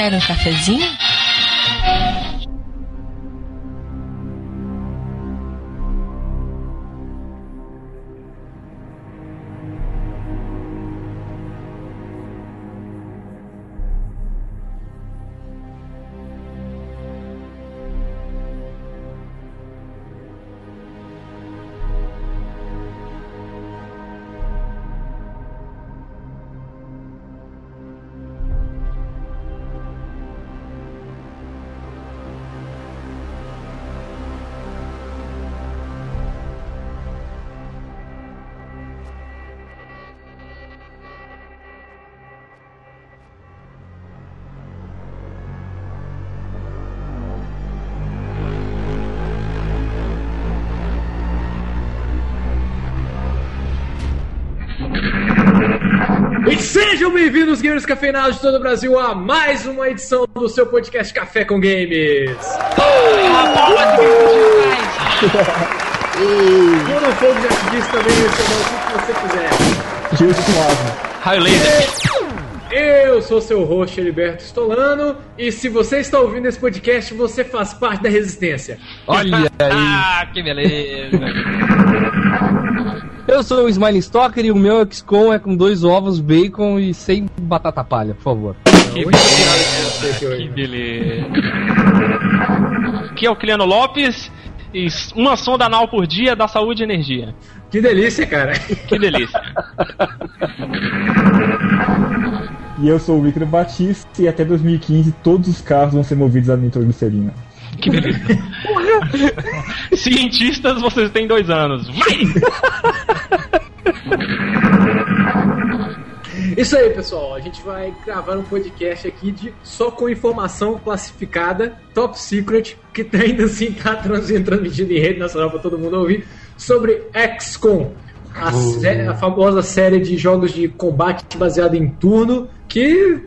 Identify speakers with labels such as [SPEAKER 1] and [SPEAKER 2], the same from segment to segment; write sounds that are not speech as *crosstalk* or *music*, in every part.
[SPEAKER 1] Quer um cafezinho?
[SPEAKER 2] Bem-vindos, gamers cafeinados de todo o Brasil, a mais uma edição do seu podcast Café com Games. Quando o fogo já te disse também, você o que você quiser.
[SPEAKER 3] Tiro de suave.
[SPEAKER 4] Raio laser.
[SPEAKER 2] Eu sou seu host, Heriberto Stolano, e se você está ouvindo esse podcast, você faz parte da resistência.
[SPEAKER 3] Olha *laughs* aí.
[SPEAKER 4] Ah, que beleza.
[SPEAKER 3] Eu sou o Smiling Stalker e o meu XCOM é com dois ovos, bacon e sem batata palha, por favor.
[SPEAKER 4] Que beleza.
[SPEAKER 2] hoje.
[SPEAKER 4] Que beleza. Aqui é o Cliano Lopes. E uma sonda anal por dia dá saúde e energia.
[SPEAKER 2] Que delícia, cara.
[SPEAKER 4] Que delícia.
[SPEAKER 5] E eu sou o Victor Batista e até 2015 todos os carros vão ser movidos a nitroglicerina.
[SPEAKER 4] Que beleza. Cientistas, vocês têm dois anos. Vai! *laughs*
[SPEAKER 2] Isso aí, pessoal. A gente vai gravar um podcast aqui de só com informação classificada, top secret, que ainda assim tá trans- transmitido em rede nacional para todo mundo ouvir, sobre XCOM. A, sé- a famosa série de jogos de combate baseado em turno, que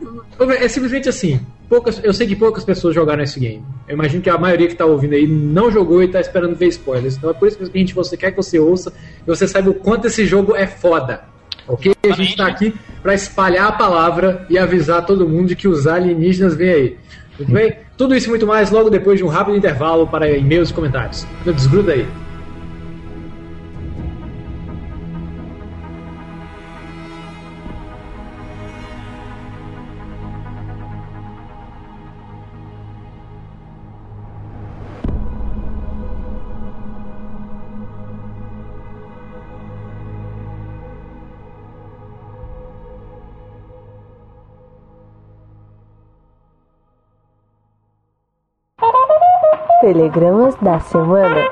[SPEAKER 2] é simplesmente assim. Poucas, eu sei que poucas pessoas jogaram esse game. Eu imagino que a maioria que tá ouvindo aí não jogou e tá esperando ver spoilers. Então é por isso que a gente você quer que você ouça e você saiba o quanto esse jogo é foda. Ok? A gente tá aqui pra espalhar a palavra e avisar todo mundo de que os alienígenas vêm aí. Tudo bem? Tudo isso e muito mais logo depois de um rápido intervalo para e-mails e comentários. Não desgruda aí.
[SPEAKER 6] Telegramas da semana.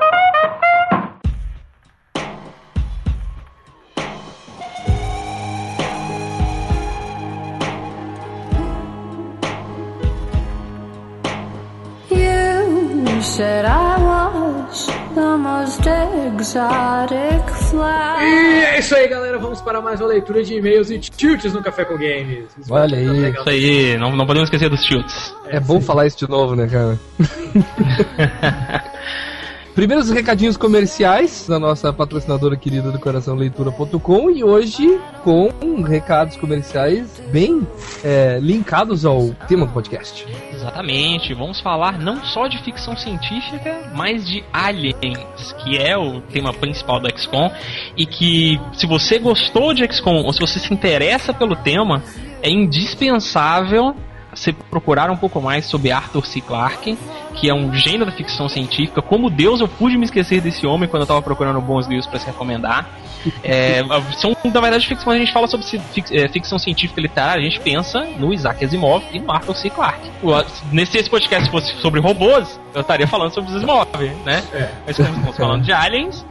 [SPEAKER 7] Said I
[SPEAKER 2] E é isso aí, galera. Vamos para mais uma leitura de e-mails e tilts no Café com Games.
[SPEAKER 3] Olha aí.
[SPEAKER 2] Legal.
[SPEAKER 4] Isso aí, não, não podemos esquecer dos tilts.
[SPEAKER 3] É bom falar isso de novo, né, cara? *laughs* Primeiros recadinhos comerciais da nossa patrocinadora querida do coração leitura.com e hoje com recados comerciais bem é, linkados ao tema do podcast.
[SPEAKER 4] Exatamente, vamos falar não só de ficção científica, mas de aliens, que é o tema principal do XCOM, e que se você gostou de XCOM ou se você se interessa pelo tema, é indispensável você procurar um pouco mais sobre Arthur C. Clarke, que é um gênio da ficção científica. Como Deus, eu pude me esquecer desse homem quando eu tava procurando bons livros para se recomendar. *laughs* É, são, na verdade, ficção, quando a gente fala sobre é, ficção científica literária, a gente pensa no Isaac Asimov e no Arthur C. Clarke. Nesse esse podcast fosse sobre robôs, eu estaria falando sobre os Asimov, né?
[SPEAKER 2] É.
[SPEAKER 4] Mas como estamos *laughs* falando de aliens,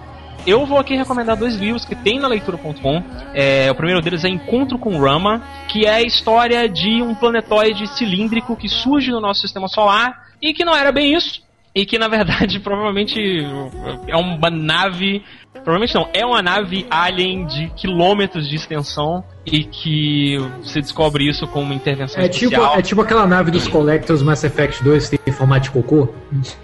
[SPEAKER 4] eu vou aqui recomendar dois livros que tem na leitura.com. É, o primeiro deles é Encontro com Rama, que é a história de um planetoide cilíndrico que surge no nosso sistema solar e que não era bem isso. E que na verdade *laughs* provavelmente é uma nave. Provavelmente não, é uma nave alien de quilômetros de extensão e que você descobre isso com uma intervenção
[SPEAKER 2] É tipo,
[SPEAKER 4] especial.
[SPEAKER 2] é tipo aquela nave dos Collectors Mass Effect 2 que tem formato de cocô.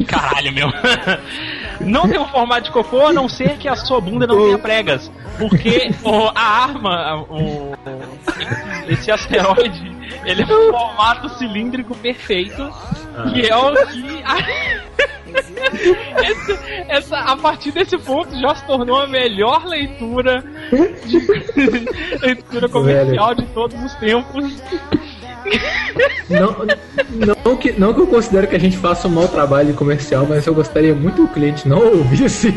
[SPEAKER 4] Caralho, meu. *laughs* Não tem um formato de cocô, a não ser que a sua bunda não tenha pregas. Porque o- a arma, o- esse asteroide, Ele é um formato cilíndrico perfeito, que é o que. essa, essa- a partir desse ponto já se tornou a melhor leitura de, *laughs* leitura comercial de todos os tempos.
[SPEAKER 2] Não, não, que, não que eu considero que a gente faça um mau trabalho comercial, mas eu gostaria muito que o cliente não ouvisse.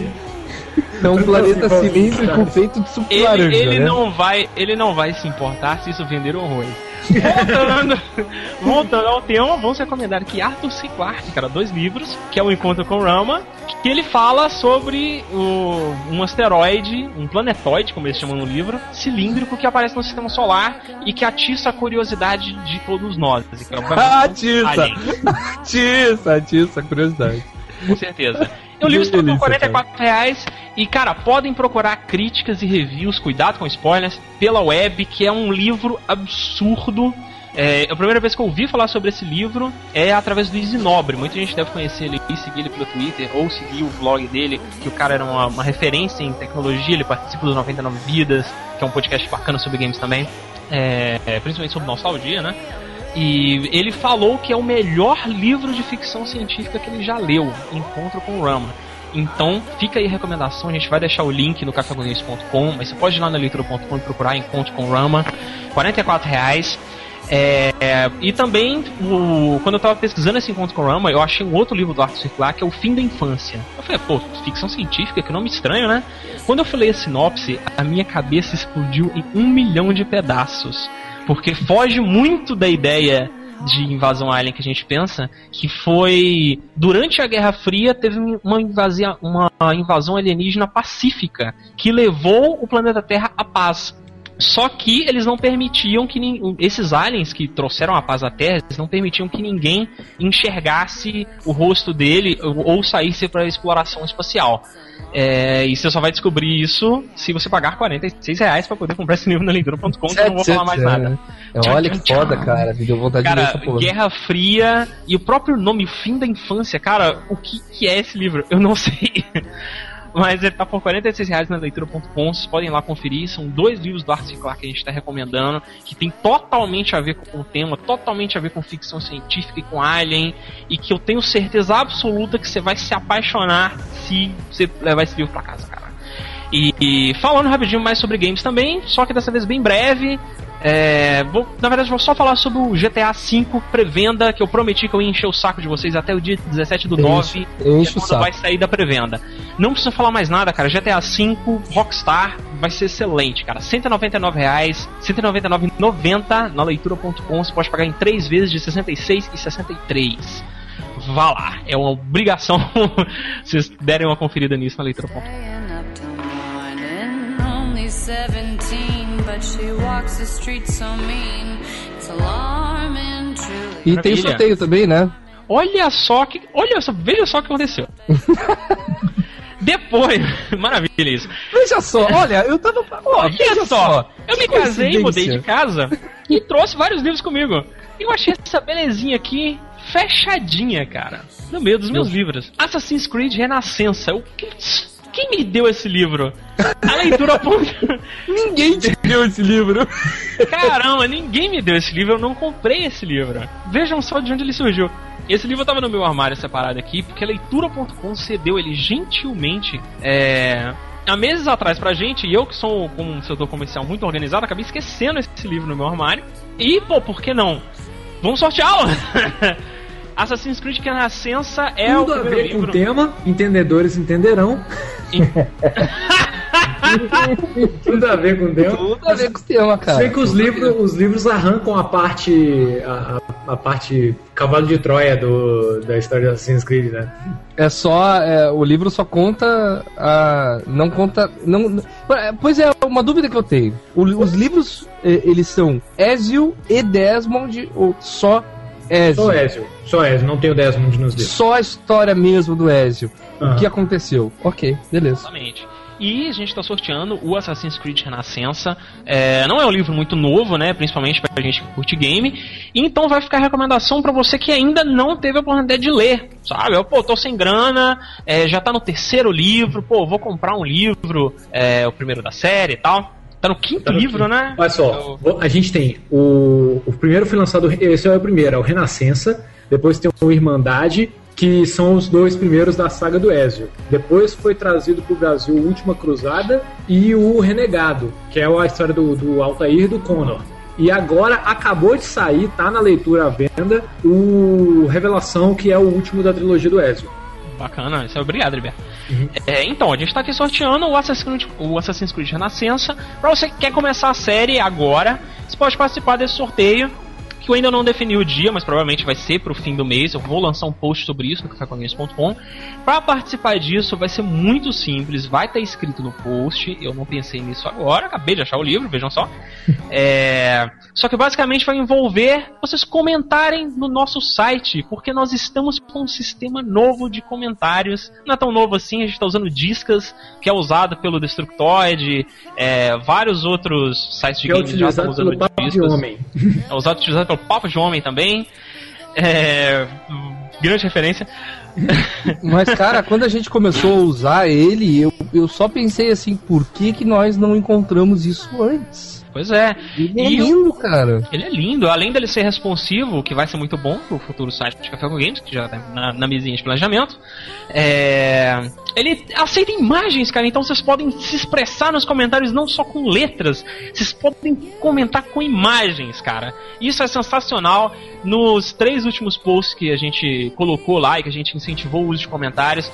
[SPEAKER 3] É um planeta
[SPEAKER 2] Assim,
[SPEAKER 3] cilíndrico feito de suco de
[SPEAKER 4] Ele,
[SPEAKER 3] laranja,
[SPEAKER 4] ele
[SPEAKER 3] né?
[SPEAKER 4] não vai, ele não vai se importar se isso vender horrores. Voltando, *laughs* voltando ao tema, vamos recomendar aqui Arthur C. Clarke, cara, dois livros, que é o Encontro com Rama, que ele fala sobre o, um asteroide, um planetoide, como eles chamam no livro, cilíndrico que aparece no sistema solar e que atiça a curiosidade de todos nós. São *laughs*
[SPEAKER 3] atiça! Atiça, atiça, curiosidade.
[SPEAKER 4] Com certeza. *laughs* E o livro está por
[SPEAKER 3] delícia,
[SPEAKER 4] 44 reais. E, cara, podem procurar críticas e reviews, cuidado com spoilers, pela web, que é um livro absurdo. É, a primeira vez que eu ouvi falar sobre esse livro é através do Easy Nobre. Muita gente deve conhecer ele e seguir ele pelo Twitter ou seguir o vlog dele, que o cara era uma, uma referência em tecnologia. Ele participa do 99 Vidas, que é um podcast bacana sobre games também, é, é, principalmente sobre nostalgia, né? E ele falou que é o melhor livro de ficção científica que ele já leu, Encontro com o Rama. Então, fica aí a recomendação, a gente vai deixar o link no cafeagonês.com, mas você pode ir lá na leitura.com e procurar Encontro com o Rama, R$ reais. É, é, e também, o- quando eu tava pesquisando esse Encontro com o Rama, eu achei um outro livro do Arthur C. Clarke, que é O Fim da Infância. Eu falei, pô, ficção científica, que nome estranho, né? Quando eu falei a sinopse, a minha cabeça explodiu em um milhão de pedaços. Porque foge muito da ideia de invasão alien que a gente pensa, que foi durante a Guerra Fria teve uma, invasia, uma invasão alienígena pacífica que levou o planeta Terra à paz. Só que eles não permitiam que esses aliens que trouxeram a paz à Terra, eles não permitiam que ninguém enxergasse o rosto dele ou, ou saísse para exploração espacial. É, e você só vai descobrir isso se você pagar 46 reais para poder comprar esse livro na leitura.com, que eu não vou falar mais nada.
[SPEAKER 3] É, olha que foda, cara. Me deu vontade de ler
[SPEAKER 4] Cara,
[SPEAKER 3] essa porra.
[SPEAKER 4] Guerra Fria e o próprio nome Fim da Infância, cara, o que, que é esse livro? Eu não *laughs* sei. Mas ele tá por 46 reais na leitura.com, vocês podem lá conferir. São dois livros do Arthur. Clarke que a gente está recomendando, que tem totalmente a ver com o tema, totalmente a ver com ficção científica e com Alien, e que eu tenho certeza absoluta que você vai se apaixonar se você levar esse livro pra casa, cara. E, e falando rapidinho mais sobre games também, só que dessa vez bem breve. é, vou- na verdade, vou só falar sobre o GTA V pré-venda, que eu prometi que eu ia encher o saco de vocês até o dia 17 do 9.
[SPEAKER 3] Enche-
[SPEAKER 4] que é quando vai sair da pré-venda. Não precisa falar mais nada, cara. GTA V, Rockstar, vai ser excelente, cara. 199 reais, R$ 199,90 na leitura.com. Você pode pagar em três vezes de 66 e 63. Vá lá, é uma obrigação *laughs* vocês derem uma conferida nisso na leitura.com.
[SPEAKER 7] Only 17, but she walks the streets so mean. It's alarming, truly.
[SPEAKER 3] E tem sorteio também, né?
[SPEAKER 4] Olha só que. Olha só, veja só o que aconteceu. *laughs* Depois. *laughs* Maravilha isso.
[SPEAKER 3] Veja só, olha, eu tava. Ó,
[SPEAKER 4] Olha
[SPEAKER 3] veja
[SPEAKER 4] só, eu
[SPEAKER 3] que
[SPEAKER 4] me casei, mudei de casa e trouxe vários livros comigo. E eu achei essa belezinha aqui fechadinha, cara, no meio dos meus livros. Assassin's Creed Renascença. Eu, quem me deu esse livro? A leitura. *laughs*
[SPEAKER 3] Ninguém te deu esse livro.
[SPEAKER 4] Caramba, ninguém me deu esse livro, eu não comprei esse livro. Vejam só de onde ele surgiu. Esse livro tava no meu armário separado aqui, porque a leitura.com cedeu ele gentilmente é, há meses atrás pra gente, e eu que sou como um setor comercial muito organizado, acabei esquecendo esse livro no meu armário. E, pô, por que não? Vamos sorteá-lo! *laughs* Assassin's Creed Renascença é
[SPEAKER 2] Tudo
[SPEAKER 4] o
[SPEAKER 2] a ver com o
[SPEAKER 4] livro.
[SPEAKER 2] tema, entendedores entenderão. *laughs* Tudo a ver com o tema.
[SPEAKER 3] Tudo a ver com o tema, cara.
[SPEAKER 2] Sei que os livros, os livros arrancam a parte. A, a- a parte cavalo de Troia do, da história de Assassin's Creed, né?
[SPEAKER 3] É só. é, o livro só conta. A, não conta. Não, pois é, uma dúvida que eu tenho. O- os livros, eles são Ezio e Desmond ou só Ezio?
[SPEAKER 2] Só Ezio. Só Ezio, não tem o Desmond nos livros.
[SPEAKER 3] Só a história mesmo do Ezio.
[SPEAKER 2] Aham.
[SPEAKER 3] O que aconteceu? Ok, beleza.
[SPEAKER 4] Exatamente. E a gente está sorteando o Assassin's Creed Renascença. É, não é um livro muito novo, né? Principalmente pra gente que curte game. Então vai ficar a recomendação para você que ainda não teve a oportunidade de ler. Sabe? Eu, pô, tô sem grana, é, já tá no terceiro livro, pô, vou comprar um livro, é, o primeiro da série e tal. Tá no quinto
[SPEAKER 2] Tá no
[SPEAKER 4] livro,
[SPEAKER 2] quinto.
[SPEAKER 4] né?
[SPEAKER 2] Olha só, a gente tem o, o primeiro foi lançado, esse é o primeiro, é o Renascença, depois tem o Irmandade, que são os dois primeiros da saga do Ezio. Depois foi trazido para o Brasil Última Cruzada e o Renegado, que é a história do, do Altair e do Connor. E agora acabou de sair, tá na leitura à venda, o Revelação, que é o último da trilogia do Ezio.
[SPEAKER 4] Bacana, isso é obrigado, Ribeiro.
[SPEAKER 2] Uhum.
[SPEAKER 4] É, então, a gente tá aqui sorteando o Assassin's, Creed, o Assassin's Creed Renascença. Pra você que quer começar a série agora, você pode participar desse sorteio. Que eu ainda não defini o dia, mas provavelmente vai ser pro fim do mês. Eu vou lançar um post sobre isso no cafécomguinhos.com. Pra participar disso vai ser muito simples, vai estar escrito no post. Eu não pensei nisso agora, acabei de achar o livro, vejam só. *laughs* É, Só que basicamente vai envolver vocês comentarem no nosso site, porque nós estamos com um sistema novo de comentários. Não é tão novo assim, a gente está usando Discas, que é usado pelo Destructoid, é, vários outros sites de
[SPEAKER 2] Que é
[SPEAKER 4] games já estão usando Discas.
[SPEAKER 2] Homem.
[SPEAKER 4] É usado, utilizado pelo Papo de Homem também. É, grande referência.
[SPEAKER 3] Mas, cara, quando a gente começou a usar ele, eu, eu só pensei assim, por que, que nós não encontramos isso antes?
[SPEAKER 4] Pois é.
[SPEAKER 3] Ele é
[SPEAKER 4] E o-
[SPEAKER 3] lindo, cara.
[SPEAKER 4] Ele é lindo, além dele ser responsivo, que vai ser muito bom pro futuro site de Café com Games, que já tá na, na mesinha de planejamento. É... Ele aceita imagens, cara, então vocês podem se expressar nos comentários não só com letras, vocês podem comentar com imagens, cara. Isso é sensacional. Nos três últimos posts que a gente colocou lá e que a gente incentivou o uso de comentários,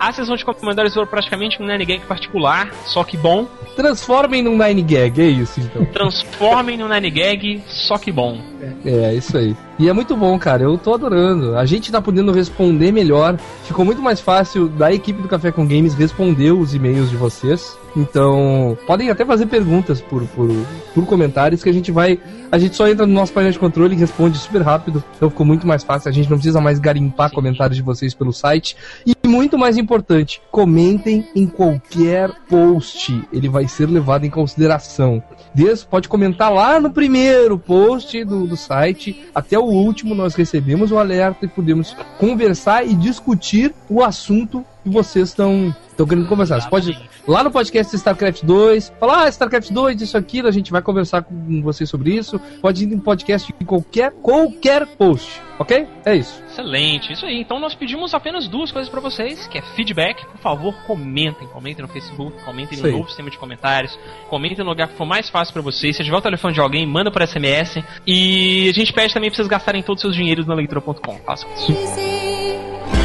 [SPEAKER 4] a sessão de comentários foi praticamente um Nanigag particular, só que bom.
[SPEAKER 3] Transformem num Nine Gag, é isso então.
[SPEAKER 4] Transformem no Nanigag, só que bom.
[SPEAKER 3] É, isso aí. E é muito bom, cara. Eu tô adorando. A gente tá podendo responder melhor. Ficou muito mais fácil da equipe do Café com Games responder os e-mails de vocês. Então, podem até fazer perguntas por, por, por comentários que a gente vai. A gente só entra no nosso painel de controle e responde super rápido. Então ficou muito mais fácil. A gente não precisa mais garimpar comentários de vocês pelo site. E muito mais importante, comentem em qualquer post. Ele vai ser levado em consideração. Desde, pode comentar lá no primeiro post do, do site, até o último nós recebemos o alerta e podemos conversar e discutir o assunto vocês estão estão querendo conversar. Você pode lá no podcast StarCraft 2, falar ah, StarCraft 2, isso aquilo, a gente vai conversar com vocês sobre isso. Pode ir no podcast em qualquer qualquer post, ok? É isso.
[SPEAKER 4] Excelente, isso aí. Então nós pedimos apenas duas coisas pra vocês, que é feedback. Por favor, comentem, comentem no Facebook, comentem no novo sistema de comentários, comentem no lugar que for mais fácil pra vocês. Se tiver o telefone de alguém, manda por SMS. E a gente pede também pra vocês gastarem todos os seus dinheiros na leitura.com. Façam isso.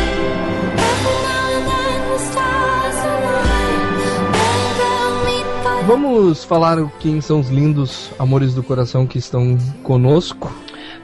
[SPEAKER 3] Vamos falar quem são os lindos amores do coração que estão conosco.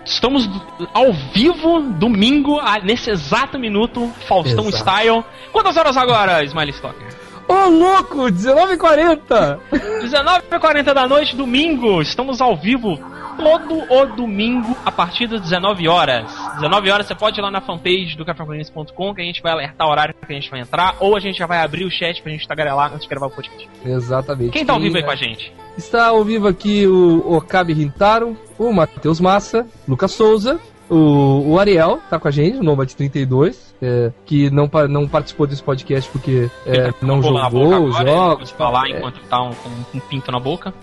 [SPEAKER 4] Estamos ao vivo, domingo, nesse exato minuto, Faustão
[SPEAKER 3] Exato.
[SPEAKER 4] Style. Quantas horas agora, Smiley Stalker?
[SPEAKER 3] Ô louco, 19h40! *laughs*
[SPEAKER 4] 19h40 da noite, domingo. Estamos ao vivo todo o domingo a partir das 19 horas. 19 horas você pode ir lá na fanpage do cafécomunicação.com que a gente vai alertar o horário que a gente vai entrar ou a gente já vai abrir o chat pra gente tagarelar antes de gravar o podcast.
[SPEAKER 3] Exatamente.
[SPEAKER 4] Quem tá ao vivo aí
[SPEAKER 3] é-
[SPEAKER 4] com a gente?
[SPEAKER 3] Está ao vivo aqui o Okabe Rintaro, o Matheus Massa, Lucas Souza, o, o Ariel tá com a gente, o Nomad 32, é, que não, não participou desse podcast porque é, não jogou os jogos.
[SPEAKER 4] pode falar
[SPEAKER 3] é.
[SPEAKER 4] enquanto tá com um pinto na boca.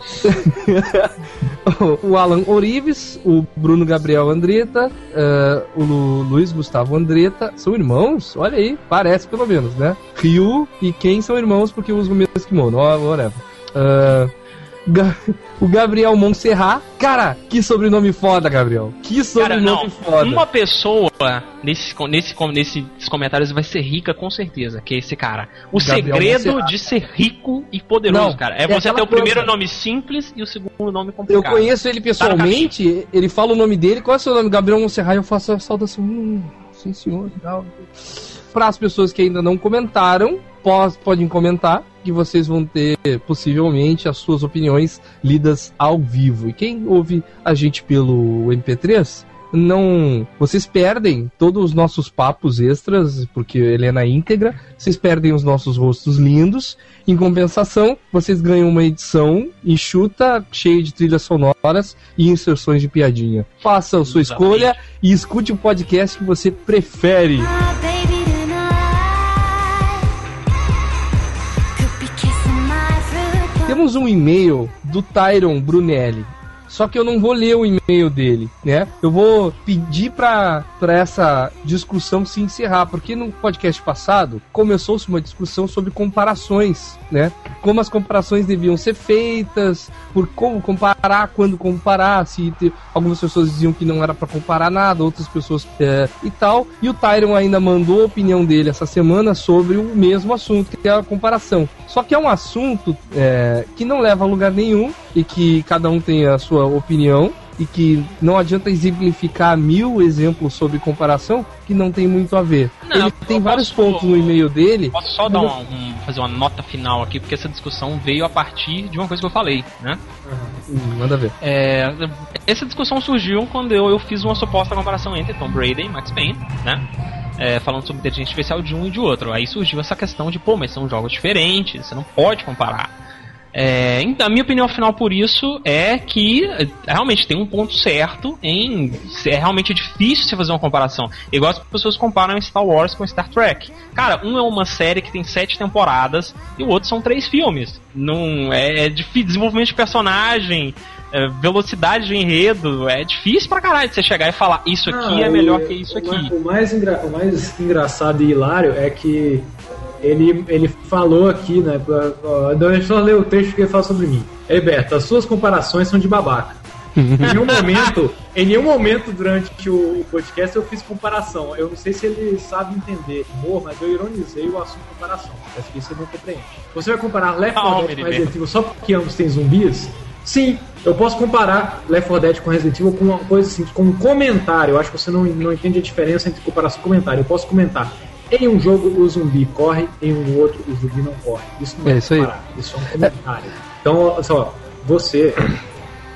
[SPEAKER 4] *laughs*
[SPEAKER 3] o Alan Orives, o Bruno Gabriel Andretta, é, o Lu- Luiz Gustavo Andretta, são irmãos? Olha aí, parece pelo menos, né? Ryu e quem são irmãos porque usam o mesmo kimono, whatever. É, Ga- *laughs* o Gabriel Montserrat, cara, que sobrenome foda, Gabriel. Que
[SPEAKER 4] Cara,
[SPEAKER 3] sobrenome
[SPEAKER 4] não,
[SPEAKER 3] foda.
[SPEAKER 4] uma pessoa nesse, nesse, nesses comentários vai ser rica com certeza, que é esse cara. O
[SPEAKER 3] Gabriel
[SPEAKER 4] segredo
[SPEAKER 3] Monserrat.
[SPEAKER 4] de ser rico e poderoso,
[SPEAKER 3] Não,
[SPEAKER 4] cara, é
[SPEAKER 3] é
[SPEAKER 4] você ter o primeiro
[SPEAKER 3] coisa.
[SPEAKER 4] nome simples e o segundo nome
[SPEAKER 3] Eu
[SPEAKER 4] complicado.
[SPEAKER 3] conheço ele pessoalmente, ele fala o nome dele, qual é o seu nome? Gabriel Monserrat, eu faço a saudação. Hum, sim, senhor. Para as pessoas que ainda não comentaram, podem comentar, que vocês vão ter possivelmente as suas opiniões lidas ao vivo. E quem ouve a gente pelo MP3, não. Vocês perdem todos os nossos papos extras, porque ele é na íntegra. Vocês perdem os nossos rostos lindos. Em compensação, vocês ganham uma edição enxuta, cheia de trilhas sonoras e inserções de piadinha. Faça a sua
[SPEAKER 4] Exatamente.
[SPEAKER 3] escolha e escute o podcast que você prefere.
[SPEAKER 7] my
[SPEAKER 3] Temos um e-mail do Tyron Brunelli. Só que eu não vou ler o e-mail dele, né? Eu vou pedir para essa discussão se encerrar, porque no podcast passado começou-se uma discussão sobre comparações, né? Como as comparações deviam ser feitas, por como comparar, quando comparar, se algumas pessoas diziam que não era para comparar nada, outras pessoas é, e tal. E o Tyron ainda mandou a opinião dele essa semana sobre o mesmo assunto, que é a comparação. Só que é um assunto é, que não leva a lugar nenhum e que cada um tem a sua opinião e que não adianta exemplificar mil exemplos sobre comparação que não tem muito a ver.
[SPEAKER 4] Não,
[SPEAKER 3] Ele tem vários
[SPEAKER 4] posso-
[SPEAKER 3] pontos no e-mail dele.
[SPEAKER 4] Posso só dar um, um- fazer uma nota final aqui, porque essa discussão veio a partir de uma coisa que eu falei, né?
[SPEAKER 3] Hum, Manda ver.
[SPEAKER 4] É, essa discussão surgiu quando eu, eu fiz uma suposta comparação entre Tom Brady e Max Payne, né? É, falando sobre inteligência especial de um e de outro. Aí surgiu essa questão de, pô, mas são jogos diferentes, você não pode comparar. É, então, a minha opinião final por isso é que é, realmente tem um ponto certo em. É realmente difícil você fazer uma comparação. Igual as pessoas comparam Star Wars com Star Trek. Cara, um é uma série que tem sete temporadas e o outro são três filmes. Não é, é difícil. Desenvolvimento de personagem, é, velocidade de enredo. É difícil pra caralho de você chegar e falar isso aqui
[SPEAKER 2] Ah,
[SPEAKER 4] é melhor que isso aqui.
[SPEAKER 2] O mais, engra- o mais engraçado e hilário é que ele, ele falou aqui, né? Deixa eu só ler o texto que ele fala sobre mim. Heberto, as suas comparações são de babaca. em nenhum *laughs* momento, em nenhum momento durante o podcast eu fiz comparação. Eu não sei se ele sabe entender humor, mas eu ironizei o assunto comparação. Acho que ele não compreende. Você vai comparar Left 4
[SPEAKER 4] Calma,
[SPEAKER 2] Dead com. Resident Evil só porque ambos têm zumbis? Sim, eu posso comparar Left 4 Dead com Resident Evil com uma coisa assim, com um comentário. Eu acho que você não, não entende a diferença entre comparação e comentário. Eu posso comentar. Em um jogo o zumbi corre, em um outro o zumbi não corre. Isso não é,
[SPEAKER 3] É isso aí.
[SPEAKER 2] isso é um comentário. Então, olha só, você.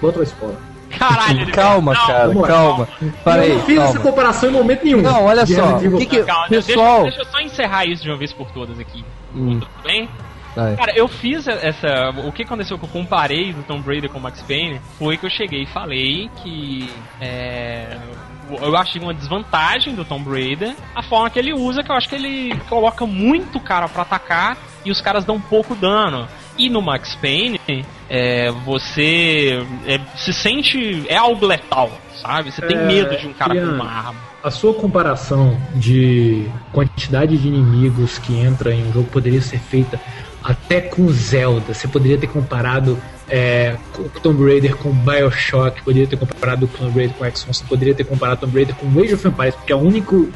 [SPEAKER 2] Outra escola.
[SPEAKER 4] Caralho,
[SPEAKER 3] Calma,
[SPEAKER 4] não,
[SPEAKER 3] cara,
[SPEAKER 2] lá.
[SPEAKER 3] calma. Para
[SPEAKER 2] eu
[SPEAKER 3] aí,
[SPEAKER 2] não fiz essa
[SPEAKER 3] calma.
[SPEAKER 2] comparação em momento nenhum.
[SPEAKER 3] Não, olha
[SPEAKER 2] de
[SPEAKER 3] só, que que-
[SPEAKER 4] Calma,
[SPEAKER 3] Pessoal-
[SPEAKER 4] Deixa, deixa eu só encerrar isso de uma vez por todas aqui.
[SPEAKER 3] Hum,
[SPEAKER 4] Tudo bem?
[SPEAKER 3] vai.
[SPEAKER 4] Cara, eu fiz essa. O que aconteceu que eu comparei do Tom Brady com o Max Payne foi que eu cheguei e falei que. É, eu achei uma desvantagem do Tom Brady a forma que ele usa, que eu acho que ele coloca muito cara pra atacar e os caras dão pouco dano. E no Max Payne, é, você é, se sente. É algo letal, sabe? Você tem
[SPEAKER 2] É,
[SPEAKER 4] medo de um cara com uma arma.
[SPEAKER 2] A sua comparação de quantidade de inimigos que entra em um jogo poderia ser feita até com Zelda. Você poderia ter comparado é, com Tomb Raider com Bioshock, poderia ter comparado Tomb Raider com você poderia ter comparado Tomb Raider com Age of Empires, porque o único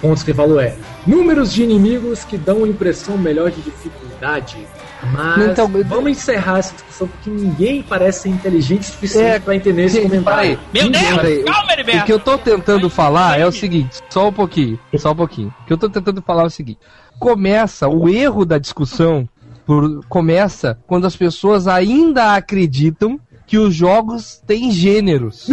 [SPEAKER 2] ponto que você falou é números de inimigos que dão a impressão melhor de dificuldade. Mas
[SPEAKER 3] Então,
[SPEAKER 2] vamos encerrar essa discussão porque ninguém parece ser inteligente o suficiente
[SPEAKER 3] É,
[SPEAKER 2] para entender esse comentário.
[SPEAKER 4] Meu
[SPEAKER 2] Ninguém.
[SPEAKER 4] Deus!
[SPEAKER 3] Peraí,
[SPEAKER 4] Calma,
[SPEAKER 3] O
[SPEAKER 4] Heriberto!
[SPEAKER 3] que eu tô tentando falar é o seguinte, só um pouquinho, só um pouquinho. O que eu tô tentando falar é o seguinte: começa o erro da discussão por, começa quando as pessoas ainda acreditam que os jogos têm gêneros.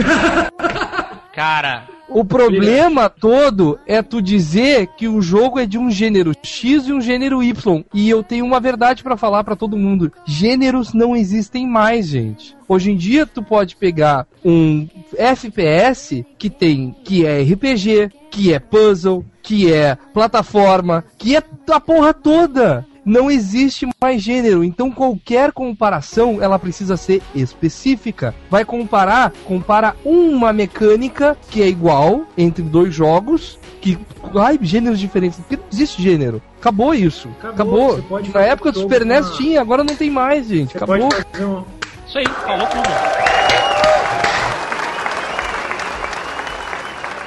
[SPEAKER 3] *laughs*
[SPEAKER 4] Cara,
[SPEAKER 3] O problema todo é tu dizer que o jogo é de um gênero X e um gênero Y. E eu tenho uma verdade pra falar pra todo mundo. Gêneros não existem mais, gente. Hoje em dia tu pode pegar um FPS que tem que é RPG, que é puzzle, que é plataforma, que é a porra toda. Não existe mais gênero, então qualquer comparação ela precisa ser específica. Vai comparar, compara uma mecânica que é igual entre dois jogos, que ai, gêneros diferentes, porque não existe gênero. Acabou isso.
[SPEAKER 2] Acabou,
[SPEAKER 3] Acabou.
[SPEAKER 2] você pode
[SPEAKER 3] Na época do Super NES
[SPEAKER 2] com a-
[SPEAKER 3] tinha, agora não tem mais, gente.
[SPEAKER 2] Você
[SPEAKER 3] Acabou.
[SPEAKER 2] pode fazer um,
[SPEAKER 4] isso aí, falou tudo.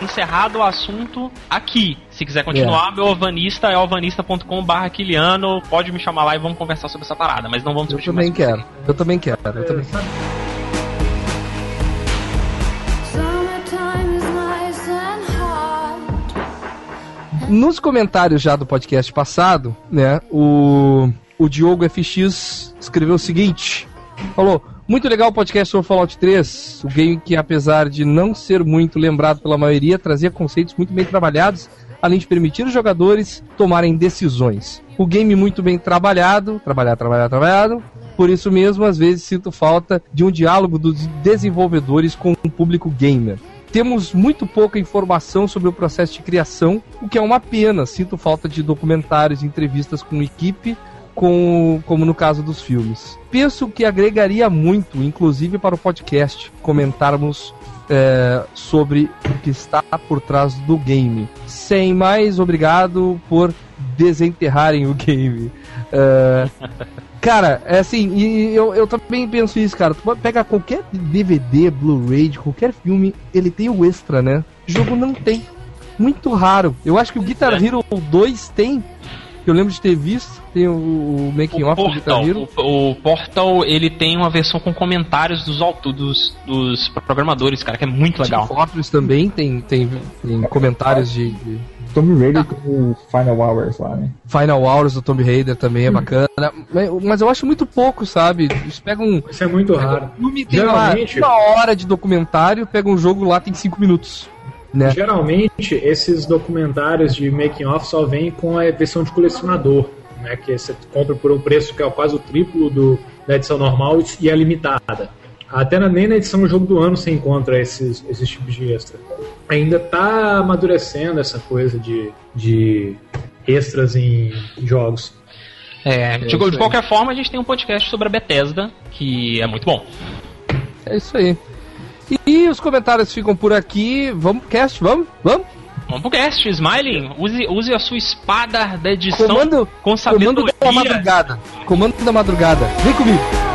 [SPEAKER 4] Encerrado o assunto aqui. Se quiser continuar, meu alvanista é alvanista.com.br Kiliano. Pode me chamar lá e vamos conversar sobre essa parada. Mas não vamos
[SPEAKER 3] Eu
[SPEAKER 4] discutir
[SPEAKER 3] também
[SPEAKER 4] mais sobre
[SPEAKER 3] quero. Eu também quero. Eu também
[SPEAKER 7] hot.
[SPEAKER 3] Nos comentários já do podcast passado, né, o, o Diogo FX escreveu o seguinte: falou. Muito legal o podcast sobre Fallout 3, o game que, apesar de não ser muito lembrado pela maioria, trazia conceitos muito bem trabalhados, além de permitir os jogadores tomarem decisões. O game muito bem trabalhado, trabalhado, trabalhado, trabalhado. Por isso mesmo, às vezes sinto falta de um diálogo dos desenvolvedores com o público gamer. Temos muito pouca informação sobre o processo de criação, o que é uma pena. Sinto falta de documentários entrevistas com equipe com, como no caso dos filmes. Penso que agregaria muito, inclusive para o podcast, comentarmos é, sobre o que está por trás do game. Sem mais, obrigado por desenterrarem o game. É, *laughs* cara, é assim, e eu, eu também penso isso, cara. Tu pegar qualquer DVD, Blu-ray, qualquer filme, ele tem o extra, né? O jogo não tem. Muito raro. Eu acho que o Guitar
[SPEAKER 4] é.
[SPEAKER 3] Hero 2 tem. Que Eu lembro de ter visto. Tem o, o making
[SPEAKER 4] O
[SPEAKER 3] off do Guitar
[SPEAKER 4] Portal,
[SPEAKER 3] Hero.
[SPEAKER 4] o, o Portal, ele tem uma versão com comentários dos, auto, dos, dos programadores, cara, que é muito legal.
[SPEAKER 3] Team Fortress também tem, tem, tem comentários de, de
[SPEAKER 5] Tomb Raider tem o Final Hours lá, né?
[SPEAKER 3] Final Hours do Tomb Raider também é bacana. Mas- eu acho muito pouco, sabe? Eles pegam um
[SPEAKER 2] Isso é muito raro.
[SPEAKER 3] filme tem lá
[SPEAKER 2] Geralmente-
[SPEAKER 3] uma hora de documentário, pega um jogo lá tem cinco minutos. Né?
[SPEAKER 2] Geralmente, esses documentários de making off só vêm com a versão de colecionador, né? Que você compra por um preço que é quase o triplo do, da edição normal e é limitada. Até na, nem na edição do jogo do ano você encontra esses, esses tipos de extra. Ainda tá amadurecendo essa coisa de, de extras em jogos.
[SPEAKER 4] É, de,
[SPEAKER 3] isso
[SPEAKER 4] de
[SPEAKER 3] aí.
[SPEAKER 4] qualquer forma, a gente tem um podcast sobre a Bethesda, que é muito bom.
[SPEAKER 3] É isso aí. E os comentários ficam por aqui. Vamos, cast, vamos? Vamos?
[SPEAKER 4] Vamos pro cast, Smiling, use, use a sua espada da edição
[SPEAKER 3] Comando,
[SPEAKER 4] com
[SPEAKER 3] comando
[SPEAKER 4] sabedoria.
[SPEAKER 3] da madrugada. Comando da madrugada. Vem comigo.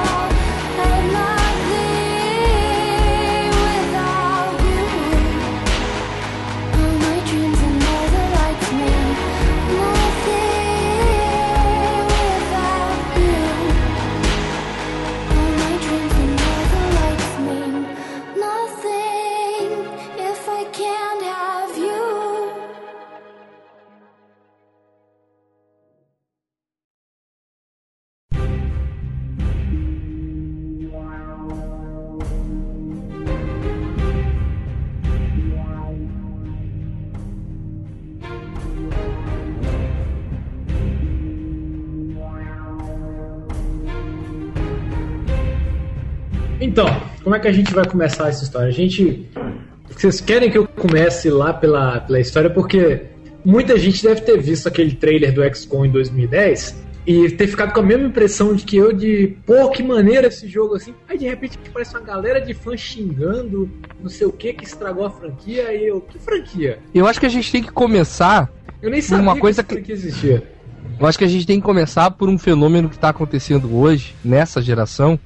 [SPEAKER 2] Então, como é que a gente vai começar essa história? A gente. Vocês querem que eu comece lá pela, pela história? Porque muita gente deve ter visto aquele trailer do XCOM em 2010 e ter ficado com a mesma impressão de que eu, de pô, que maneira esse jogo assim. Aí de repente parece uma galera de fãs xingando, não sei o que, que estragou a franquia. E eu, que franquia?
[SPEAKER 3] Eu acho que a gente tem que começar.
[SPEAKER 2] Eu nem sabia
[SPEAKER 3] Uma coisa
[SPEAKER 2] que
[SPEAKER 3] que-
[SPEAKER 2] existia.
[SPEAKER 3] Eu acho que a gente tem que começar por um fenômeno que está acontecendo hoje, nessa geração,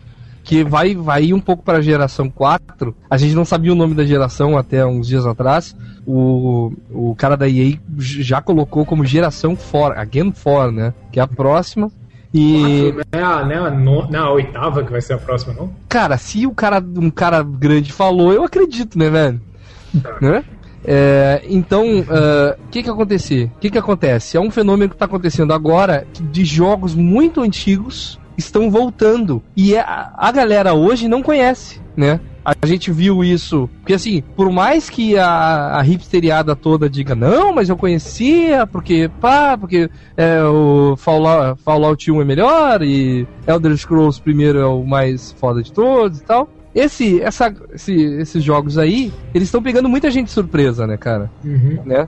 [SPEAKER 3] que vai, vai um pouco para a geração 4. A gente não sabia o nome da geração até uns dias atrás. O, o cara da EA já colocou como geração 4, Again 4, né? Que é a próxima. E,
[SPEAKER 2] Não é a, não é a no- não é a oitava que vai ser a próxima, não?
[SPEAKER 3] cara, se o cara, um cara grande falou, eu acredito, né, velho? Né? É, então, o que que acontecer? O que que acontece? É um fenômeno que está acontecendo agora de jogos muito antigos estão voltando e é- a, a galera hoje não conhece, né? A gente viu isso, porque assim, por mais que a, a hipsteriada toda diga, não, mas eu conhecia, porque, pá, porque é, o Fallout, Fallout 1 é melhor e Elder Scrolls primeiro é o mais foda de todos e tal. Esse, essa, esse- esses jogos aí, eles estão pegando muita gente de surpresa, né, cara?
[SPEAKER 2] Uhum.
[SPEAKER 3] né?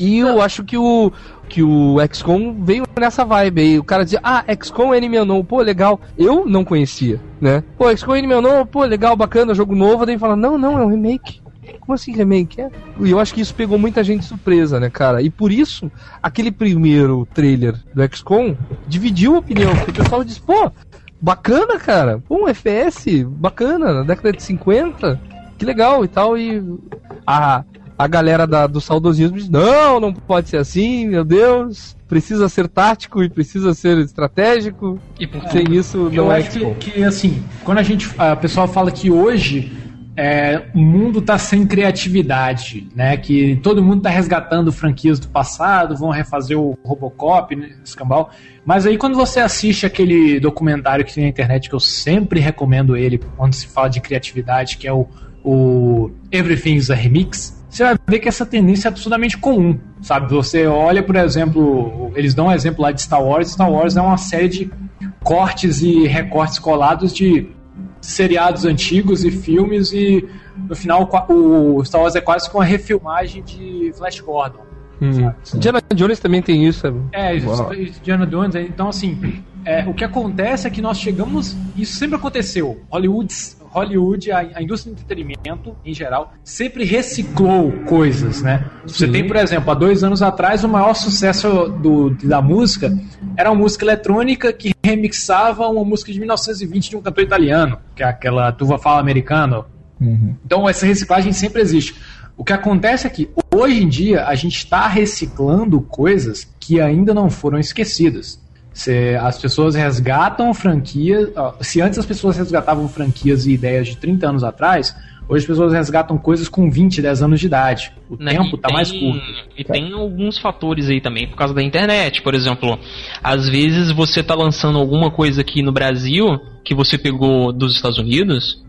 [SPEAKER 3] E eu acho que o que o XCOM veio nessa vibe aí. O cara dizia, ah, XCOM Enemy Unknown, pô, legal. Eu não conhecia, né? Pô, XCOM Enemy Unknown, pô, legal, bacana, jogo novo. Daí fala, não, não, é um remake. Como assim remake? É. E eu acho que isso pegou muita gente surpresa, né, cara? E por isso, aquele primeiro trailer do XCOM dividiu a opinião. Porque o pessoal disse, pô, bacana, cara. Pô, um FPS, bacana, na década de 50. Que legal e tal. E a, a galera da, do saudosismo diz: não, não pode ser assim, meu Deus. Precisa ser tático e precisa ser estratégico.
[SPEAKER 4] E por
[SPEAKER 3] Sem isso,
[SPEAKER 2] Eu
[SPEAKER 3] não é
[SPEAKER 2] acho que, que, assim, quando a gente. A pessoa fala que hoje é, o mundo tá sem criatividade, né? Que todo mundo tá resgatando franquias do passado, vão refazer o Robocop, né, escambau. Mas aí quando você assiste aquele documentário que tem na internet, que eu sempre recomendo ele quando se fala de criatividade, que é o, o Everything's a Remix, você vai ver que essa tendência é absurdamente comum, sabe? Você olha, por exemplo, eles dão um exemplo lá de Star Wars, Star Wars é uma série de cortes e recortes colados de seriados antigos e filmes e no final o Star Wars é quase que uma refilmagem de Flash Gordon.
[SPEAKER 3] Hum. Indiana Jones também tem isso. sabe?
[SPEAKER 2] É,
[SPEAKER 3] Uau.
[SPEAKER 2] Indiana Jones, então assim, É, o que acontece é que nós chegamos. Isso sempre aconteceu. Hollywood, Hollywood a, a indústria do entretenimento, em geral, sempre reciclou coisas, né? Você
[SPEAKER 3] Sim.
[SPEAKER 2] tem, por exemplo, há dois anos atrás, o maior sucesso do, da música era uma música eletrônica que remixava uma música de 1920 de um cantor italiano, que é aquela Tuva Fala Americano.
[SPEAKER 5] Uhum.
[SPEAKER 2] Então essa reciclagem sempre existe. O que acontece é que hoje em dia a gente está reciclando coisas que ainda não foram esquecidas. Se as pessoas resgatam franquias. Se antes as pessoas resgatavam franquias e ideias de 30 anos atrás, hoje as pessoas resgatam coisas com 20, 10 anos de idade. O
[SPEAKER 4] Né,
[SPEAKER 2] tempo está mais curto.
[SPEAKER 4] E tem alguns fatores aí também por causa da internet. Por exemplo, às vezes você tá lançando alguma coisa aqui no Brasil que você pegou dos Estados Unidos,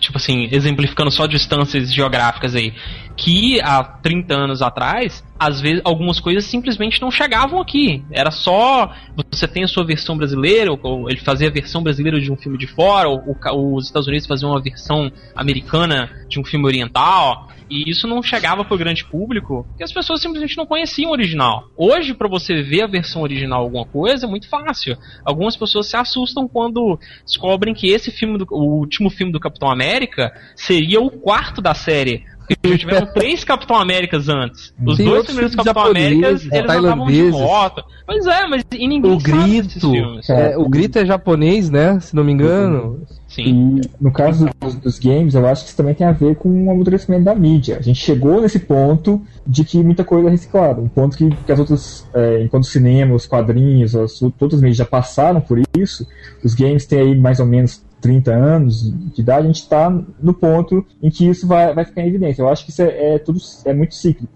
[SPEAKER 4] tipo assim, exemplificando só distâncias geográficas aí, que há 30 anos atrás, às vezes algumas coisas simplesmente não chegavam aqui. Era só você tem a sua versão brasileira, ou- ou ele fazia a versão brasileira de um filme de fora, ou, o ca- os Estados Unidos faziam uma versão americana de um filme oriental. E isso não chegava pro grande público, porque as pessoas simplesmente não conheciam o original. Hoje, pra você ver a versão original alguma coisa, é muito fácil. Algumas pessoas se assustam quando descobrem que esse filme, do- o último filme do Capitão América, seria o quarto da série. Porque já tiveram *laughs* três Capitão Américas antes. Os
[SPEAKER 3] Tem
[SPEAKER 4] dois primeiros Capitão Américas, eles não estavam de
[SPEAKER 3] tailandeses.
[SPEAKER 4] volta. Pois é, mas e ninguém
[SPEAKER 3] O
[SPEAKER 4] sabe desses
[SPEAKER 3] grito.
[SPEAKER 4] filmes.
[SPEAKER 3] É, o grito é japonês, né? Se não me engano.
[SPEAKER 4] Sim.
[SPEAKER 5] E no caso dos, dos games, eu acho que isso também tem a ver com o amadurecimento da mídia. A gente chegou nesse ponto de que muita coisa é reciclada. Um ponto que, que as outras, é, enquanto o cinema, os quadrinhos, as, todas as mídias já passaram por isso, os games têm aí mais ou menos 30 anos de idade, a gente está no ponto em que isso vai, vai ficar em evidência. Eu acho que isso é, é tudo é muito cíclico.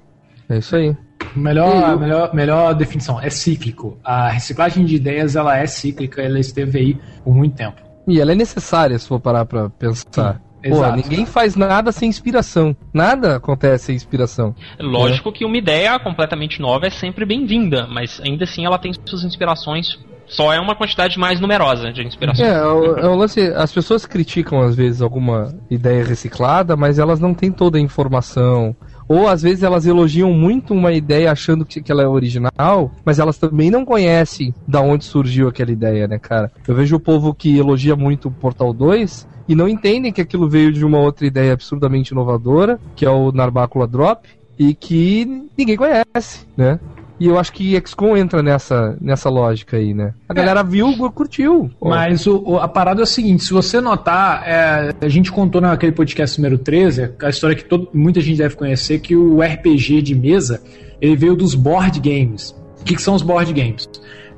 [SPEAKER 3] É isso aí.
[SPEAKER 2] Melhor, melhor, melhor definição, é cíclico. A reciclagem de ideias ela é cíclica, ela esteve aí por muito tempo.
[SPEAKER 3] E ela é necessária, se for parar pra pensar.
[SPEAKER 2] Sim,
[SPEAKER 3] Pô, ninguém faz nada sem inspiração. Nada acontece sem inspiração.
[SPEAKER 4] Lógico que uma ideia completamente nova é sempre bem-vinda, mas ainda assim ela tem suas inspirações. Só é uma quantidade mais numerosa de inspirações.
[SPEAKER 3] É, é é o lance. As pessoas criticam às vezes alguma ideia reciclada, mas elas não têm toda a informação. Ou às vezes elas elogiam muito uma ideia achando que, que ela é original, mas elas também não conhecem da onde surgiu aquela ideia, né, cara? Eu vejo o povo que elogia muito o Portal 2 e não entendem que aquilo veio de uma outra ideia absurdamente inovadora, que é o Narbácula Drop, e que ninguém conhece, né? E eu acho que XCOM entra nessa, nessa lógica aí, né? A galera viu, curtiu.
[SPEAKER 2] Mas o- o- a parada é o seguinte: se você notar, é, a gente contou naquele podcast número 13, a história que todo- muita gente deve conhecer, que o RPG de mesa ele veio dos board games. O que, que são os board games?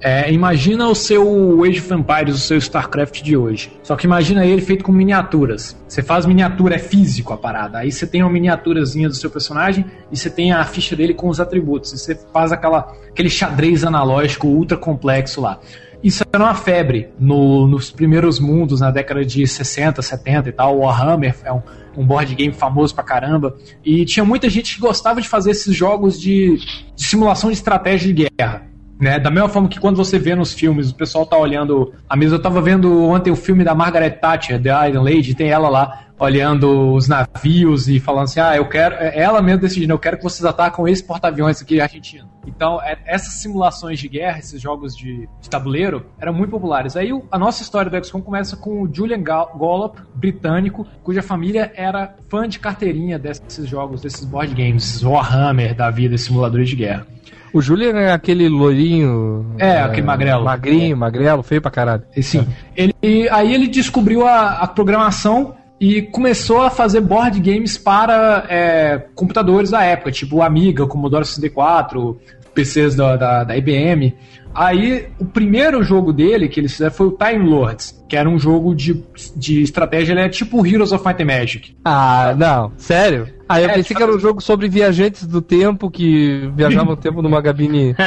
[SPEAKER 2] É, imagina o seu Age of Empires, o seu StarCraft de hoje. Só que imagina ele feito com miniaturas. Você faz miniatura, é físico a parada. Aí você tem uma miniaturazinha do seu personagem e você tem a ficha dele com os atributos. E você faz aquela, aquele xadrez analógico ultra complexo lá. Isso era uma febre no- nos primeiros mundos, na década de 60, 70 e tal. Warhammer é um, um board game famoso pra caramba. E tinha muita gente que gostava de fazer esses jogos de, de simulação de estratégia de guerra. Né? Da mesma forma que quando você vê nos filmes, o pessoal tá olhando a mesa. Eu tava vendo ontem o filme da Margaret Thatcher, The Iron Lady, tem ela lá olhando os navios e falando assim: ah, eu quero. Ela mesmo decidindo, eu quero que vocês atacam esse porta-aviões aqui argentino. Então, é- essas simulações de guerra, esses jogos de, de tabuleiro, eram muito populares. Aí a nossa história do XCOM começa com o Julian Gollop, britânico, cuja família era fã de carteirinha desses jogos, desses board games, Warhammer da vida, simuladores de guerra.
[SPEAKER 3] O Julian é aquele loirinho.
[SPEAKER 2] É, aquele magrelo.
[SPEAKER 3] Magrinho, magrelo, feio pra caralho.
[SPEAKER 2] E sim. Ele, aí ele descobriu a, a programação e começou a fazer board games para é, computadores da época, tipo Amiga, o Commodore 64, PCs da, da, da IBM. Aí o primeiro jogo dele que eles fizeram foi o Time Lords, que era um jogo de, de estratégia, ele é tipo o Heroes of Might and Magic.
[SPEAKER 3] Ah, não, sério? Ah, eu
[SPEAKER 2] É,
[SPEAKER 3] pensei
[SPEAKER 2] tipo-
[SPEAKER 3] que era um jogo sobre viajantes do tempo que viajavam o tempo numa cabine. *laughs*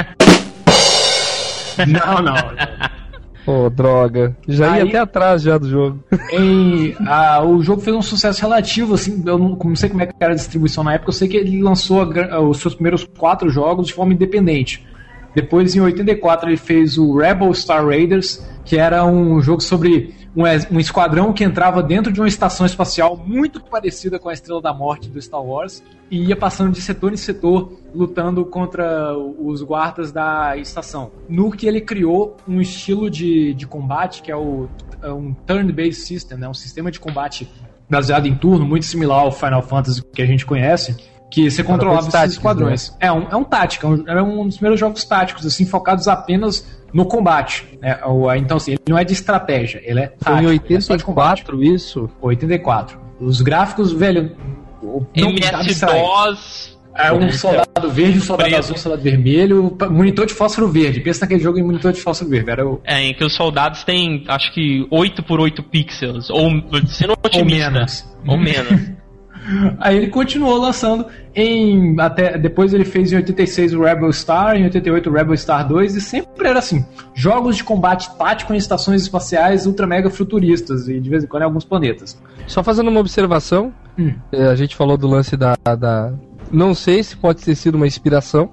[SPEAKER 2] Não, não. *laughs*
[SPEAKER 3] Pô, droga. Já ia
[SPEAKER 2] Aí-
[SPEAKER 3] até atrás já do jogo.
[SPEAKER 2] Em, ah, o jogo fez um sucesso relativo, assim, eu não, não sei como é que era a distribuição na época, eu sei que ele lançou a os seus primeiros quatro jogos de forma independente. Depois, em 84, ele fez o Rebel Star Raiders, que era um jogo sobre um, um esquadrão que entrava dentro de uma estação espacial muito parecida com a Estrela da Morte do Star Wars e ia passando de setor em setor lutando contra os guardas da estação. No que ele criou um estilo de, de combate que é o é um turn-based system, né? um sistema de combate baseado em turno, muito similar ao Final Fantasy que a gente conhece, que você controlava esses
[SPEAKER 3] táticas,
[SPEAKER 2] esquadrões. É um, é um tática, é um- era um dos primeiros jogos táticos, assim, focados apenas no combate. Né? O- Então, assim, ele não é de estratégia, ele é
[SPEAKER 3] Foi em
[SPEAKER 2] tático, ele é só de combate.
[SPEAKER 3] 84 isso?
[SPEAKER 2] 84. Os gráficos, velho.
[SPEAKER 4] MS-DOS.
[SPEAKER 2] É um soldado verde, um soldado azul, um soldado vermelho, monitor de fósforo verde. Pensa naquele jogo em monitor de fósforo verde. Era o,
[SPEAKER 4] É, em que os soldados têm, acho que 8 por 8 pixels. Ou sendo otimista.
[SPEAKER 2] menos.
[SPEAKER 4] Ou menos. *laughs*
[SPEAKER 2] Aí ele continuou lançando em até depois ele fez em 86 o Rebel Star, em 88 o Rebel Star 2 e sempre era assim, jogos de combate tático em estações espaciais ultra mega futuristas e de vez em quando em alguns planetas.
[SPEAKER 3] Só fazendo uma observação,
[SPEAKER 2] Hum.
[SPEAKER 3] é, a gente falou do lance da, da. Não sei se pode ter sido uma inspiração,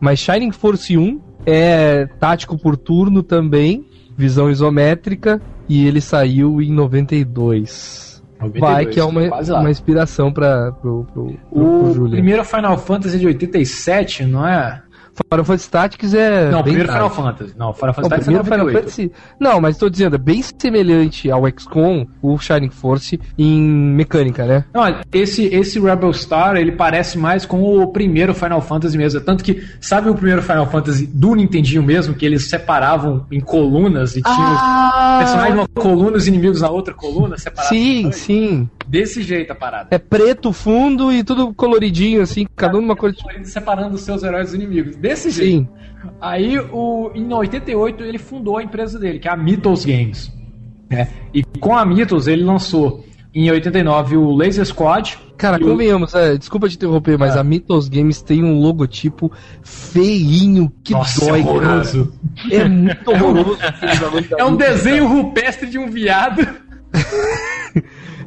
[SPEAKER 3] mas Shining Force 1 é tático por turno também, visão isométrica, e ele saiu em 92. Vai que é uma, uma inspiração para pro, pro, pro, pro
[SPEAKER 2] O
[SPEAKER 3] Julian.
[SPEAKER 2] primeiro Final Fantasy de 87, não é?
[SPEAKER 3] Final Fantasy Tactics é.
[SPEAKER 2] Não, primeiro Final. Fantasy. Não, Final Fantasy Tactics é
[SPEAKER 3] primeiro Final
[SPEAKER 2] 98.
[SPEAKER 3] Fantasy. Não, mas tô dizendo, é bem semelhante ao XCOM, o Shining Force, em mecânica, né?
[SPEAKER 2] Não, esse, esse Rebel Star, ele parece mais com o primeiro Final Fantasy mesmo. Tanto que, sabe o primeiro Final Fantasy do Nintendinho mesmo, que eles separavam em colunas e tinham os personagens numa coluna e os inimigos na outra coluna, separados?
[SPEAKER 3] Sim, sim.
[SPEAKER 2] Desse jeito a parada.
[SPEAKER 3] É preto fundo e tudo coloridinho, assim, cada um numa cor.
[SPEAKER 2] Separando os seus heróis dos inimigos. Desse jeito.
[SPEAKER 3] Sim.
[SPEAKER 2] Aí, o, em 88, ele fundou a empresa dele, que é a Mythos Games. né? E com a Mythos, ele lançou em 89 o Laser Squad.
[SPEAKER 3] Cara,
[SPEAKER 2] e o-
[SPEAKER 3] convenhamos, é, desculpa te interromper, mas
[SPEAKER 2] Ah.
[SPEAKER 3] a Mythos Games tem um logotipo feinho que
[SPEAKER 2] Nossa,
[SPEAKER 3] dói,
[SPEAKER 2] é horroroso.
[SPEAKER 3] cara. É muito *laughs* horroroso. bagulho da
[SPEAKER 2] É um desenho rupestre de um viado. *laughs*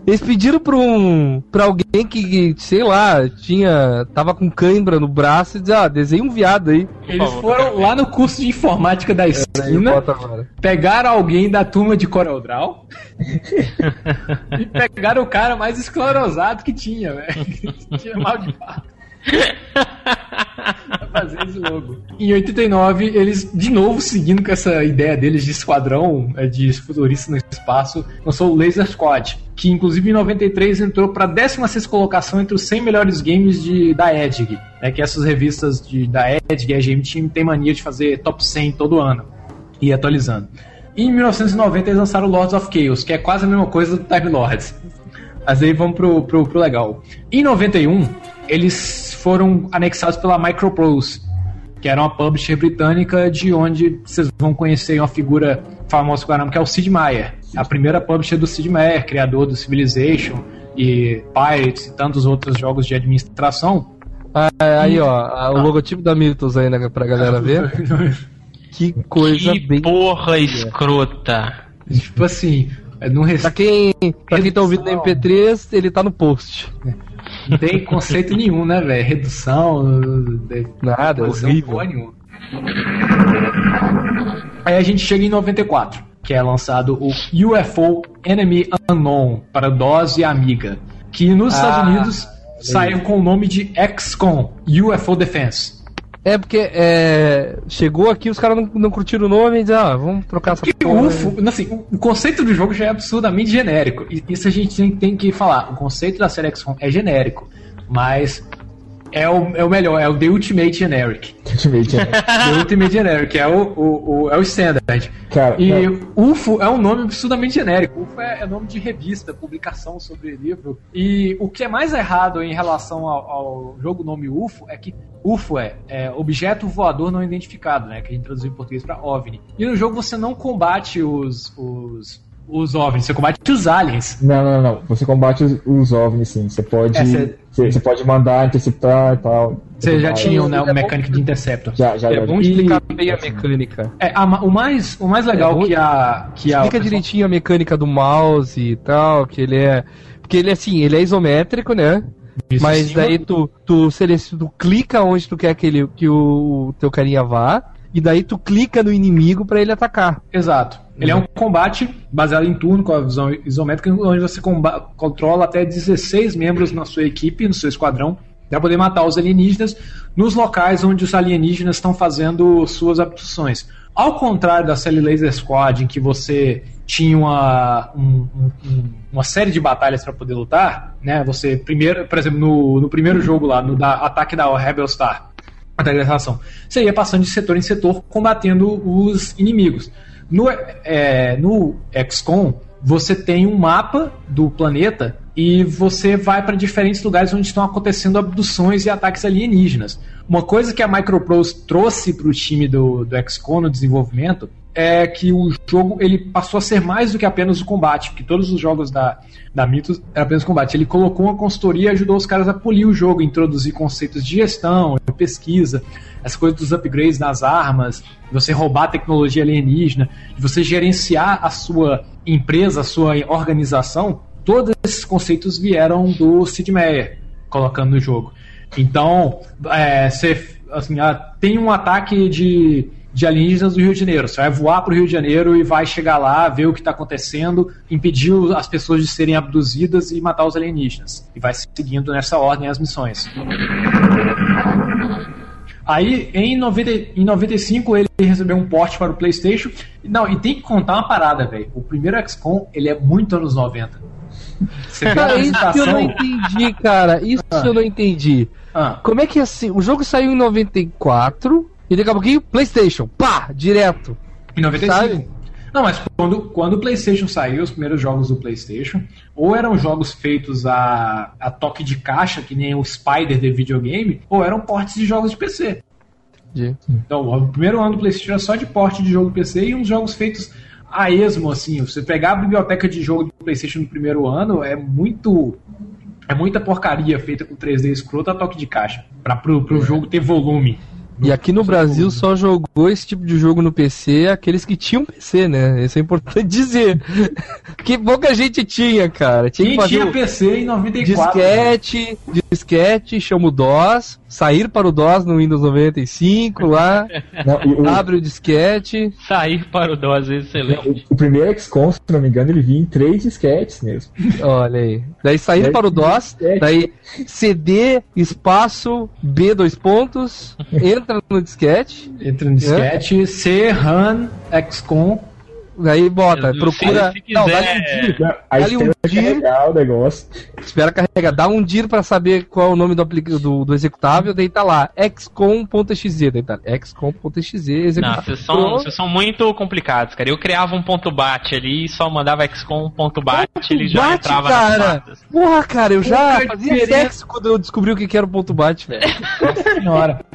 [SPEAKER 3] Eles pediram pra um. pra alguém que, sei lá, tinha. tava com cãibra no braço e dizia, ah, desenha um viado aí.
[SPEAKER 2] Eles foram lá no curso de informática da
[SPEAKER 3] Aí
[SPEAKER 2] esquina,
[SPEAKER 3] agora.
[SPEAKER 2] pegaram alguém da turma de CorelDRAW *laughs* e pegaram o cara mais esclerosado que tinha, velho. *laughs* Tinha mal de fato. Fazer logo. Em 89, eles, de novo, seguindo com essa ideia deles de esquadrão, é, de futurista no espaço, lançou o Laser Squad, que inclusive em 93 entrou pra 16 colocação entre os 100 melhores games de, da Edge, né, que essas revistas de, da Edge e a GM Team tem mania de fazer top 100 todo ano e atualizando. E em 1990 eles lançaram Lords of Chaos, que é quase a mesma coisa do Time Lords. Mas aí vamos pro, pro, pro legal. Em 91, eles foram anexados pela Microprose, que era uma publisher britânica de onde vocês vão conhecer uma figura famosa com caramba, que é o Sid Meier. A primeira publisher do Sid Meier, criador do Civilization e Pirates e tantos outros jogos de administração.
[SPEAKER 3] Ah, Aí, ó, a- o logotipo da Mythos aí, né, pra galera ver. *laughs* Que coisa
[SPEAKER 4] que
[SPEAKER 3] bem.
[SPEAKER 4] porra escrota.
[SPEAKER 2] tipo assim, não
[SPEAKER 3] Pra
[SPEAKER 2] res-
[SPEAKER 3] quem, pra quem tá ouvindo no MP3, ele tá no post.
[SPEAKER 2] não tem conceito nenhum, né, velho? Redução,
[SPEAKER 3] Nada, é
[SPEAKER 2] coesão
[SPEAKER 3] horrível.
[SPEAKER 2] porra nenhuma. Aí a gente chega em 94, que é lançado o UFO Enemy Unknown para DOS e Amiga, que nos
[SPEAKER 3] Ah,
[SPEAKER 2] Estados Unidos saiu com o nome de XCOM, UFO Defense.
[SPEAKER 3] É porque é, chegou aqui, os caras não, não curtiram o nome e disseram, ah, vamos trocar essa
[SPEAKER 2] Porque
[SPEAKER 3] porra.
[SPEAKER 2] UFO, assim, o- conceito do jogo já é absurdamente genérico. E isso a gente tem, tem que falar. O conceito da XCOM é genérico, mas é o, é o melhor, é o The Ultimate Generic. *laughs*
[SPEAKER 5] Ultimate, né?
[SPEAKER 2] The Ultimate Generic, é o, o, o- é o standard.
[SPEAKER 5] Cara,
[SPEAKER 2] E
[SPEAKER 5] não.
[SPEAKER 2] UFO é um nome absurdamente genérico. UFO é, é nome de revista, publicação sobre livro. E o que é mais errado em relação ao, ao jogo nome UFO é que UFO é, é objeto voador não identificado, né? Que a gente traduziu em português para OVNI. E no jogo você não combate os, os, os OVNIs, você combate os aliens.
[SPEAKER 5] Não, não, não. Você combate os, os OVNIs, sim. Você pode.
[SPEAKER 2] É, cê-
[SPEAKER 5] Você você pode mandar, interceptar e tal.
[SPEAKER 2] Você já tinha né,
[SPEAKER 3] é
[SPEAKER 2] o
[SPEAKER 3] bom
[SPEAKER 2] mecânico de Interceptor.
[SPEAKER 5] Já, já,
[SPEAKER 3] É
[SPEAKER 5] já.
[SPEAKER 3] bom
[SPEAKER 2] E-
[SPEAKER 3] explicar bem a mecânica.
[SPEAKER 2] É, a o, mais, o mais legal
[SPEAKER 3] É
[SPEAKER 2] que a. Que a
[SPEAKER 3] Explica direitinho a mecânica do mouse e tal, que ele é. Porque ele é assim, ele é isométrico, né?
[SPEAKER 2] Isso,
[SPEAKER 3] Mas daí tu, tu seleciona, tu clica onde tu quer que, ele, que o, o teu carinha vá. E daí tu clica no inimigo pra ele atacar.
[SPEAKER 2] Exato. Ele é um combate baseado em turno com a visão isométrica, onde você controla até 16 membros na sua equipe, no seu esquadrão, para poder matar os alienígenas nos locais onde os alienígenas estão fazendo suas abduções. Ao contrário da série Laser Squad, em que você tinha uma, um- um- um- uma série de batalhas para poder lutar, né? Você primeiro, por exemplo, no, no primeiro jogo lá, no da, ataque da Rebel Star, da relação, você ia passando de setor em setor combatendo os inimigos. No, é, no XCOM, você tem um mapa do planeta e você vai para diferentes lugares onde estão acontecendo abduções e ataques alienígenas. Uma coisa que a Microprose trouxe para o time do, do XCOM no desenvolvimento é que o jogo ele passou a ser mais do que apenas o combate, porque todos os jogos da, da Mythos eram apenas combate. Ele colocou uma consultoria e ajudou os caras a polir o jogo, introduzir conceitos de gestão, de pesquisa, essa coisa dos upgrades nas armas, de você roubar tecnologia alienígena, de você gerenciar a sua empresa, a sua organização. Todos esses conceitos vieram do Sid Meier, colocando no jogo. Então, é, assim, ah, tem um ataque de, de alienígenas do Rio de Janeiro. Você vai voar para o Rio de Janeiro e vai chegar lá, ver o que está acontecendo, impedir as pessoas de serem abduzidas e matar os alienígenas. E vai seguindo nessa ordem as missões. Aí, em, 90, em 95, ele recebeu um porte para o PlayStation. Não, e tem que contar uma parada, velho. O primeiro XCOM, ele é muito anos 90.
[SPEAKER 3] Cara, isso que eu não entendi, cara. Isso eu não entendi.
[SPEAKER 2] Ah,
[SPEAKER 3] Como é que assim? O jogo saiu em 94 e daqui a pouquinho, PlayStation. Pá! Direto.
[SPEAKER 2] Em 95.
[SPEAKER 3] Sabe?
[SPEAKER 2] Não, mas quando, quando o PlayStation saiu, os primeiros jogos do PlayStation, ou eram jogos feitos a, a toque de caixa, que nem o Spider de videogame, ou eram portes de jogos de PC. Então, o primeiro ano do PlayStation era só de porte de jogo PC e uns jogos feitos a esmo, assim. Você pegar a biblioteca de jogo do PlayStation no primeiro ano é muito. É muita porcaria feita com 3D escroto a toque de caixa. Pra, pro, pro jogo ter volume.
[SPEAKER 3] E aqui no Brasil só jogou esse tipo de jogo no PC aqueles que tinham PC, né? Isso é importante *laughs* dizer. Porque pouca gente tinha, cara. Tinha que
[SPEAKER 2] Quem tinha PC em 94? né?
[SPEAKER 3] disquete, disquete, chama o DOS, sair para o DOS no Windows 95 lá, *laughs* abre o disquete.
[SPEAKER 4] Sair para o DOS, excelente.
[SPEAKER 5] o, primeiro XCOM, se não me engano, ele vinha em três disquetes mesmo.
[SPEAKER 3] Olha aí. Daí sair para o DOS,
[SPEAKER 5] disquete.
[SPEAKER 3] daí CD, espaço, B, dois pontos, entra *laughs* no disquete,
[SPEAKER 2] Entra no disquete, C, RAM, XCOM.
[SPEAKER 3] Daí bota, procura. Não, dá um dir,
[SPEAKER 5] Não, Aí
[SPEAKER 3] Ali um
[SPEAKER 5] espera
[SPEAKER 3] dia-
[SPEAKER 5] carregar o negócio.
[SPEAKER 3] espera carregar, dá um dir pra saber qual é o nome do, aplica- do, do executável, daí tá lá, xcom.exe, daí tá xcom.exe,
[SPEAKER 4] Não,
[SPEAKER 3] executável.
[SPEAKER 4] vocês são, vocês são muito complicados, cara. Eu criava um ponto bat ali e só mandava XCOM ponto bat, ele já entrava nas
[SPEAKER 3] cara!
[SPEAKER 4] matas.
[SPEAKER 3] Porra, cara, eu já
[SPEAKER 2] Pouca
[SPEAKER 3] fazia
[SPEAKER 2] diferença.
[SPEAKER 3] sexo quando eu descobri o que era o ponto bate, velho. *laughs*
[SPEAKER 2] Senhora.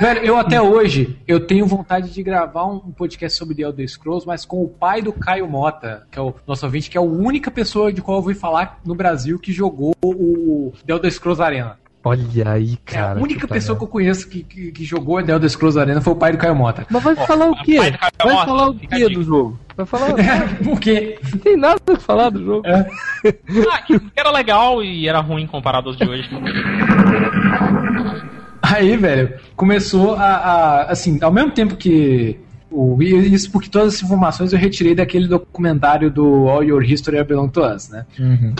[SPEAKER 2] Velho, eu até hoje, eu tenho vontade de gravar um podcast sobre The Elder Scrolls, mas com o pai do Caio Mota, que é o nosso ouvinte, que é a única pessoa de qual eu ouvi falar no Brasil que jogou o The Elder Scrolls Arena.
[SPEAKER 3] Olha aí,
[SPEAKER 2] É
[SPEAKER 3] cara.
[SPEAKER 2] a única
[SPEAKER 3] que
[SPEAKER 2] pessoa que eu conheço que, que, que jogou The Elder Scrolls Arena foi o pai do Caio Mota.
[SPEAKER 3] Mas vai falar o quê?
[SPEAKER 4] pai do Caio
[SPEAKER 3] Vai
[SPEAKER 4] Mota,
[SPEAKER 3] falar o quê do jogo? Vai falar. *laughs*
[SPEAKER 2] É, por quê?
[SPEAKER 3] Não tem nada pra falar do jogo.
[SPEAKER 4] Ah, que era legal e era ruim comparado aos de hoje.
[SPEAKER 2] Aí, velho, começou a, a- Assim, ao mesmo tempo que. O, e isso porque todas as informações eu retirei daquele documentário do All Your History Belong to Us, né?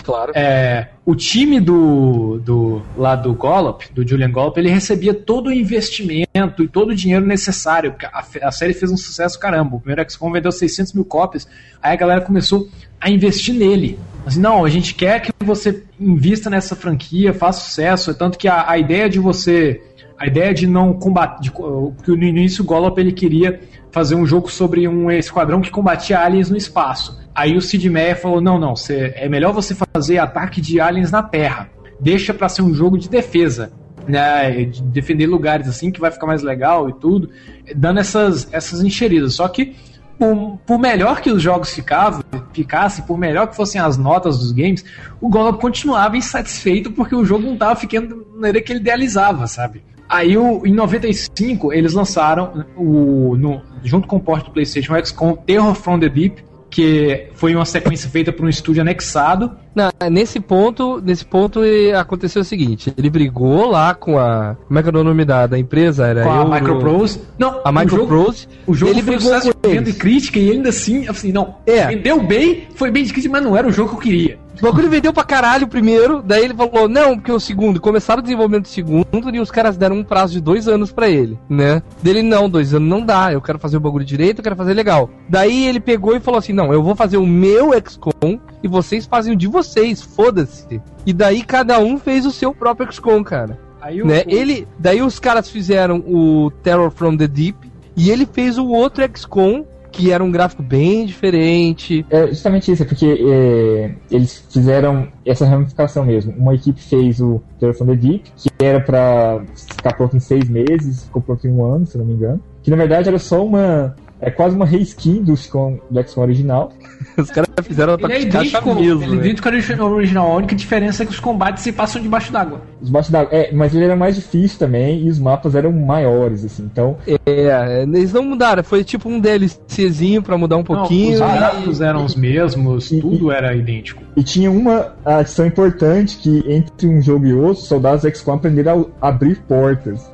[SPEAKER 3] Claro.
[SPEAKER 2] É, o time do, do lá do Gollop, do Julian Gollop, ele recebia todo o investimento e todo o dinheiro necessário, porque a, a série fez um sucesso caramba. O primeiro XCOM vendeu 600 mil cópias, aí a galera começou a investir nele. Assim, não, a gente quer que você invista nessa franquia, faça sucesso. É tanto que a, a ideia de você. A ideia de não combater. De, co- que no início o Gollop ele queria fazer um jogo sobre um esquadrão que combatia aliens no espaço. Aí o Sid Meier falou: não, não, cê- é melhor você fazer ataque de aliens na Terra. Deixa pra ser um jogo de defesa. Né, de defender lugares assim que vai ficar mais legal e tudo, dando essas, essas encheridas. Só que por, por melhor que os jogos ficavam, ficassem, por melhor que fossem as notas dos games, o Gollum continuava insatisfeito porque o jogo não estava ficando da maneira que ele idealizava, sabe? Aí o, em 95 eles lançaram o, no- junto com o porte do PlayStation o XCOM Terror from the Deep, que foi uma sequência feita por um estúdio anexado.
[SPEAKER 3] Não, nesse ponto, nesse ponto aconteceu o seguinte, ele brigou lá com a, como é que era o nome da, da empresa? Era
[SPEAKER 2] com a Microprose. Não,
[SPEAKER 3] A
[SPEAKER 2] o jogo,
[SPEAKER 3] Microprose.
[SPEAKER 2] o jogo
[SPEAKER 3] ele
[SPEAKER 2] foi um
[SPEAKER 3] brigou
[SPEAKER 2] sucesso
[SPEAKER 3] com
[SPEAKER 2] de venda e crítica e ainda assim, assim, não,
[SPEAKER 3] É.
[SPEAKER 2] vendeu bem, foi bem de crítica, mas não era o jogo que eu queria.
[SPEAKER 3] O bagulho vendeu pra caralho primeiro, daí ele falou, não, porque o segundo, começaram o desenvolvimento do segundo e os caras deram um prazo de dois anos pra ele, né? Dele, não, dois anos não dá, eu quero fazer o bagulho direito, eu quero fazer legal. Daí ele pegou e falou assim, não, eu vou fazer o meu XCOM e vocês fazem o de vocês, foda-se. E daí cada um fez o seu próprio XCOM, cara.
[SPEAKER 2] Aí o-
[SPEAKER 3] Né?
[SPEAKER 2] o-
[SPEAKER 3] Ele, daí os caras fizeram o Terror from the Deep e ele fez o outro XCOM, que era um gráfico bem diferente.
[SPEAKER 5] É justamente isso, é porque é, eles fizeram essa ramificação mesmo. Uma equipe fez o Terror from the Deep, que era pra ficar pronto em seis meses, ficou pronto em um ano, se não me engano. Que na verdade era só uma. É quase uma reskin do XCOM, do XCOM original. *laughs*
[SPEAKER 3] Os caras fizeram pra
[SPEAKER 2] Ele é
[SPEAKER 3] ficar
[SPEAKER 2] idêntico,
[SPEAKER 3] mesmo.
[SPEAKER 2] ele é
[SPEAKER 3] né?
[SPEAKER 2] idêntico ao original-. A única diferença é que os combates se passam debaixo d'água.
[SPEAKER 5] Os baixos d'água. É, mas ele era mais difícil também e os mapas eram maiores, assim. Então,
[SPEAKER 3] É, eles não mudaram, foi tipo um DLCzinho pra mudar um pouquinho.
[SPEAKER 2] Não, os
[SPEAKER 3] e-
[SPEAKER 2] gráficos eram os mesmos,
[SPEAKER 5] E-
[SPEAKER 2] tudo era idêntico.
[SPEAKER 5] E tinha uma adição importante que entre um jogo e outro, os soldados XCOM aprenderam a abrir portas.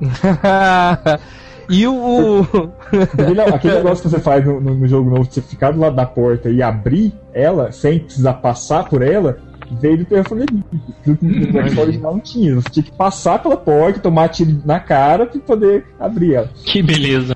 [SPEAKER 5] *laughs*
[SPEAKER 3] e o.
[SPEAKER 5] Aquele, *laughs* aquele negócio que você faz no, no- no jogo novo, de você ficar do lado da porta e abrir ela, sem precisar passar por ela, veio do do XCOM original não tinha. Você tinha que passar pela porta, tomar tiro na cara pra poder abrir ela.
[SPEAKER 4] Que beleza.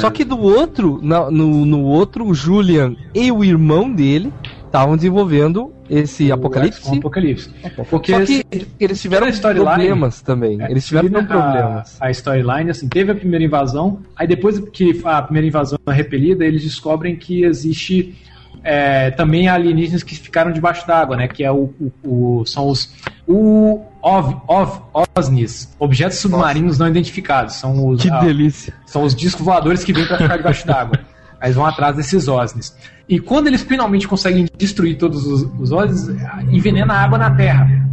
[SPEAKER 3] Só que do outro, na- no, no outro, o Julian e o irmão dele estavam desenvolvendo esse
[SPEAKER 2] O
[SPEAKER 3] Apocalipse.
[SPEAKER 2] Apocalipse. Porque
[SPEAKER 3] Só que eles tiveram problemas também.
[SPEAKER 2] É,
[SPEAKER 3] eles tiveram problemas.
[SPEAKER 2] A, a storyline, assim, teve a primeira invasão, aí depois que a primeira invasão é repelida, eles descobrem que existe é, também alienígenas que ficaram debaixo d'água, né? Que é o, o- o- são os o OV, OV, OSNIs, objetos submarinos não identificados. São os,
[SPEAKER 3] Que
[SPEAKER 2] a-
[SPEAKER 3] delícia.
[SPEAKER 2] são os discos voadores que vêm para ficar debaixo d'água. *laughs* Eles vão atrás desses OSNIs. E quando eles finalmente conseguem destruir todos os, os OSNIs, envenena a água na Terra.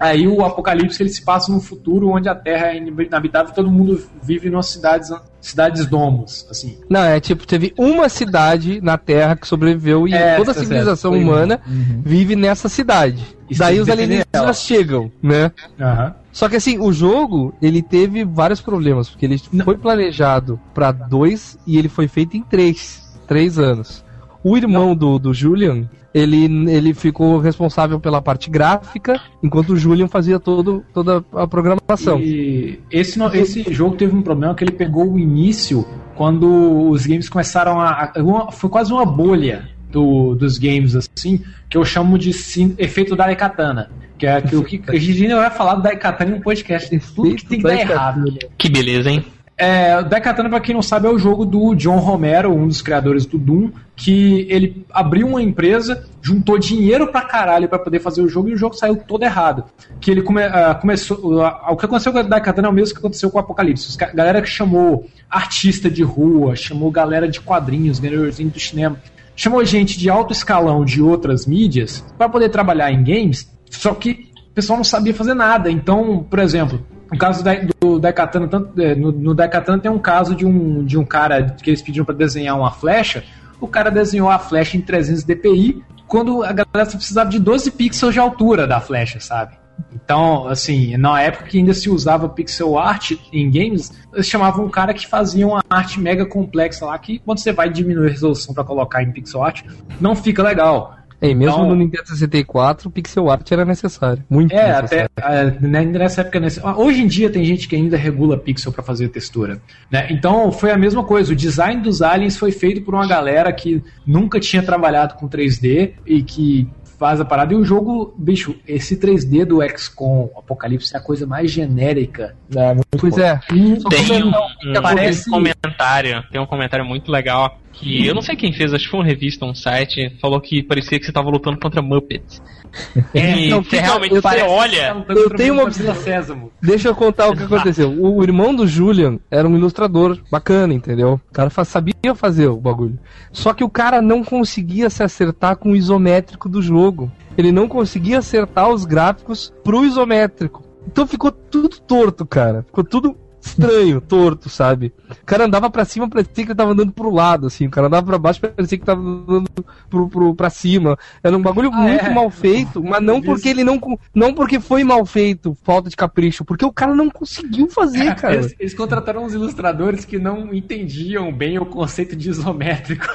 [SPEAKER 2] Aí o apocalipse ele se passa num futuro onde a Terra é inabitável e todo mundo vive nas cidades, cidades domos, assim.
[SPEAKER 3] Não, é tipo, teve uma cidade na Terra que sobreviveu e
[SPEAKER 2] É,
[SPEAKER 3] toda a
[SPEAKER 2] tá certo,
[SPEAKER 3] civilização humana
[SPEAKER 2] Uhum.
[SPEAKER 3] vive nessa cidade.
[SPEAKER 2] E
[SPEAKER 3] Daí
[SPEAKER 2] tem
[SPEAKER 3] os alienígenas chegam, né?
[SPEAKER 2] Aham.
[SPEAKER 3] Só que assim, o jogo, ele teve vários problemas, porque ele
[SPEAKER 2] Não.
[SPEAKER 3] foi planejado pra dois e ele foi feito em três, três anos. O irmão do, do Julian, ele, ele ficou responsável pela parte gráfica, enquanto o Julian fazia todo, toda a programação.
[SPEAKER 2] E esse, esse jogo teve um problema que ele pegou o início quando os games começaram a. a- uma- foi quase uma bolha do, dos games, assim, que eu chamo de sim- efeito Daikatana. Que é aquilo que a gente vai falar do Daikatana em um podcast. Tem tudo que tem que dar errado.
[SPEAKER 4] Que beleza, hein?
[SPEAKER 2] É, Daikatana, pra quem não sabe, é o jogo do John Romero, um dos criadores do Doom, que ele abriu uma empresa, juntou dinheiro pra caralho pra poder fazer o jogo e o jogo saiu todo errado. Que ele come- ah, começou. ah, o que aconteceu com o Daikatana é o mesmo que aconteceu com o Apocalipse. Ca- galera que chamou artista de rua, chamou galera de quadrinhos, ganhadorzinho do cinema, chamou gente de alto escalão de outras mídias pra poder trabalhar em games, só que o pessoal não sabia fazer nada. Então, por exemplo, no caso da- do Daikatana, tanto- é, no, no Daikatana tem um caso de um, de um cara que eles pediram para desenhar uma flecha. O cara desenhou a flecha em 300 dpi, quando a galera precisava de 12 pixels de altura da flecha, sabe? Então, assim, na época que ainda se usava pixel art em games, eles chamavam um cara que fazia uma arte mega complexa lá, que quando você vai diminuir a resolução para colocar em pixel art, não fica legal.
[SPEAKER 3] E mesmo
[SPEAKER 2] Então-
[SPEAKER 3] no Nintendo 64, o pixel art era necessário. Muito
[SPEAKER 2] É, até
[SPEAKER 3] necessário.
[SPEAKER 2] é, né, nessa época. Nesse, hoje em dia tem gente que ainda regula pixel para fazer textura. Né? Então foi a mesma coisa. O design dos aliens foi feito por uma galera que nunca tinha trabalhado com 3D e que faz a parada. E o jogo, bicho, esse 3D do XCOM Apocalipse é a coisa mais genérica.
[SPEAKER 5] É, muito
[SPEAKER 3] Pois
[SPEAKER 5] bom.
[SPEAKER 3] é.
[SPEAKER 4] Tem um,
[SPEAKER 3] o que
[SPEAKER 4] um comentário, tem um comentário muito legal que eu não sei quem fez, acho que foi uma revista, um site, falou que parecia que você tava lutando contra Muppets. *laughs*
[SPEAKER 2] É,
[SPEAKER 4] e
[SPEAKER 3] não,
[SPEAKER 4] você
[SPEAKER 3] fica-
[SPEAKER 4] realmente
[SPEAKER 3] eu
[SPEAKER 4] você olha.
[SPEAKER 3] eu tenho uma-
[SPEAKER 2] Sésamo.
[SPEAKER 3] Deixa eu contar o que aconteceu. O, irmão do Julian era um ilustrador bacana, entendeu? O cara fa- sabia fazer o bagulho. Só que o cara não conseguia se acertar com o isométrico do jogo. Ele não conseguia acertar os gráficos pro isométrico. Então ficou tudo torto, cara. Ficou tudo estranho, torto, sabe? O cara andava pra cima, parecia que ele tava andando pro lado, assim. O cara andava pra baixo, parecia que tava andando pro, pro, pra cima. Era um bagulho
[SPEAKER 2] Ah,
[SPEAKER 3] muito
[SPEAKER 2] é?
[SPEAKER 3] mal feito, mas não porque ele não. Não porque foi mal feito, falta de capricho, porque o cara não conseguiu fazer, *laughs* cara.
[SPEAKER 2] Eles, eles contrataram uns ilustradores que não entendiam bem o conceito de isométrico.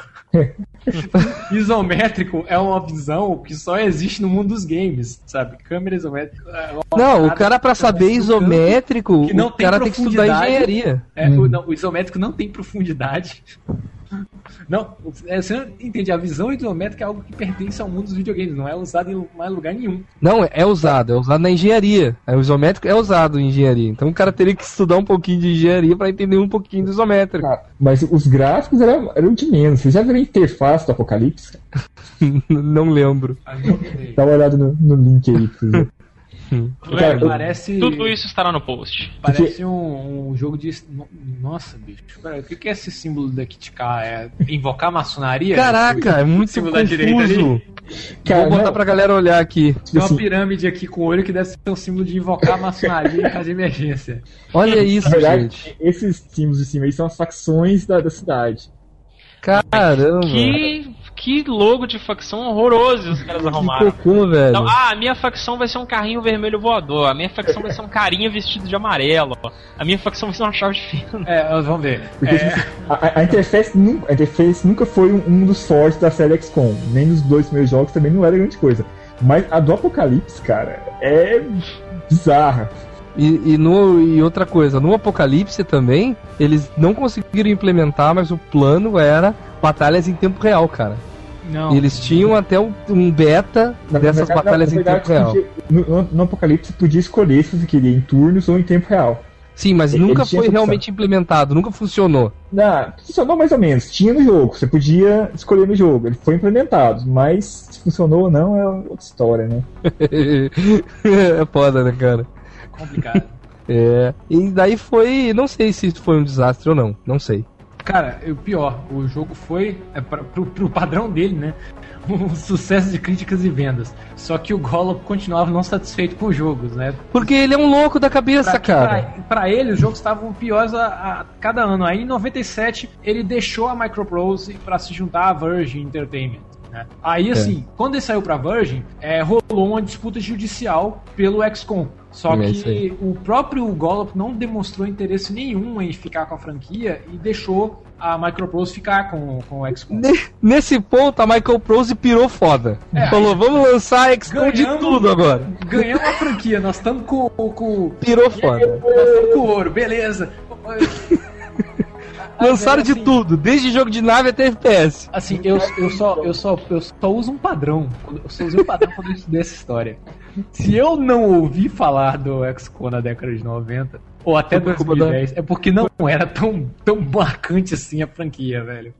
[SPEAKER 2] *laughs* isométrico é uma visão que só existe no mundo dos games, sabe? Câmera isométrica. é
[SPEAKER 3] Não, o cara pra
[SPEAKER 2] que
[SPEAKER 3] saber isométrico, o
[SPEAKER 2] tem
[SPEAKER 3] cara tem que estudar engenharia.
[SPEAKER 2] É, o, não, o isométrico não tem profundidade. Não, é, você não entende, a visão isométrica é algo que pertence ao mundo dos videogames, não é usado em mais lugar nenhum.
[SPEAKER 3] Não, é- é usado, é usado na engenharia. É, o isométrico é usado em engenharia. Então o cara teria que estudar um pouquinho de engenharia pra entender um pouquinho do isométrico.
[SPEAKER 5] Cara, mas os gráficos eram, eram de menos. Você já viu a interface do Apocalipse? *laughs*
[SPEAKER 3] não lembro.
[SPEAKER 5] Dá uma olhada no, no link aí. Ver. Cara, eu-
[SPEAKER 2] Parece.
[SPEAKER 4] Tudo isso estará no post.
[SPEAKER 2] Parece um, um jogo de. no- Nossa, bicho. Pera, o que que é esse símbolo da Kit K? É invocar maçonaria?
[SPEAKER 3] Caraca, é muito
[SPEAKER 2] símbolo da direita
[SPEAKER 3] confuso.
[SPEAKER 5] Cara,
[SPEAKER 3] Vou botar
[SPEAKER 5] não,
[SPEAKER 3] pra galera olhar aqui.
[SPEAKER 5] tipo
[SPEAKER 2] Tem uma
[SPEAKER 5] assim,
[SPEAKER 2] pirâmide aqui com o olho que deve ser um símbolo de invocar a maçonaria em caso de emergência.
[SPEAKER 3] Olha isso,
[SPEAKER 5] na verdade,
[SPEAKER 3] gente.
[SPEAKER 5] esses símbolos de cima aí são as facções da, da cidade.
[SPEAKER 3] Caramba.
[SPEAKER 4] Que, que logo de facção horroroso os caras *laughs*
[SPEAKER 3] Que
[SPEAKER 4] arrumaram.
[SPEAKER 3] cocô, velho.
[SPEAKER 4] Então, ah, a minha facção vai ser um carrinho vermelho voador. A minha facção vai ser um carinha vestido de amarelo. A minha facção vai ser uma chave de fenda.
[SPEAKER 2] É, vamos ver.
[SPEAKER 5] Porque
[SPEAKER 2] É,
[SPEAKER 5] a, a interface nunca, a interface nunca foi um, um dos fortes da série XCOM. Nem nos dois primeiros jogos também não era grande coisa. Mas a do Apocalipse, cara, é bizarra.
[SPEAKER 3] E, e no, e outra coisa, no Apocalipse também, eles não conseguiram implementar, mas o plano era batalhas em tempo real, cara.
[SPEAKER 2] não.
[SPEAKER 3] E eles tinham até um, um beta
[SPEAKER 5] Na-
[SPEAKER 3] dessas
[SPEAKER 5] verdade,
[SPEAKER 3] batalhas
[SPEAKER 5] na
[SPEAKER 3] em tempo real.
[SPEAKER 5] podia- no, no- Apocalipse você podia escolher se você queria em turnos ou em tempo real.
[SPEAKER 3] Sim, mas
[SPEAKER 5] Ele
[SPEAKER 3] nunca
[SPEAKER 5] tinha
[SPEAKER 3] foi realmente implementado, nunca funcionou.
[SPEAKER 5] Ah, funcionou mais ou menos. Tinha no jogo, você podia escolher no jogo. Ele foi implementado, mas se funcionou ou não é outra história, né? *laughs*
[SPEAKER 3] é foda, né, cara?
[SPEAKER 2] complicado. *laughs*
[SPEAKER 3] É. E daí foi. Não sei se isso foi um desastre ou não. Não sei.
[SPEAKER 2] Cara, o pior, o jogo foi, é, pra, pro, pro padrão dele, né? *laughs* Um sucesso de críticas e vendas. Só que o Gollum continuava não satisfeito com os jogos, né?
[SPEAKER 3] Porque ele é um louco da cabeça,
[SPEAKER 2] Pra,
[SPEAKER 3] cara.
[SPEAKER 2] pra, pra ele, os jogos estavam piores a, a cada ano. Aí em 97, ele deixou a Microprose pra se juntar à Virgin Entertainment. né? Aí, assim, quando ele saiu pra Virgin, é, rolou uma disputa judicial pelo XCOM. Só
[SPEAKER 3] É
[SPEAKER 2] que o próprio Gollop não demonstrou interesse nenhum em ficar com a franquia e deixou a Microprose ficar com, com o XCOM.
[SPEAKER 3] Ne- Nesse ponto, a Michael Prose pirou foda.
[SPEAKER 2] É.
[SPEAKER 3] Falou, vamos lançar XCOM de tudo agora.
[SPEAKER 2] Ganhamos a franquia, nós estamos com, com,
[SPEAKER 3] Pirou foda.
[SPEAKER 2] nós estamos com ouro, beleza.
[SPEAKER 3] Lançaram de
[SPEAKER 2] assim,
[SPEAKER 3] tudo, desde jogo de nave até FPS.
[SPEAKER 2] Assim, eu, eu, só, eu, só, eu só uso um padrão. Eu só usei um padrão quando eu estudei essa história. Se eu não ouvi falar do XCOM na década de 90, ou até
[SPEAKER 3] Foi por culpa da-
[SPEAKER 2] 2010, é porque não era tão, tão marcante assim a franquia, velho.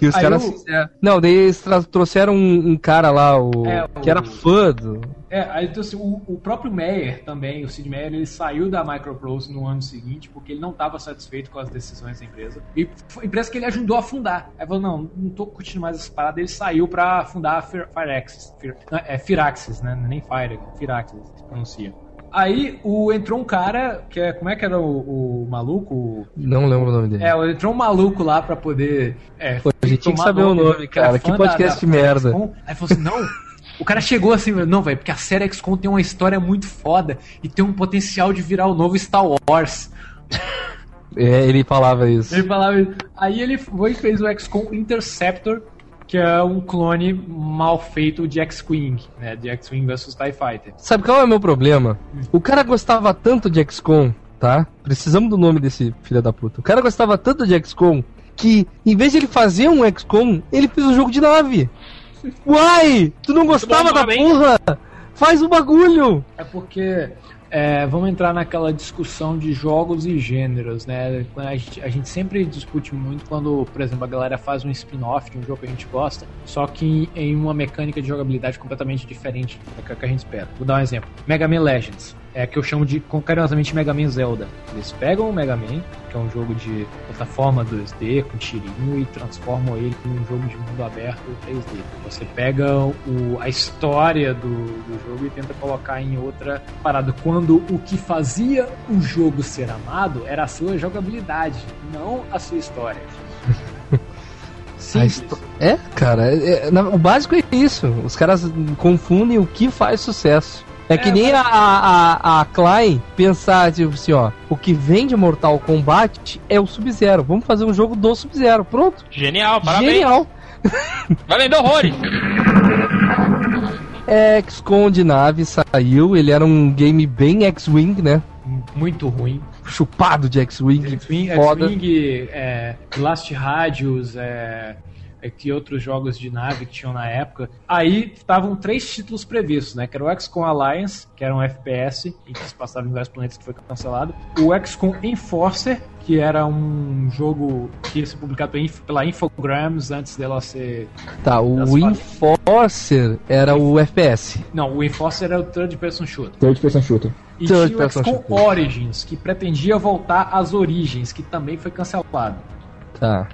[SPEAKER 3] E os caras
[SPEAKER 2] eu-
[SPEAKER 3] fizeram. Não, daí eles trouxeram um, um cara lá, o...
[SPEAKER 2] É,
[SPEAKER 3] que
[SPEAKER 2] o-
[SPEAKER 3] era fã do.
[SPEAKER 2] É, aí então, assim, o, o próprio Meyer também, o Sid Meier, ele saiu da Microprose no ano seguinte porque ele não estava satisfeito com as decisões da empresa. E foi empresa que ele ajudou a fundar. Aí falou, não, não tô curtindo mais essas paradas. Ele saiu pra fundar a Fir- Firaxis. Fir, é Firaxis, né? Nem Fire, Firaxis se pronuncia. Aí o, entrou um cara, que é. Como é que era o, o maluco? O-
[SPEAKER 3] Não lembro o nome dele.
[SPEAKER 2] É, entrou um maluco lá pra poder. É,
[SPEAKER 3] Pô, a gente tinha que saber o nome,
[SPEAKER 2] que era
[SPEAKER 3] cara. Que podcast de
[SPEAKER 2] da
[SPEAKER 3] merda.
[SPEAKER 2] Aí falou assim: não. O cara chegou assim, não, velho, porque a série XCOM tem uma história muito foda e tem um potencial de virar o novo Star Wars.
[SPEAKER 3] É, ele falava isso.
[SPEAKER 2] Ele falava. Aí ele foi e fez o XCOM Interceptor, que é um clone mal feito de X-Wing, né? De X-Wing vs TIE Fighter.
[SPEAKER 3] Sabe qual é o meu problema? O cara gostava tanto de XCOM, tá? Precisamos do nome desse filho da puta. O cara gostava tanto de XCOM que, em vez de ele fazer um XCOM, ele fez um jogo de nave. *laughs* Uai! Tu não gostava
[SPEAKER 4] bom
[SPEAKER 3] da porra? Faz o bagulho!
[SPEAKER 2] É porque é, vamos entrar naquela discussão de jogos e gêneros, né? A gente, a gente sempre discute muito quando, por exemplo, a galera faz um spin-off de um jogo que a gente gosta, só que em uma mecânica de jogabilidade completamente diferente da que a gente espera. Vou dar um exemplo: Mega Man Legends. É que eu chamo de carinhosamente Mega Man Zelda. Eles pegam o Mega Man, que é um jogo de plataforma 2D com tirinho e transformam ele em um jogo de mundo aberto 3D. Você pega o, a história do, do jogo e tenta colocar em outra parada. Quando o que fazia o jogo ser amado era a sua jogabilidade, não a sua história. *laughs*
[SPEAKER 3] Histó- É, cara, é- é- o básico é isso. Os caras confundem o que faz sucesso. É que
[SPEAKER 2] É,
[SPEAKER 3] nem a, a, a Klein pensar, tipo assim, ó, o que vende Mortal Kombat é o Sub-Zero. Vamos fazer um jogo do Sub-Zero. Pronto.
[SPEAKER 4] Genial, parabéns.
[SPEAKER 3] Genial.
[SPEAKER 4] Vai vender horrores. *laughs*
[SPEAKER 3] É, XCOM de nave saiu, ele era um game bem X-Wing, né?
[SPEAKER 2] Muito ruim.
[SPEAKER 3] Chupado de X-Wing,
[SPEAKER 2] X-Wing,
[SPEAKER 3] foda.
[SPEAKER 2] X-Wing, é, Last Radius, é, que outros jogos de nave que tinham na época. Aí estavam três títulos previstos, né? Que era o XCOM Alliance, que era um FPS, e que se passava em vários planetas que foi cancelado. O XCOM Enforcer, que era um jogo que ia ser publicado pela Inf- pela Infogrames antes dela ser.
[SPEAKER 3] Tá, o. Enforcer era o FPS.
[SPEAKER 2] Não, o Enforcer era o Third Person Shooter.
[SPEAKER 5] Third person shooter.
[SPEAKER 2] E
[SPEAKER 3] Third
[SPEAKER 2] tinha o
[SPEAKER 3] person
[SPEAKER 2] XCOM
[SPEAKER 3] shooter.
[SPEAKER 2] Origins, que pretendia voltar às origens, que também foi cancelado.
[SPEAKER 3] Tá.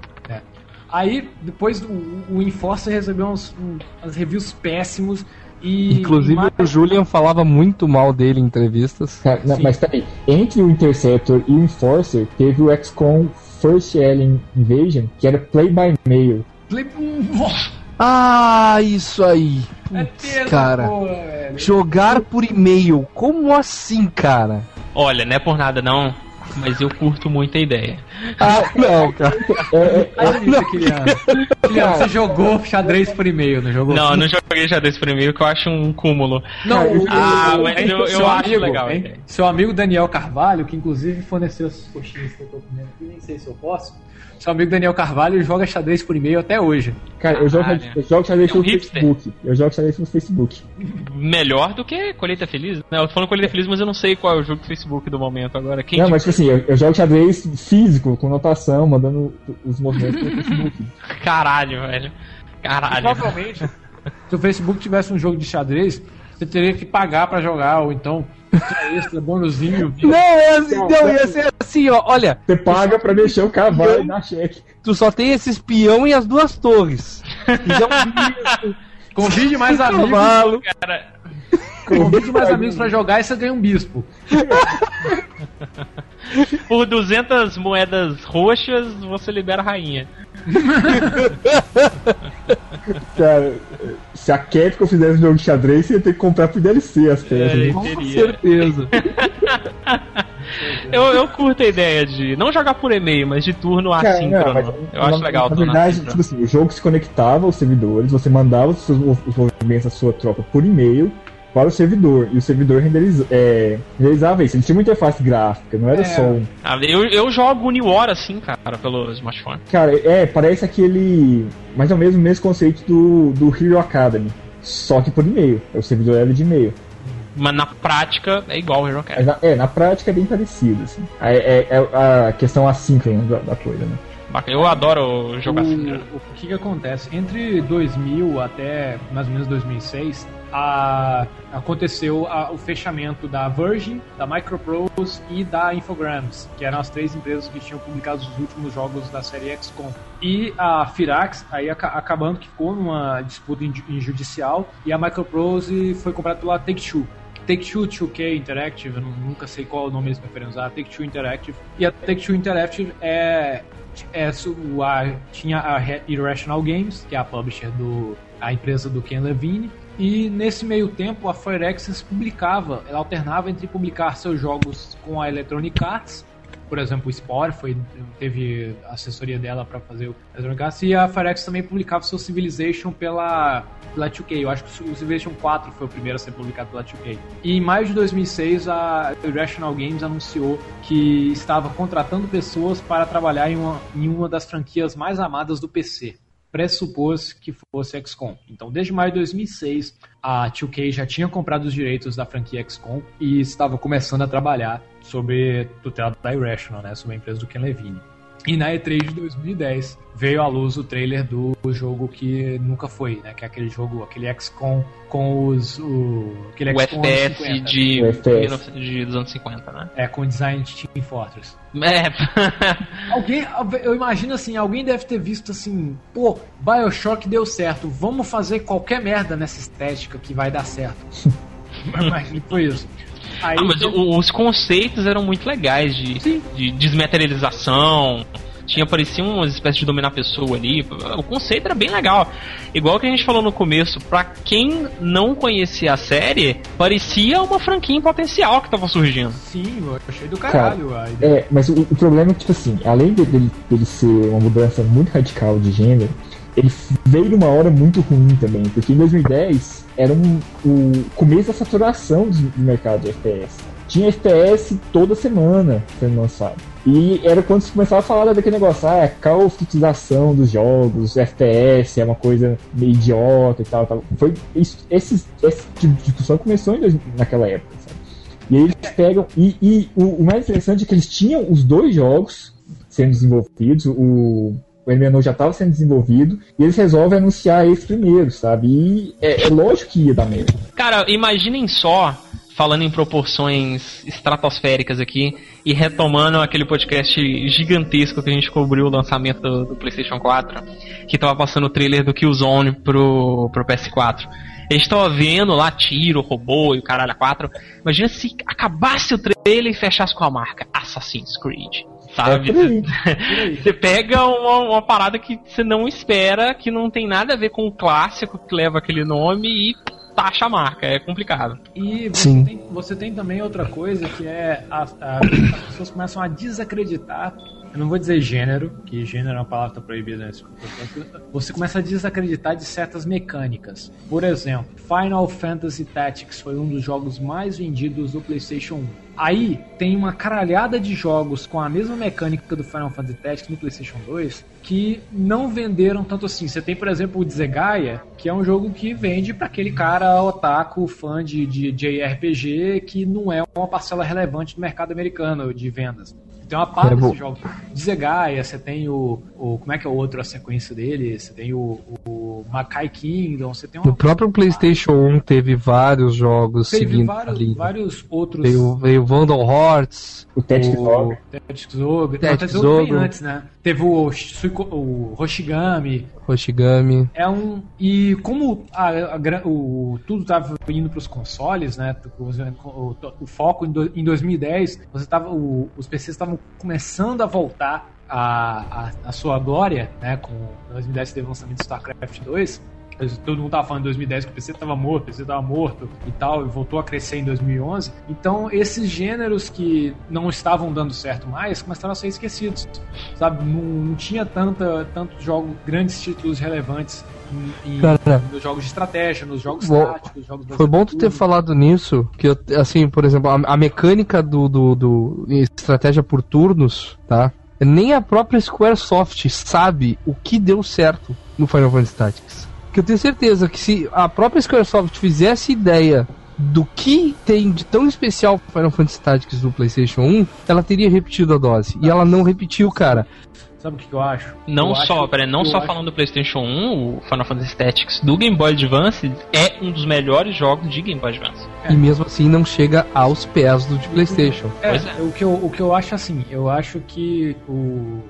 [SPEAKER 2] Aí, depois, o, o Enforcer recebeu uns, um, umas reviews péssimos e...
[SPEAKER 3] Inclusive
[SPEAKER 2] mais-
[SPEAKER 3] o Julian falava muito mal dele em entrevistas.
[SPEAKER 5] Cara, não, mas peraí, entre o Interceptor e o Enforcer, teve o XCOM First Alien Invasion, que era play by mail.
[SPEAKER 2] "Hum,
[SPEAKER 3] Ah, isso aí.
[SPEAKER 2] é
[SPEAKER 3] Putz,
[SPEAKER 2] terça,
[SPEAKER 3] cara.
[SPEAKER 2] porra, velho."
[SPEAKER 3] Jogar por e-mail. Como assim, cara?
[SPEAKER 4] Olha, não é por nada não, mas eu curto muito a ideia.
[SPEAKER 3] Ah, não, *laughs* cara.
[SPEAKER 5] É, é,
[SPEAKER 2] isso, Kiliano. Kiliano, você jogou xadrez por e-mail, não jogou?
[SPEAKER 4] Não, eu não joguei já desse primeiro que eu acho um cúmulo.
[SPEAKER 2] Não, o,
[SPEAKER 4] Ah,
[SPEAKER 2] o-
[SPEAKER 4] mas
[SPEAKER 2] hein,
[SPEAKER 4] eu- eu
[SPEAKER 2] seu
[SPEAKER 4] acho
[SPEAKER 2] amigo,
[SPEAKER 4] legal,
[SPEAKER 2] hein? Seu amigo Daniel Carvalho, que inclusive forneceu essas coxinhas que eu tô comendo aqui, nem sei se eu posso. Seu amigo Daniel Carvalho joga xadrez por e-mail até hoje.
[SPEAKER 5] cara, eu jogo, eu jogo xadrez
[SPEAKER 4] É um
[SPEAKER 5] pelo
[SPEAKER 4] hipster.
[SPEAKER 5] Facebook. Eu jogo xadrez pelo Facebook.
[SPEAKER 4] Melhor do que Colheita Feliz? Não, eu tô falando Colheita Feliz, mas eu não sei qual é o jogo do Facebook do momento agora. Quem
[SPEAKER 5] Não, mas tipo assim, eu, eu jogo xadrez físico, com notação, mandando os movimentos pelo Facebook. *laughs*
[SPEAKER 4] Caralho, velho. Caralho.
[SPEAKER 2] Provavelmente, *laughs* se o Facebook tivesse um jogo de xadrez, você teria que pagar pra jogar, ou então extra, bônusinho.
[SPEAKER 3] Não, é assim, não, ia ser assim, ó. Olha,
[SPEAKER 5] Você paga pra mexer o cavalo e dar cheque.
[SPEAKER 3] tu só tem esse espião e as duas torres. Já bispo,
[SPEAKER 2] Convide mais amigos.
[SPEAKER 3] cavalo.
[SPEAKER 4] Cara,
[SPEAKER 2] Convide mais amigos pra jogar e você ganha um bispo. *laughs* *laughs*
[SPEAKER 4] por 200 moedas roxas, você libera a rainha. *laughs*
[SPEAKER 5] Cara, se a Capcom fizesse um jogo de xadrez, você ia ter que comprar pro DLC as peças.
[SPEAKER 4] É?
[SPEAKER 3] Com certeza. *laughs*
[SPEAKER 4] Eu, eu curto a ideia de não jogar por e-mail, mas de turno
[SPEAKER 5] Cara,
[SPEAKER 4] assíncrono.
[SPEAKER 5] não, mas,
[SPEAKER 4] eu acho legal
[SPEAKER 5] Na verdade, tipo assim, o jogo se conectava aos servidores, você mandava os, seus, os movimentos da sua tropa por e-mail para o servidor, e o servidor renderiza, é, renderizava isso. Ele tinha uma interface gráfica, não era
[SPEAKER 2] É.
[SPEAKER 5] só um.
[SPEAKER 4] Ah, eu, eu jogo New War assim, cara, pelo smartphone.
[SPEAKER 5] Cara, é, parece aquele. Mais ou menos o mesmo conceito do, do Hero Academy. Só que por e-mail. O servidor era de e-mail.
[SPEAKER 4] Mas na prática é igual o Hero
[SPEAKER 5] Mas na, é, na prática é bem parecido, assim. É, é- é a questão assíncrona da, da coisa, né?
[SPEAKER 4] Bacana. Eu adoro jogar assim. né?
[SPEAKER 2] O, o que que acontece? Entre 2000 até mais ou menos 2006, a- aconteceu a- o fechamento da Virgin, da Microprose e da Infogrames, que eram as três empresas que tinham publicado os últimos jogos da série XCOM. E a Firax, aí aca- acabando que ficou numa disputa judicial, e a Microprose foi comprada pela Take-Two. Take-Two 2K Interactive, eu nu- nunca sei qual é o nome eles preferem usar, Take-Two Interactive. E a Take-Two Interactive é, é a- tinha a Irrational Games, que é a publisher do a empresa do Ken Levine. E nesse meio tempo a Firex publicava, ela alternava entre publicar seus jogos com a Electronic Arts, por exemplo, o Spore foi, teve assessoria dela para fazer o Electronic Arts, e a Firex também publicava seu Civilization pela, pela 2K. Eu acho que o Civilization 4 foi o primeiro a ser publicado pela 2K. E em maio de 2006, a Irrational Games anunciou que estava contratando pessoas para trabalhar em uma, em uma das franquias mais amadas do PC pressupôs que fosse XCOM. Então, desde maio de 2006, a 2K já tinha comprado os direitos da franquia XCOM e estava começando a trabalhar sobre tutela da Irrational, né, sobre a empresa do Ken Levine. E na E3 de 2010 veio à luz o trailer do jogo que nunca foi, né? Que é aquele jogo, aquele XCOM com os. O, aquele
[SPEAKER 4] O
[SPEAKER 2] XCOM
[SPEAKER 4] FPS
[SPEAKER 2] 50,
[SPEAKER 4] de,
[SPEAKER 5] O FPS.
[SPEAKER 4] 1900 de- dos anos 50, né?
[SPEAKER 2] É, com design de Team Fortress.
[SPEAKER 4] É. *laughs*
[SPEAKER 2] Alguém, eu imagino assim, alguém deve ter visto assim, pô, Bioshock deu certo, vamos fazer qualquer merda nessa estética que vai dar certo. *laughs* Mas foi isso. Aí,
[SPEAKER 4] Ah, mas o- os conceitos eram muito legais de,
[SPEAKER 2] Sim.
[SPEAKER 4] de desmaterialização. Tinha, parecia uma espécie de dominar a pessoa ali. O conceito era bem legal. Igual que a gente falou no começo, pra quem não conhecia a série, parecia uma franquia em potencial que tava surgindo.
[SPEAKER 2] sim, eu achei do caralho a ideia.
[SPEAKER 5] É, mas o, o problema é que, tipo assim, além de- dele, dele ser uma mudança muito radical de gênero, ele veio numa hora muito ruim também, porque em 2010 era um, o começo da saturação do, do mercado de FPS. Tinha FPS toda semana sendo lançado. E era quando se começava a falar daquele negócio, ah, é caofitização dos jogos, FPS é uma coisa meio idiota e tal, tal. Foi isso, esses, esse tipo de discussão começou em naquela época, sabe? E aí eles pegam. E, e o, o mais interessante é que eles tinham os dois jogos sendo desenvolvidos, o, o MMO já estava sendo desenvolvido, e eles resolvem anunciar esse primeiro, sabe? E é, é lógico que ia dar merda.
[SPEAKER 4] Cara, imaginem só, falando em proporções estratosféricas aqui, e retomando aquele podcast gigantesco que a gente cobriu o lançamento do, do PlayStation 4, que tava passando o trailer do Killzone pro, pro PS4. A gente tava vendo lá tiro, robô e o caralho a 4. Imagina se acabasse o trailer e fechasse com a marca Assassin's Creed. Sabe?
[SPEAKER 5] É.
[SPEAKER 4] Você pega uma, uma parada que você não espera, que não tem nada a ver com o clássico que leva aquele nome e taxa a marca. É complicado.
[SPEAKER 2] E você
[SPEAKER 3] Sim.
[SPEAKER 2] tem, você tem também outra coisa que é a- a- as pessoas começam a desacreditar. Eu não vou dizer gênero, que gênero é uma palavra que tá proibida nesse portanto, Você começa a desacreditar de certas mecânicas. Por exemplo, Final Fantasy Tactics foi um dos jogos mais vendidos do PlayStation 1. Aí tem uma caralhada de jogos com a mesma mecânica do Final Fantasy Tactics no PlayStation 2 que não venderam tanto assim. Você tem, por exemplo, o Dzegaya, que é um jogo que vende pra aquele cara otaku, fã de, de, de RPG, que não é uma parcela relevante do mercado americano de vendas. Tem uma parte
[SPEAKER 3] É bom.
[SPEAKER 2] desse jogo. Dzegaya, você tem o, o. Como é que é o outro, a sequência dele? Você tem o, o Makai Kingdom, você tem uma.
[SPEAKER 3] No próprio PlayStation 1 teve vários jogos
[SPEAKER 2] Teve
[SPEAKER 3] seguindo
[SPEAKER 2] vários,
[SPEAKER 3] ali.
[SPEAKER 2] vários outros.
[SPEAKER 3] Veio, veio Vandal Hearts,
[SPEAKER 5] O Tactics
[SPEAKER 3] o-
[SPEAKER 5] Ogre.
[SPEAKER 2] Tactics Ogre. Não,
[SPEAKER 3] Tactics
[SPEAKER 2] Ogre antes, né? Teve o, o Hoshigami.
[SPEAKER 3] Hoshigami.
[SPEAKER 2] É um. E como a- a o, tudo estava indo para os consoles, né? O, o- o foco em, do- em 2010, você tava, os PCs estavam começando a voltar à, à sua glória, né? Com 2010 teve o lançamento do StarCraft 2. Todo mundo tava falando em 2010 que o PC tava morto, o PC tava morto e tal, e voltou a crescer em 2011. Então, esses gêneros que não estavam dando certo mais começaram a ser esquecidos, sabe? Não, não tinha tanta, tantos jogos, grandes títulos relevantes em,
[SPEAKER 3] Cara.
[SPEAKER 2] nos jogos de estratégia, nos jogos
[SPEAKER 3] Bom,
[SPEAKER 2] táticos, jogos
[SPEAKER 3] Foi bom tu ter falado nisso, que assim, por exemplo, a, a mecânica do, do, do estratégia por turnos, tá? Nem a própria Squaresoft sabe o que deu certo no Final Fantasy Tactics. Que eu tenho certeza que se a própria Squaresoft fizesse ideia do que tem de tão especial o Final Fantasy Tactics do PlayStation 1, ela teria repetido a dose. E ela não repetiu, cara.
[SPEAKER 2] Sabe o que eu acho?
[SPEAKER 4] Não
[SPEAKER 2] Eu
[SPEAKER 4] só,
[SPEAKER 2] acho-
[SPEAKER 4] peraí, não só
[SPEAKER 2] acho-
[SPEAKER 4] falando do PlayStation 1, o Final Fantasy Tactics do Game Boy Advance é um dos melhores jogos de Game Boy Advance.
[SPEAKER 2] É.
[SPEAKER 3] E mesmo assim não chega aos pés do de PlayStation.
[SPEAKER 2] É,
[SPEAKER 4] Pois é.
[SPEAKER 2] O, que eu, o que eu acho assim, eu acho que o,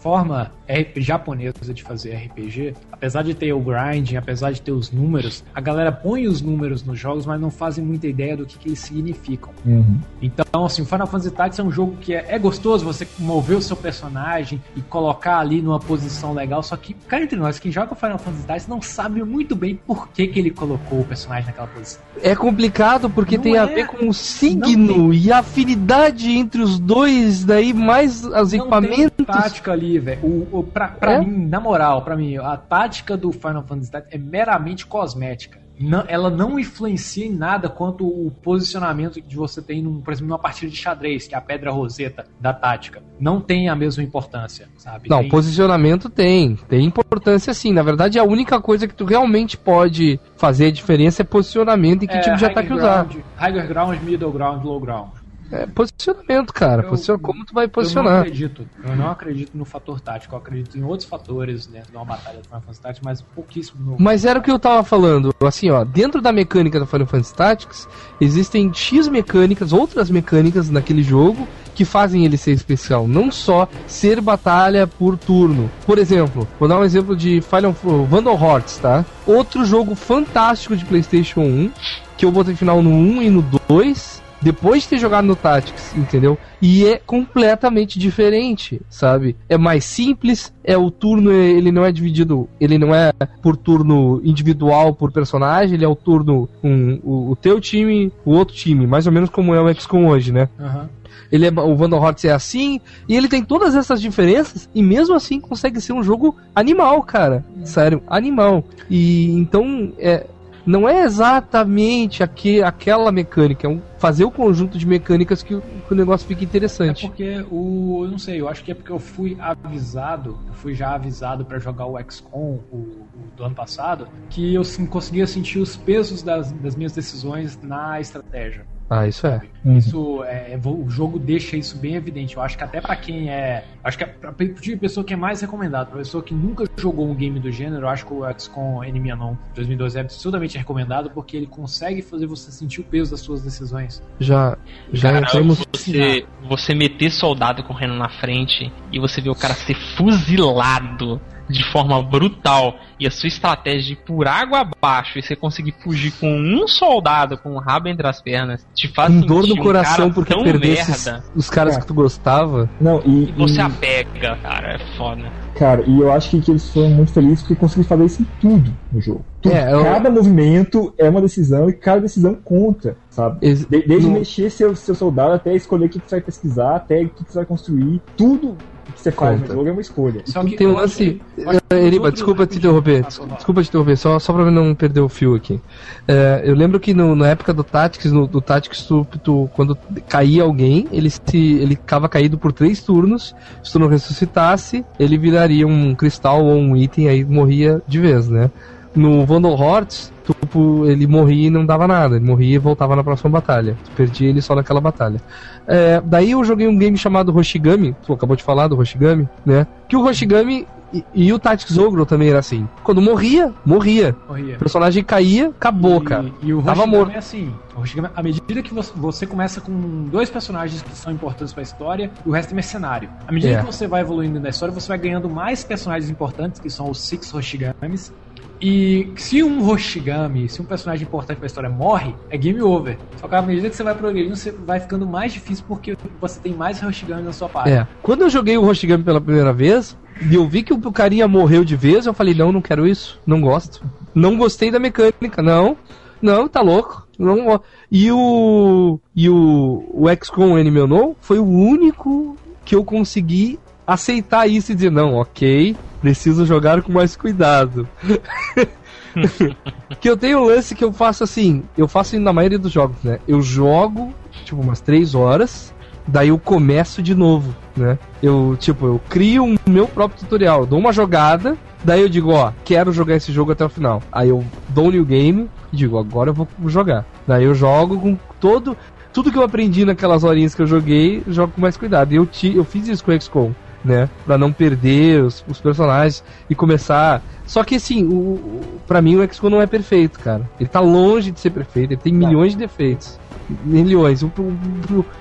[SPEAKER 2] forma japonesa de fazer RPG, apesar de ter o grinding, apesar de ter os números, a galera põe os números nos jogos, mas não fazem muita ideia do que, que eles significam.
[SPEAKER 5] Uhum.
[SPEAKER 2] Então, assim, o Final Fantasy Tactics é um jogo que é, é gostoso você mover o seu personagem e colocar ali numa posição legal, só que, cá entre nós, quem joga Final Fantasy Tactics não sabe muito bem por que, que ele colocou o personagem naquela posição.
[SPEAKER 3] É complicado porque
[SPEAKER 2] Não
[SPEAKER 3] tem a
[SPEAKER 2] é.
[SPEAKER 3] ver com o signo e a afinidade entre os dois, daí mais os
[SPEAKER 2] Não tem
[SPEAKER 3] equipamentos.
[SPEAKER 2] tática ali, velho. O, o, pra pra
[SPEAKER 3] É?
[SPEAKER 2] mim, na moral, pra mim, a tática do Final Fantasy Tactics é meramente cosmética. Não- ela não influencia em nada quanto o posicionamento que você tem, num, por exemplo, numa partida de xadrez, que é a pedra roseta da tática. Não tem a mesma importância, sabe?
[SPEAKER 3] Não,
[SPEAKER 2] Tem-
[SPEAKER 3] posicionamento tem. Tem importância sim. Na verdade, a única coisa que tu realmente pode fazer a diferença é posicionamento e que
[SPEAKER 2] é,
[SPEAKER 3] tipo de ataque usar.
[SPEAKER 2] ground, Higher ground, middle ground, low ground.
[SPEAKER 3] É posicionamento, cara.
[SPEAKER 2] Eu-
[SPEAKER 3] Posiciona- como tu vai
[SPEAKER 2] Eu não
[SPEAKER 3] posicionar.
[SPEAKER 2] acredito. Eu não acredito no fator tático. Eu acredito em outros fatores dentro de uma batalha do Final Fantasy Tactics, mas pouquíssimo no.
[SPEAKER 3] Mas era o que eu tava falando, assim, ó, dentro da mecânica do Final Fantasy Tactics, existem X mecânicas, outras mecânicas naquele jogo que fazem ele ser especial, não só ser batalha por turno. Por exemplo, vou dar um exemplo de Final Vandal Hearts, tá? Outro jogo fantástico de PlayStation 1, que eu botei final no 1 e no 2, depois de ter jogado no Tactics, entendeu? E é completamente diferente, sabe? É mais simples, é o turno, ele não é dividido, ele não é por turno individual por personagem, ele é o turno um, o, o teu time, o outro time, mais ou menos como é o XCOM hoje, né?
[SPEAKER 2] Aham.
[SPEAKER 3] Ele é, o Vandal Hearts é assim, e ele tem todas essas diferenças, e mesmo assim consegue ser um jogo animal, cara. Sério, animal. E então, é, não é exatamente aqui, aquela mecânica, é um, fazer o conjunto de mecânicas que, o- que o negócio fica
[SPEAKER 2] É
[SPEAKER 3] interessante.
[SPEAKER 2] porque o. Eu não sei, eu acho que é porque eu fui avisado, eu fui já avisado pra jogar o XCOM o, o do ano passado, que eu sim, conseguia sentir os pesos das, das minhas decisões na estratégia.
[SPEAKER 3] Ah, isso é.
[SPEAKER 5] Uhum.
[SPEAKER 2] Isso é, o jogo deixa isso bem evidente. Eu acho que até pra quem é, acho que é pra tipo de pessoa que é mais recomendado, pra pessoa que nunca jogou um game do gênero, eu acho que o XCOM Enemy Unknown 2012 é absurdamente recomendado porque ele consegue fazer você sentir o peso das suas decisões.
[SPEAKER 3] Já, já
[SPEAKER 4] Cara,
[SPEAKER 3] entramos.
[SPEAKER 4] você, você meter soldado correndo na frente e você ver o cara ser fuzilado de forma brutal e a sua estratégia de ir por água abaixo e você conseguir fugir com um soldado com o rabo entre as pernas te faz
[SPEAKER 3] Com dor no
[SPEAKER 4] um
[SPEAKER 3] coração
[SPEAKER 4] cara
[SPEAKER 3] porque
[SPEAKER 4] tão
[SPEAKER 3] perdesse
[SPEAKER 4] merda
[SPEAKER 3] os caras
[SPEAKER 5] É.
[SPEAKER 3] que tu gostava.
[SPEAKER 5] Não, e,
[SPEAKER 4] e você
[SPEAKER 5] e-
[SPEAKER 4] apega, cara, é foda.
[SPEAKER 5] cara, e eu acho que, que eles foram muito felizes porque conseguiram fazer isso em tudo no jogo. Tudo.
[SPEAKER 3] É, eu-
[SPEAKER 5] Cada movimento é uma decisão e cada decisão conta, sabe?
[SPEAKER 3] Ex-
[SPEAKER 5] De- desde
[SPEAKER 3] no-
[SPEAKER 5] mexer seu, seu soldado até escolher o que, você vai pesquisar, até o que, que você vai construir. Tudo que você faz
[SPEAKER 3] Conta.
[SPEAKER 5] no jogo é uma escolha.
[SPEAKER 2] Só
[SPEAKER 3] Tem um lance.
[SPEAKER 2] que- que
[SPEAKER 3] Eh, Eriba, desculpa te interromper.
[SPEAKER 2] Ah, foi mal.
[SPEAKER 3] Desculpa te interromper, só, só pra não perder o fio aqui. Eh, eu lembro que no- na época do Tactics, no, do Tactics, tu, tu- quando caía alguém, ele se ele ficava caído por três turnos. Se tu não ressuscitasse, ele viraria um cristal ou um item, aí morria de vez, né? No Vandal Hearts, tu, ele morria e não dava nada. Ele morria e voltava na próxima batalha. Tu perdia ele só naquela batalha. É, daí eu joguei um game chamado Hoshigami, tu acabou de falar do Hoshigami, né? Que o Hoshigami e, e o Tactics Ogre também era assim. Quando morria, morria.
[SPEAKER 2] Morria.
[SPEAKER 3] O personagem caía, acabou,
[SPEAKER 2] E-
[SPEAKER 3] cara.
[SPEAKER 2] E, o
[SPEAKER 3] Tava
[SPEAKER 2] Hoshigami
[SPEAKER 3] morto.
[SPEAKER 2] é assim. Hoshigami, à medida que você, você começa com dois personagens que são importantes pra história, e o resto é mercenário. À medida
[SPEAKER 3] É.
[SPEAKER 2] que você vai evoluindo na história, você vai ganhando mais personagens importantes, que são os Six Hoshigamis. E se um Hoshigami, se um personagem importante pra história morre, é game over. Só que à medida que você vai progredindo, você vai ficando mais difícil porque você tem mais Hoshigami na sua parte.
[SPEAKER 3] É. Quando eu joguei o Hoshigami pela primeira vez, e eu vi que o carinha morreu de vez, eu falei, não, não quero isso. Não gosto. Não gostei da mecânica, não. Não, tá louco. Não, e o. E o. O XCOM Enemy Unknown foi o único que eu consegui aceitar isso e dizer, não, ok, preciso jogar com mais cuidado. *laughs* que eu tenho um lance que eu faço assim, eu faço na maioria dos jogos, né? Eu jogo, tipo, umas três horas, daí eu começo de novo, né? Eu, tipo, eu crio um meu próprio tutorial, dou uma jogada, daí eu digo, ó, quero jogar esse jogo até o final. Aí eu dou um new game e digo, agora eu vou jogar. Daí eu jogo com todo. Tudo que eu aprendi naquelas horinhas que eu joguei, jogo com mais cuidado. E eu, eu fiz isso com o XCOM, né? Pra não perder os, os personagens e começar. Só que assim, o, o, pra mim o XCOM não é perfeito, cara. Ele tá longe de ser perfeito, ele tem milhões de defeitos. Milhões.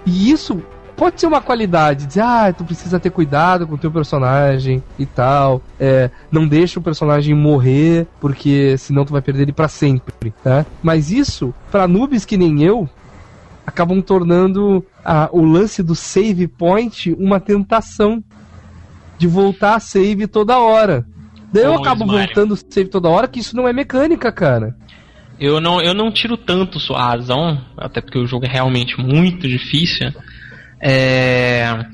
[SPEAKER 3] E isso pode ser uma qualidade, dizer, ah, tu precisa ter cuidado com o teu personagem e tal. É, não deixa o personagem morrer, porque senão tu vai perder ele pra sempre, tá? Mas isso, pra noobs que nem eu, acabam tornando a- o lance do save point uma tentação de voltar a save toda hora. Daí eu acabo
[SPEAKER 4] Mario.
[SPEAKER 3] voltando save toda hora, que isso não é mecânica, cara.
[SPEAKER 4] Eu não, eu não tiro tanto sua razão, até porque o jogo é realmente muito difícil. É.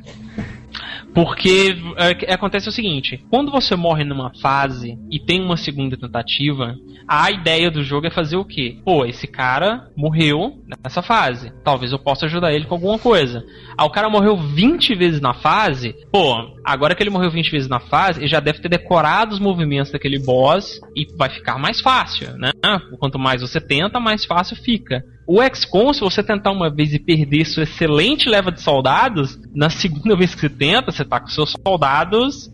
[SPEAKER 4] Porque é, acontece o seguinte: quando você morre numa fase e tem uma segunda tentativa, a ideia do jogo é fazer o quê? Pô, esse cara morreu nessa fase. Talvez eu possa ajudar ele com alguma coisa. Ah, o cara morreu 20 vezes na fase. Pô, agora que ele morreu 20 vezes na fase, ele já deve ter decorado os movimentos daquele boss e vai ficar mais fácil, né? Quanto mais você tenta, mais fácil fica. O XCOM, se você tentar uma vez e perder sua excelente leva de soldados, na segunda *laughs* vez que você tenta, você tá com seus soldados,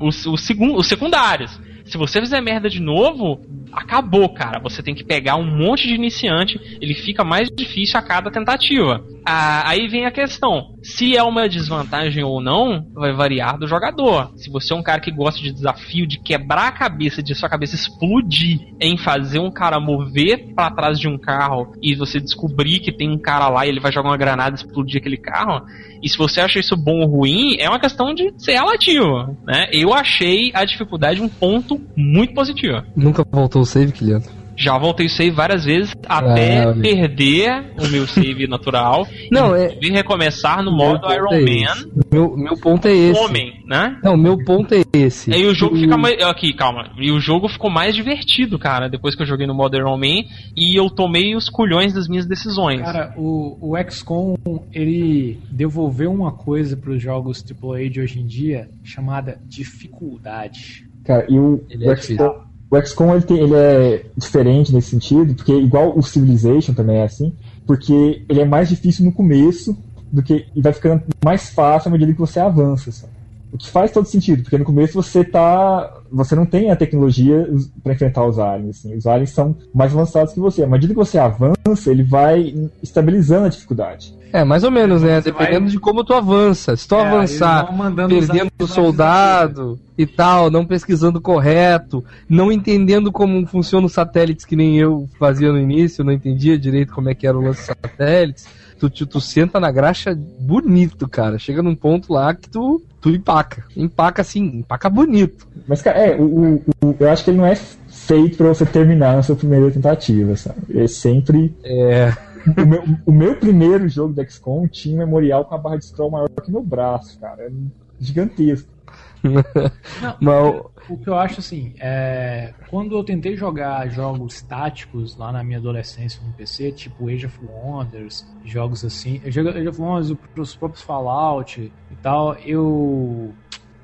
[SPEAKER 4] os, os, segun, os secundários. Se você fizer merda de novo, acabou, cara. Você tem que pegar um monte de iniciante, ele fica mais difícil a cada tentativa. Ah, aí vem a questão: se é uma desvantagem ou não, vai variar do jogador. Se você é um cara que gosta de desafio, de quebrar a cabeça, de sua cabeça explodir em fazer um cara mover para trás de um carro e você descobrir que tem um cara lá e ele vai jogar uma granada e explodir aquele carro, e se você acha isso bom ou ruim, é uma questão de ser relativo, né? Eu achei a dificuldade um ponto muito positivo.
[SPEAKER 3] Nunca voltou o save, Kiliano?
[SPEAKER 4] Já voltei o save várias vezes até
[SPEAKER 3] Ah,
[SPEAKER 4] perder o meu save natural *laughs*
[SPEAKER 3] Não,
[SPEAKER 4] e
[SPEAKER 3] é-
[SPEAKER 4] recomeçar no
[SPEAKER 3] Meu
[SPEAKER 4] modo
[SPEAKER 3] ponto
[SPEAKER 4] Iron
[SPEAKER 3] é
[SPEAKER 4] Man
[SPEAKER 3] esse. Meu, meu ponto é esse.
[SPEAKER 4] homem, né?
[SPEAKER 3] Não, meu ponto é esse.
[SPEAKER 4] Aí o jogo
[SPEAKER 3] O-
[SPEAKER 4] fica mais. Aqui, calma. E o jogo ficou mais divertido, cara, depois que eu joguei no modo Iron Man e eu tomei os culhões das minhas decisões.
[SPEAKER 2] Cara, o, o XCOM, ele devolveu uma coisa para os jogos AAA de hoje em dia chamada dificuldade.
[SPEAKER 5] Cara, e o,
[SPEAKER 3] Ele
[SPEAKER 5] o
[SPEAKER 3] é
[SPEAKER 5] XCOM, o XCOM ele, tem- ele é diferente nesse sentido, porque igual o Civilization também é assim, porque ele é mais difícil no começo do que e vai ficando mais fácil à medida que você avança. sabe? O que faz todo sentido, porque no começo você tá, você não tem a tecnologia para enfrentar os aliens. Assim. Os aliens são mais avançados que você. À medida que você avança, ele vai estabilizando a dificuldade.
[SPEAKER 3] É, mais ou menos, né?
[SPEAKER 2] Você
[SPEAKER 3] Dependendo
[SPEAKER 2] vai-
[SPEAKER 3] de como tu avança. Se tu
[SPEAKER 2] É,
[SPEAKER 3] avançar perdendo o soldado e tal, não pesquisando correto, não entendendo como funcionam os satélites que nem eu fazia no início, não entendia direito como é que era o lance dos satélites. Tu, tu, tu senta na graxa bonito, cara. Chega num ponto lá que tu, tu empaca. Empaca assim, empaca bonito.
[SPEAKER 5] Mas, cara, é, o, o- o- eu acho que ele não é feito pra você terminar na sua primeira tentativa, sabe? É sempre.
[SPEAKER 3] É.
[SPEAKER 5] O meu, o meu primeiro jogo da XCOM tinha um memorial com a barra de scroll maior que meu braço, cara. É gigantesco.
[SPEAKER 3] Mas,
[SPEAKER 2] O que eu acho assim, é, quando eu tentei jogar jogos táticos lá na minha adolescência no PC, tipo Age of Wonders, jogos assim, Age of Wonders, os próprios Fallout e tal, eu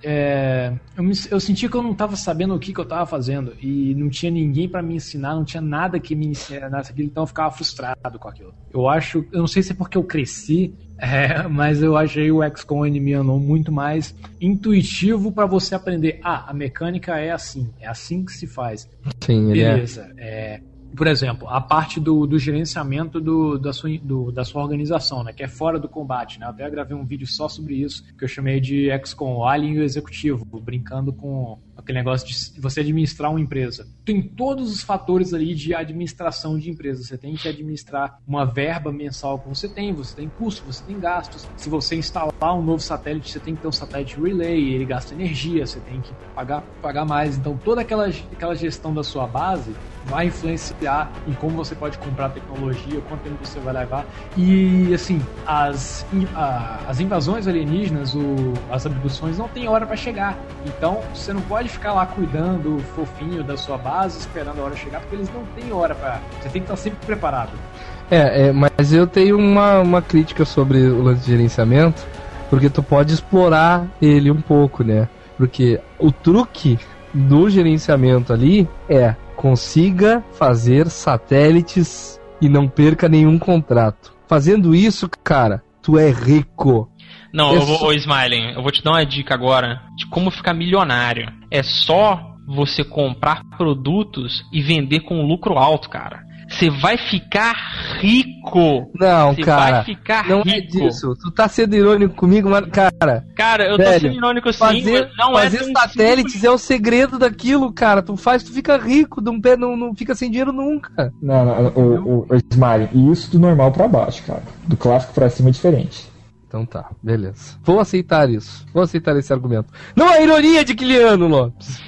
[SPEAKER 2] é, eu, me- eu senti que eu não estava sabendo o que, que eu estava fazendo e não tinha ninguém para me ensinar, não tinha nada que me ensinasse aquilo, então eu ficava frustrado com aquilo. Eu acho, eu não sei se é porque eu cresci, *laughs* é, mas eu achei o XCOM Enemy Unknown muito mais intuitivo para você aprender. Ah, a mecânica é assim, é assim que se faz.
[SPEAKER 3] sim, é.
[SPEAKER 2] Beleza. É, por exemplo, a parte do, do gerenciamento do, da, sua, do- da sua organização, né, que é fora do combate. Né? Eu até gravei um vídeo só sobre isso, que eu chamei de XCOM, o Alien e o Executivo, brincando com aquele negócio de você administrar uma empresa. Tem todos os fatores ali de administração de empresa. Você tem que administrar uma verba mensal que você tem, você tem custo, você tem gastos. Se você instalar um novo satélite, você tem que ter um satélite relay, ele gasta energia, você tem que pagar, pagar mais. Então toda aquela, aquela gestão da sua base vai influenciar em como você pode comprar tecnologia, quanto tempo você vai levar. E assim, as, as invasões alienígenas, o- as abduções não tem hora para chegar. Então você não pode ficar lá cuidando fofinho da sua base, esperando a hora chegar, porque eles não têm hora para. Você tem que estar sempre preparado.
[SPEAKER 3] É, é, mas eu tenho uma, uma crítica sobre o lance de gerenciamento, porque tu pode explorar ele um pouco, né? Porque o truque do gerenciamento ali é consiga fazer satélites e não perca nenhum contrato. Fazendo isso, cara, tu é rico.
[SPEAKER 4] Não,
[SPEAKER 3] Eu
[SPEAKER 4] eu vou,
[SPEAKER 3] sou-
[SPEAKER 4] ô Smiling, eu vou te dar uma dica agora de como ficar milionário. É só você comprar produtos e vender com lucro alto, cara. Você vai ficar rico.
[SPEAKER 3] Não,
[SPEAKER 4] Você
[SPEAKER 3] cara.
[SPEAKER 4] vai ficar
[SPEAKER 3] Não é
[SPEAKER 4] rico.
[SPEAKER 3] disso. Tu tá sendo irônico comigo, mas, cara,
[SPEAKER 4] Cara, eu tô
[SPEAKER 3] Velho,
[SPEAKER 4] sendo irônico sim,
[SPEAKER 3] fazer,
[SPEAKER 4] mas não
[SPEAKER 3] fazer
[SPEAKER 4] é tão
[SPEAKER 3] satélites é o segredo daquilo, cara. Tu faz, tu fica rico, não, não, não fica sem dinheiro nunca.
[SPEAKER 5] Não, não, o, o, o Smiley, e isso do normal pra baixo, cara. Do clássico pra cima é diferente.
[SPEAKER 3] Então tá, beleza. Vou aceitar isso. Vou aceitar esse argumento. Não é ironia de Kiliano Lopes.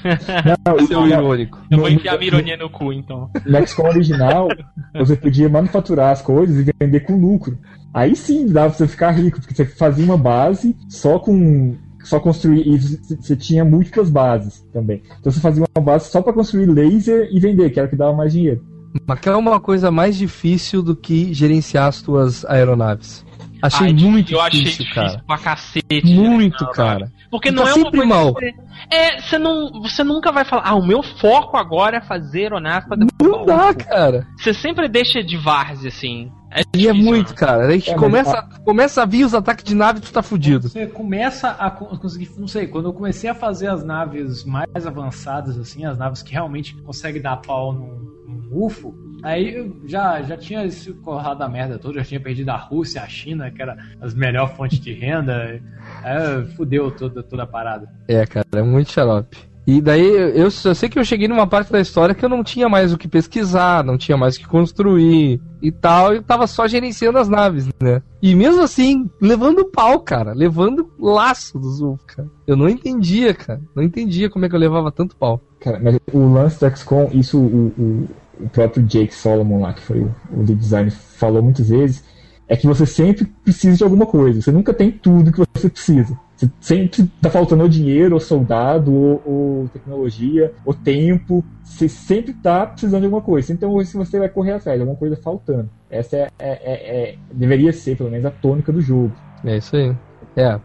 [SPEAKER 5] Não,
[SPEAKER 3] Seu
[SPEAKER 5] não,
[SPEAKER 3] irônico.
[SPEAKER 4] Eu vou enfiar minha ironia no cu, então.
[SPEAKER 5] No XCOM original, você podia manufaturar as coisas e vender com lucro. Aí sim dava pra você ficar rico, porque você fazia uma base só com. Só construir. E você tinha múltiplas bases também. Então você fazia uma base só pra construir laser e vender, que era o que dava mais dinheiro.
[SPEAKER 3] Mas que é uma coisa mais difícil do que gerenciar as tuas aeronaves. Achei
[SPEAKER 4] Ai,
[SPEAKER 3] muito
[SPEAKER 4] eu achei
[SPEAKER 3] difícil,
[SPEAKER 4] difícil
[SPEAKER 3] cara.
[SPEAKER 4] pra cacete.
[SPEAKER 3] Muito,
[SPEAKER 4] final,
[SPEAKER 3] cara.
[SPEAKER 4] Porque
[SPEAKER 3] Tá
[SPEAKER 4] não é uma
[SPEAKER 3] sempre
[SPEAKER 4] coisa
[SPEAKER 3] mal.
[SPEAKER 4] que você- É, você não, você nunca vai falar, ah, o meu foco agora é fazer aeronaves pra
[SPEAKER 3] Não dá,
[SPEAKER 4] o UFO."
[SPEAKER 3] cara.
[SPEAKER 4] Você sempre deixa de várzea, assim. É
[SPEAKER 3] E é
[SPEAKER 4] difícil,
[SPEAKER 3] muito,
[SPEAKER 4] né?
[SPEAKER 3] cara. Aí
[SPEAKER 5] É, mas
[SPEAKER 3] começa, começa a vir os ataques de nave e tu tá fudido.
[SPEAKER 2] Você começa a co- conseguir, não sei, quando eu comecei a fazer as naves mais avançadas, assim, as naves que realmente conseguem dar pau num, num UFO, aí eu já, já tinha esse corrado da merda toda, já tinha perdido a Rússia, a China, que era as melhores fontes de renda, aí fudeu toda, toda a parada.
[SPEAKER 3] É, cara, é muito xarope. E daí eu, eu sei que eu cheguei numa parte da história que eu não tinha mais o que pesquisar, não tinha mais o que construir e tal, e tava só gerenciando as naves, né? E mesmo assim, levando pau, cara, levando laço do Zulf, cara. Eu não entendia, cara. Não entendia como é que eu levava tanto pau.
[SPEAKER 5] Cara, mas o lance do XCOM, isso o, o, o próprio Jake Solomon lá, que foi o, o lead design, falou muitas vezes, é que você sempre precisa de alguma coisa. Você nunca tem tudo que você precisa. Você sempre tá faltando dinheiro, ou soldado, ou, ou tecnologia, ou tempo. Você sempre tá precisando de alguma coisa. Então hoje você vai correr atrás, alguma coisa faltando. Essa é, é- é- é- deveria ser, pelo menos, a tônica do jogo.
[SPEAKER 3] É isso aí. É.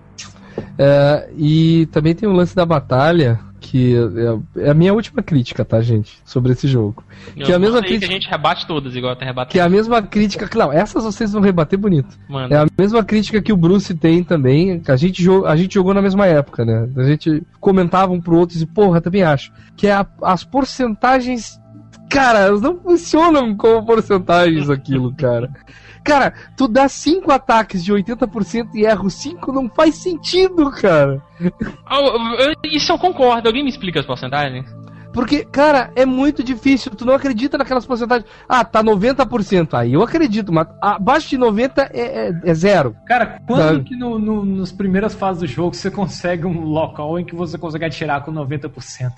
[SPEAKER 3] É, e também tem o lance da batalha, que é, é a minha última crítica, tá, gente? Sobre esse jogo. Que é a mesma crítica-
[SPEAKER 4] que a gente rebate todas, igual tá rebatendo.
[SPEAKER 3] Que é a mesma crítica. que Não, essas vocês vão rebater bonito.
[SPEAKER 4] Manda.
[SPEAKER 3] É a mesma crítica que o Bruce tem também. Que a gente, a gente jogou na mesma época, né? A gente comentava um pro outro e porra, também acho. Que é a- as porcentagens. Cara, elas não funcionam como porcentagens *laughs* aquilo, cara. Cara, tu dá 5 ataques de 80% e erra os 5, não faz sentido, cara.
[SPEAKER 4] Ah, Isso eu concordo. Alguém me explica as porcentagens?
[SPEAKER 3] Porque, cara, é muito difícil. Tu não acredita naquelas porcentagens. Ah, tá 90%. Aí eu acredito, mas abaixo de 90% é, é, é zero.
[SPEAKER 2] Cara, quando
[SPEAKER 3] Sabe?
[SPEAKER 2] que no, no, nas primeiras fases do jogo você consegue um local em que você consegue atirar com 90%?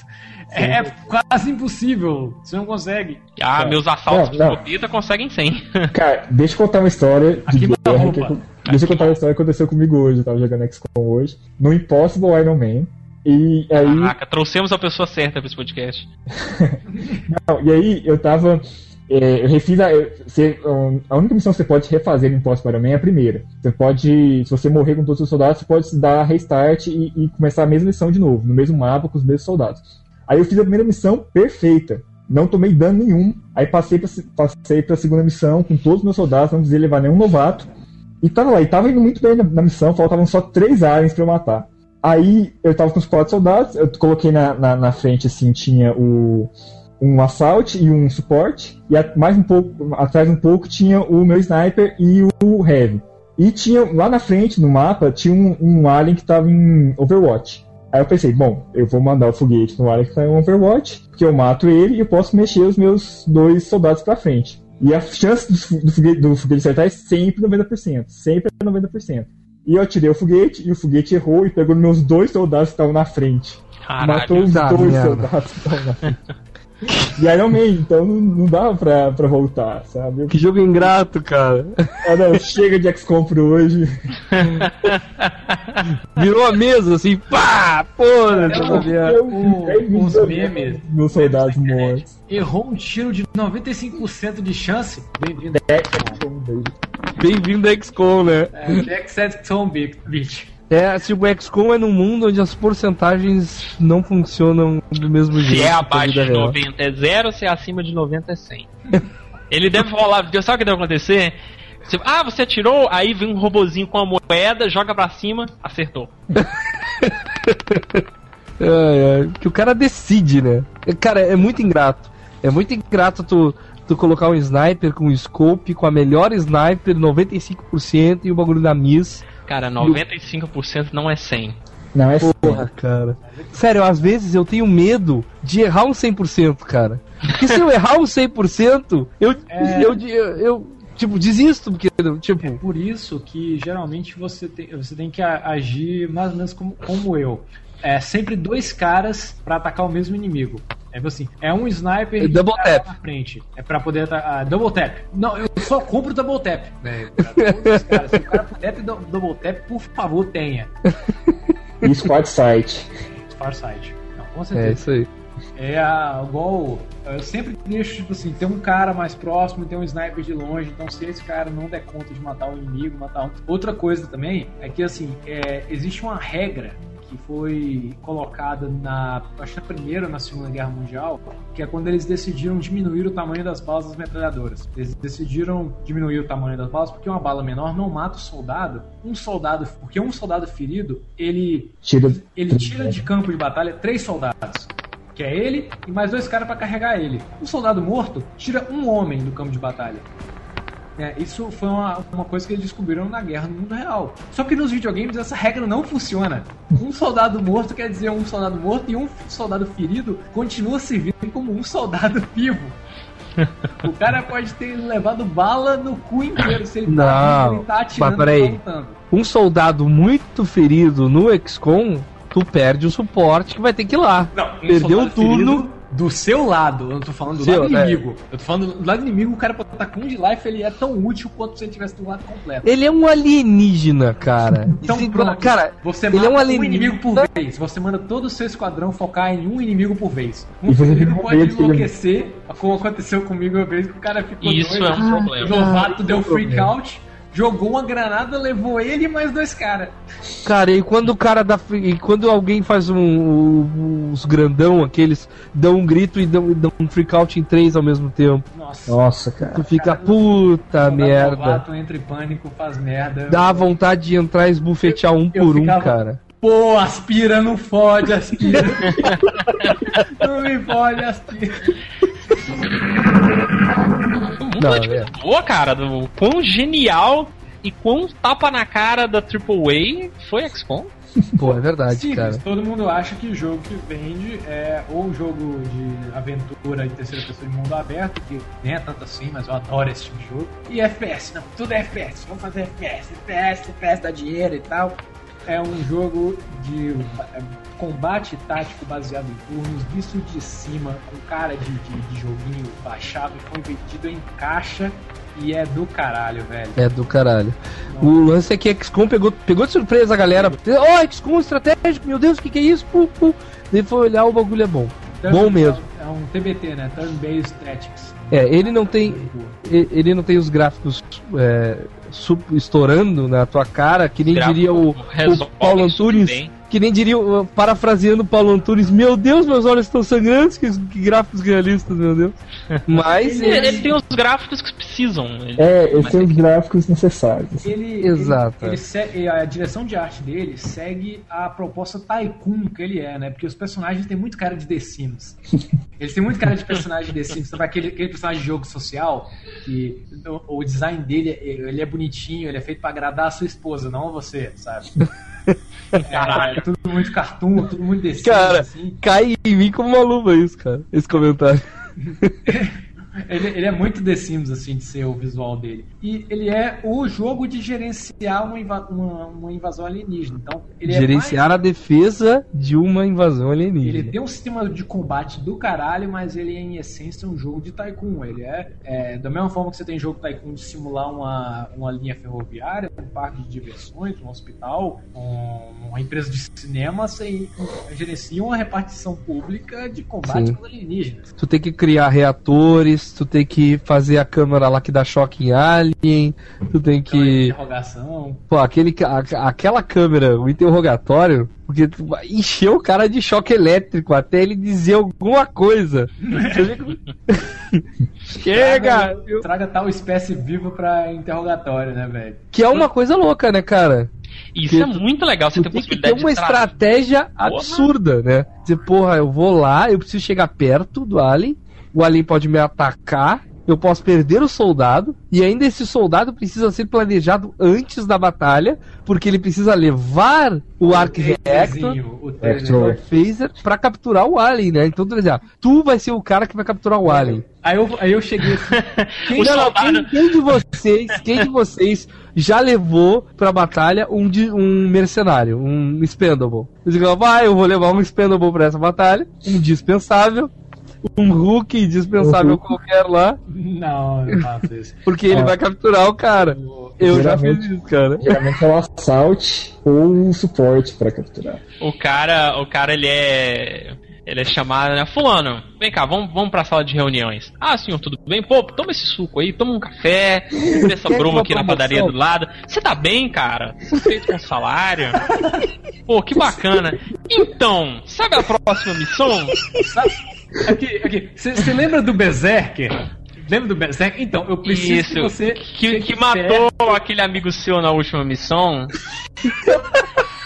[SPEAKER 2] É, é quase impossível. Você não consegue.
[SPEAKER 4] Ah,
[SPEAKER 5] É.
[SPEAKER 4] meus assaltos
[SPEAKER 5] Não,
[SPEAKER 4] de
[SPEAKER 5] não.
[SPEAKER 4] escopeta conseguem 100. *laughs*
[SPEAKER 5] Cara, deixa eu contar uma história de
[SPEAKER 2] Aqui
[SPEAKER 5] guerra.
[SPEAKER 2] manda
[SPEAKER 5] que deixa eu contar uma história que aconteceu comigo hoje. Eu tava jogando XCOM hoje. No Impossible Iron Man. E aí.
[SPEAKER 4] Caraca, trouxemos a pessoa certa pra esse podcast. *laughs*
[SPEAKER 5] Não, e aí eu tava. é, eu refiz a. você- a única missão que você pode refazer no Impossible Iron Man é a primeira. Você pode. Se você morrer com todos os seus soldados, você pode dar restart e, e começar a mesma missão de novo, no mesmo mapa, com os mesmos soldados. Aí eu fiz a primeira missão perfeita. Não tomei dano nenhum. Aí passei pra, se- passei pra segunda missão com todos os meus soldados, não precisei levar nenhum novato. E tava lá, e tava indo muito bem na, na missão, faltavam só três aliens pra eu matar. Aí eu tava com os quatro soldados, eu coloquei na, na, na frente assim, tinha o um assault e um suporte, e a- mais um pouco, atrás um pouco tinha o meu sniper e o heavy. E tinha lá na frente, no mapa, tinha um, um alien que tava em Overwatch. Aí eu pensei, bom, eu vou mandar o foguete no alien que tá em Overwatch, porque eu mato ele e eu posso mexer os meus dois soldados pra frente. E a chance do, do foguete, do foguete acertar é sempre 90%. Sempre é 90%. E eu atirei o foguete, e o foguete errou e pegou meus dois soldados que estavam na frente. Matou
[SPEAKER 4] Caralho.
[SPEAKER 5] os
[SPEAKER 3] Tá,
[SPEAKER 5] dois
[SPEAKER 3] merda.
[SPEAKER 5] soldados que estavam na frente. E Iron Man, então não, não dava pra, pra voltar, sabe? Eu,
[SPEAKER 3] Que jogo ingrato, cara.
[SPEAKER 5] ah, não, chega de XCOM por hoje. *laughs*
[SPEAKER 3] Virou a mesa assim, pá! Porra,
[SPEAKER 5] Eu- eu-
[SPEAKER 2] o-
[SPEAKER 5] eu-
[SPEAKER 2] os
[SPEAKER 5] eu-
[SPEAKER 2] memes.
[SPEAKER 5] Meus soldados mortos.
[SPEAKER 2] Errou um tiro de 95% de chance. Bem-vindo.
[SPEAKER 3] Bem-vindo a XCOM, né?
[SPEAKER 2] É, Setson Beach.
[SPEAKER 3] É, se o XCOM é num mundo onde as porcentagens não funcionam do mesmo jeito.
[SPEAKER 4] Se é abaixo de
[SPEAKER 3] real.
[SPEAKER 4] 90 é zero, se é acima de 90 é 100. Ele deve rolar, porque sabe o que deve acontecer? Você- ah, você atirou, aí vem um robozinho com a moeda, joga pra cima, acertou. *laughs*
[SPEAKER 3] É, é, que o cara decide, né? É, Cara, é muito ingrato. É muito ingrato tu, tu colocar um sniper com um scope, com a melhor sniper, 95% e o bagulho da Miss.
[SPEAKER 4] Cara, 95% não é 100.
[SPEAKER 5] Não, é
[SPEAKER 3] Porra, cara. Sério, às vezes eu tenho medo de errar um 100%, cara. Porque se eu *laughs* errar um 100%, eu,
[SPEAKER 2] É.
[SPEAKER 3] eu, eu, eu, tipo, desisto, porque, tipo,
[SPEAKER 2] É por isso que geralmente você tem, você tem que agir mais ou menos como, como eu. É sempre dois caras pra atacar o mesmo inimigo. É assim, é um sniper
[SPEAKER 3] É
[SPEAKER 2] e
[SPEAKER 3] double
[SPEAKER 2] um cara
[SPEAKER 3] tap.
[SPEAKER 2] na frente. É pra poder atacar. double tap. Não, eu só compro double tap. né, pra todos os caras. Se o cara puder ter double tap, por favor, tenha.
[SPEAKER 5] E Squad Sight.
[SPEAKER 2] Farsight. Não, com
[SPEAKER 3] é
[SPEAKER 2] certeza.
[SPEAKER 3] isso aí.
[SPEAKER 2] É a, igual. Eu sempre deixo, tipo assim, tem um cara mais próximo, tem um sniper de longe, então se esse cara não der conta de matar o inimigo, matar um. Outra coisa também é que assim, é, existe uma regra que foi colocada na, acho que na primeira ou na segunda guerra mundial, que é quando eles decidiram diminuir o tamanho das balas das metralhadoras. Eles decidiram diminuir o tamanho das balas porque uma bala menor não mata o soldado. Um soldado, porque um soldado ferido, ele
[SPEAKER 5] Tira,
[SPEAKER 2] ele tira de campo de batalha três soldados. Que é ele e mais dois caras pra carregar ele. Um soldado morto tira um homem do campo de batalha. É, isso foi uma, uma coisa que eles descobriram na guerra no mundo real. Só que nos videogames essa regra não funciona. Um soldado morto quer dizer um soldado morto e um soldado ferido continua servindo como um soldado *laughs* vivo. O cara pode ter levado bala no cu inteiro se ele, tá,
[SPEAKER 3] Não,
[SPEAKER 2] ele tá atirando
[SPEAKER 3] mas peraí.
[SPEAKER 2] e tá.
[SPEAKER 3] Um soldado muito ferido no XCOM, tu perde o suporte que vai ter que ir lá.
[SPEAKER 2] Não, um
[SPEAKER 3] Perdeu o turno.
[SPEAKER 2] ferido Do seu lado, eu não tô falando do
[SPEAKER 3] Seu,
[SPEAKER 2] lado
[SPEAKER 3] é.
[SPEAKER 2] inimigo. Eu tô falando do lado inimigo, o cara pode estar com um de life, ele é tão útil quanto se ele tivesse do lado completo.
[SPEAKER 3] Ele é um alienígena, cara.
[SPEAKER 2] Então,
[SPEAKER 3] Se-
[SPEAKER 2] pronto,
[SPEAKER 3] cara,
[SPEAKER 2] você
[SPEAKER 3] ele
[SPEAKER 2] mata
[SPEAKER 3] é um
[SPEAKER 2] um inimigo por vez. Você manda todo o seu esquadrão focar em um inimigo por vez. Um
[SPEAKER 5] com
[SPEAKER 2] pode
[SPEAKER 5] ele-
[SPEAKER 2] enlouquecer, como aconteceu comigo uma vez, que o cara ficou
[SPEAKER 4] Isso
[SPEAKER 2] doido.
[SPEAKER 4] é um problema.
[SPEAKER 2] O novato
[SPEAKER 3] Ah,
[SPEAKER 2] deu
[SPEAKER 3] é um
[SPEAKER 2] freak
[SPEAKER 3] problema.
[SPEAKER 2] out, jogou uma granada, levou ele e mais dois caras.
[SPEAKER 3] Cara, e quando o cara dá. E quando alguém faz um. um- os grandão, aqueles, dão um grito e dão, dão um freak out em três ao mesmo tempo.
[SPEAKER 2] Nossa.
[SPEAKER 5] Nossa, cara.
[SPEAKER 3] Tu fica,
[SPEAKER 2] Cara,
[SPEAKER 3] puta merda.
[SPEAKER 2] novato entra em pânico, faz merda.
[SPEAKER 3] Dá vontade de entrar e esbufetear um
[SPEAKER 2] eu
[SPEAKER 3] por um,
[SPEAKER 2] ficava-
[SPEAKER 3] cara.
[SPEAKER 2] Pô, aspira, não fode, aspira. *laughs* não me fode, aspira.
[SPEAKER 3] Não, é.
[SPEAKER 4] boa, cara, do quão genial e quão tapa na cara da AAA foi XCOM. *laughs*
[SPEAKER 3] Pô, é verdade,
[SPEAKER 2] Simples,
[SPEAKER 3] cara.
[SPEAKER 2] todo mundo acha que o jogo que vende é ou um jogo de aventura em terceira pessoa de mundo aberto, que nem é tanto assim, mas eu adoro esse tipo de jogo. E FPS, não, tudo é FPS, vamos fazer FPS, FPS, FPS dá dinheiro e tal. É um jogo de é, combate tático baseado em turnos, visto de cima, com cara de, de, de joguinho baixado e foi vendido em caixa e é do caralho, velho.
[SPEAKER 3] É do caralho. O lance é que XCOM pegou, pegou de surpresa a galera. Ó, oh, XCOM estratégico, meu Deus, o que, que é isso? Pum, pum. Daí foi olhar, o bagulho é bom. Bom mesmo.
[SPEAKER 2] É um TBT, né? Turn-Based Tactics.
[SPEAKER 3] É, ele não tem. Ele não tem os gráficos é, estourando na tua cara, que nem diria o, o Paulo Antunes.
[SPEAKER 4] bem.
[SPEAKER 3] Que nem diria, parafraseando o Paulo Antunes, meu Deus, meus olhos estão sangrantes, que, que gráficos realistas, meu Deus. *laughs* Mas
[SPEAKER 4] Ele,
[SPEAKER 3] ele,
[SPEAKER 4] ele tem os gráficos que precisam. Ele-
[SPEAKER 5] É, eles
[SPEAKER 4] mas
[SPEAKER 5] têm os gráficos necessários.
[SPEAKER 2] Ele,
[SPEAKER 3] Exato,
[SPEAKER 2] Ele,
[SPEAKER 3] é.
[SPEAKER 2] ele se- a direção de arte dele segue a proposta Tycoon que ele é, né? Porque os personagens têm muito cara de The Sims. *laughs* Eles têm muito cara de personagem de The Sims. Sabe aquele, aquele personagem de jogo social que o, o design dele ele é bonitinho, ele é feito pra agradar a sua esposa, não a você, sabe? *laughs* É tudo muito cartoon, tudo muito Sims,
[SPEAKER 3] Cara,
[SPEAKER 2] assim.
[SPEAKER 3] cai em mim como uma luva isso, cara. Esse comentário. *laughs*
[SPEAKER 2] Ele, ele é muito The Sims, assim, de ser o visual dele. E ele é o jogo de gerenciar uma, inva- uma, uma invasão alienígena. Então, ele
[SPEAKER 3] Gerenciar
[SPEAKER 2] é
[SPEAKER 3] a defesa de uma invasão
[SPEAKER 2] mais,
[SPEAKER 3] alienígena.
[SPEAKER 2] Ele tem um sistema de combate do caralho, mas ele é, em essência, um jogo de Tycoon. Ele é, é, da mesma forma que você tem jogo Tycoon de simular uma, uma linha ferroviária, um parque de diversões, um hospital, um- uma empresa de cinema, você gerencia uma repartição pública de combate
[SPEAKER 3] Sim.
[SPEAKER 2] com alienígenas.
[SPEAKER 3] Tu tem que criar reatores, tu tem que fazer a câmera lá que dá choque em alien, tu tem
[SPEAKER 2] Então, é
[SPEAKER 3] que.
[SPEAKER 2] interrogação.
[SPEAKER 3] Pô, aquele, a- aquela câmera, o interrogatório, porque tu vai encher o cara de choque elétrico até ele dizer alguma coisa. *laughs* *laughs* Chega!
[SPEAKER 2] Traga, traga tal espécie viva pra interrogatório, né, velho?
[SPEAKER 3] Que é uma coisa louca, né, cara?
[SPEAKER 4] Isso
[SPEAKER 3] Porque
[SPEAKER 4] é muito legal, você
[SPEAKER 3] Tu
[SPEAKER 4] tem
[SPEAKER 3] tem que ter
[SPEAKER 4] possibilidade
[SPEAKER 3] uma estratégia absurda, né? Dizer, porra, eu vou lá, eu preciso chegar perto do alien, o alien pode me atacar, eu posso perder o soldado, e ainda esse soldado precisa ser planejado antes da batalha, porque ele precisa levar o Arc Reactor,
[SPEAKER 2] o
[SPEAKER 3] phaser, pra capturar o alien, né? Então, tu vai dizer, ah, tu vai ser o cara que vai capturar o alien.
[SPEAKER 2] Aí eu, aí eu cheguei assim, *laughs*
[SPEAKER 3] Não,
[SPEAKER 4] soldado-
[SPEAKER 3] quem, quem de vocês, quem de vocês já levou pra batalha um, de, um mercenário, um expendable? Eu digo, vai, eu vou levar um expendable pra essa batalha, um dispensável, um Hulk dispensável
[SPEAKER 5] Um Hulk.
[SPEAKER 3] qualquer lá,
[SPEAKER 2] não, eu faço isso. *laughs*
[SPEAKER 3] porque ele
[SPEAKER 5] Ó.
[SPEAKER 3] vai capturar o cara. Eu já fiz isso, cara.
[SPEAKER 5] Geralmente é o assault ou o suporte pra capturar.
[SPEAKER 4] O cara, o cara ele é Ele é chamado, né? Fulano, vem cá, vamos, vamos pra sala de reuniões. Ah, senhor, tudo bem? Pô, toma esse suco aí, toma um café, *laughs* compre essa broma aqui na padaria do lado. Você tá bem, cara? Satisfeito com o salário? Pô, que bacana. Então, sabe a próxima missão? *laughs*
[SPEAKER 2] Aqui, aqui. Você lembra do Berserker? Lembra do Berserker? Então, eu preciso
[SPEAKER 4] Isso,
[SPEAKER 2] que você.
[SPEAKER 4] que, que matou aquele amigo seu na última missão.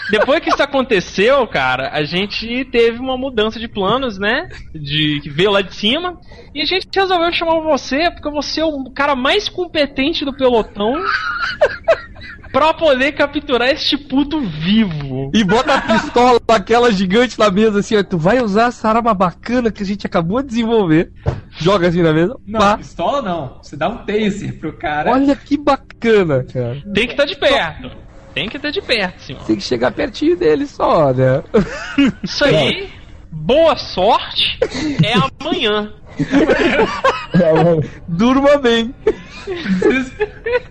[SPEAKER 4] Depois que isso aconteceu, cara, a gente teve uma mudança de planos, né? De que veio lá de cima. E a gente resolveu chamar você, porque você é o cara mais competente do pelotão. Pra poder capturar este puto vivo.
[SPEAKER 3] E bota a pistola *laughs* daquela gigante na mesa assim, ó. Tu vai usar essa arma bacana que a gente acabou de desenvolver. Joga assim na mesa.
[SPEAKER 2] Não,
[SPEAKER 3] pá.
[SPEAKER 2] pistola não. Você dá um taser pro cara.
[SPEAKER 3] Olha que bacana, cara.
[SPEAKER 4] Tem que estar de perto. Tem que estar de perto, senhor.
[SPEAKER 3] Tem que chegar pertinho dele só, né?
[SPEAKER 4] Isso aí, boa sorte, é amanhã.
[SPEAKER 3] Durma bem.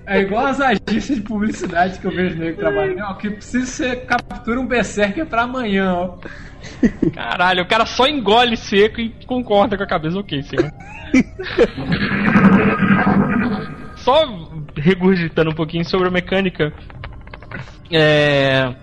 [SPEAKER 2] É igual as agências de publicidade que eu vejo nele trabalhando. Que precisa você captura um Berserker pra amanhã, ó.
[SPEAKER 4] Caralho, o cara só engole seco e concorda com a cabeça, ok, senhor. só regurgitando um pouquinho sobre a mecânica. É.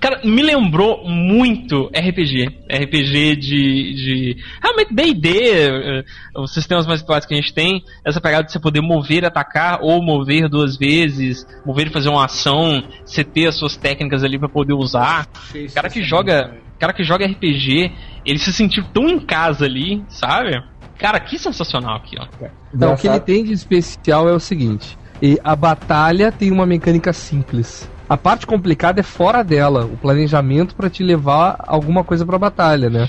[SPEAKER 4] Cara, me lembrou muito RPG. RPG de. de realmente DD, eh, os sistemas mais atuais que a gente tem, essa pegada de você poder mover e atacar, ou mover duas vezes, mover e fazer uma ação, você ter as suas técnicas ali pra poder usar. O cara que joga. cara que joga RPG, ele se sentiu tão em casa ali, sabe? Cara, que sensacional aqui, ó.
[SPEAKER 3] Então, o que ele tem de especial é o seguinte: e a batalha tem uma mecânica simples. A parte complicada é fora dela, o planejamento pra te levar alguma coisa pra batalha, né?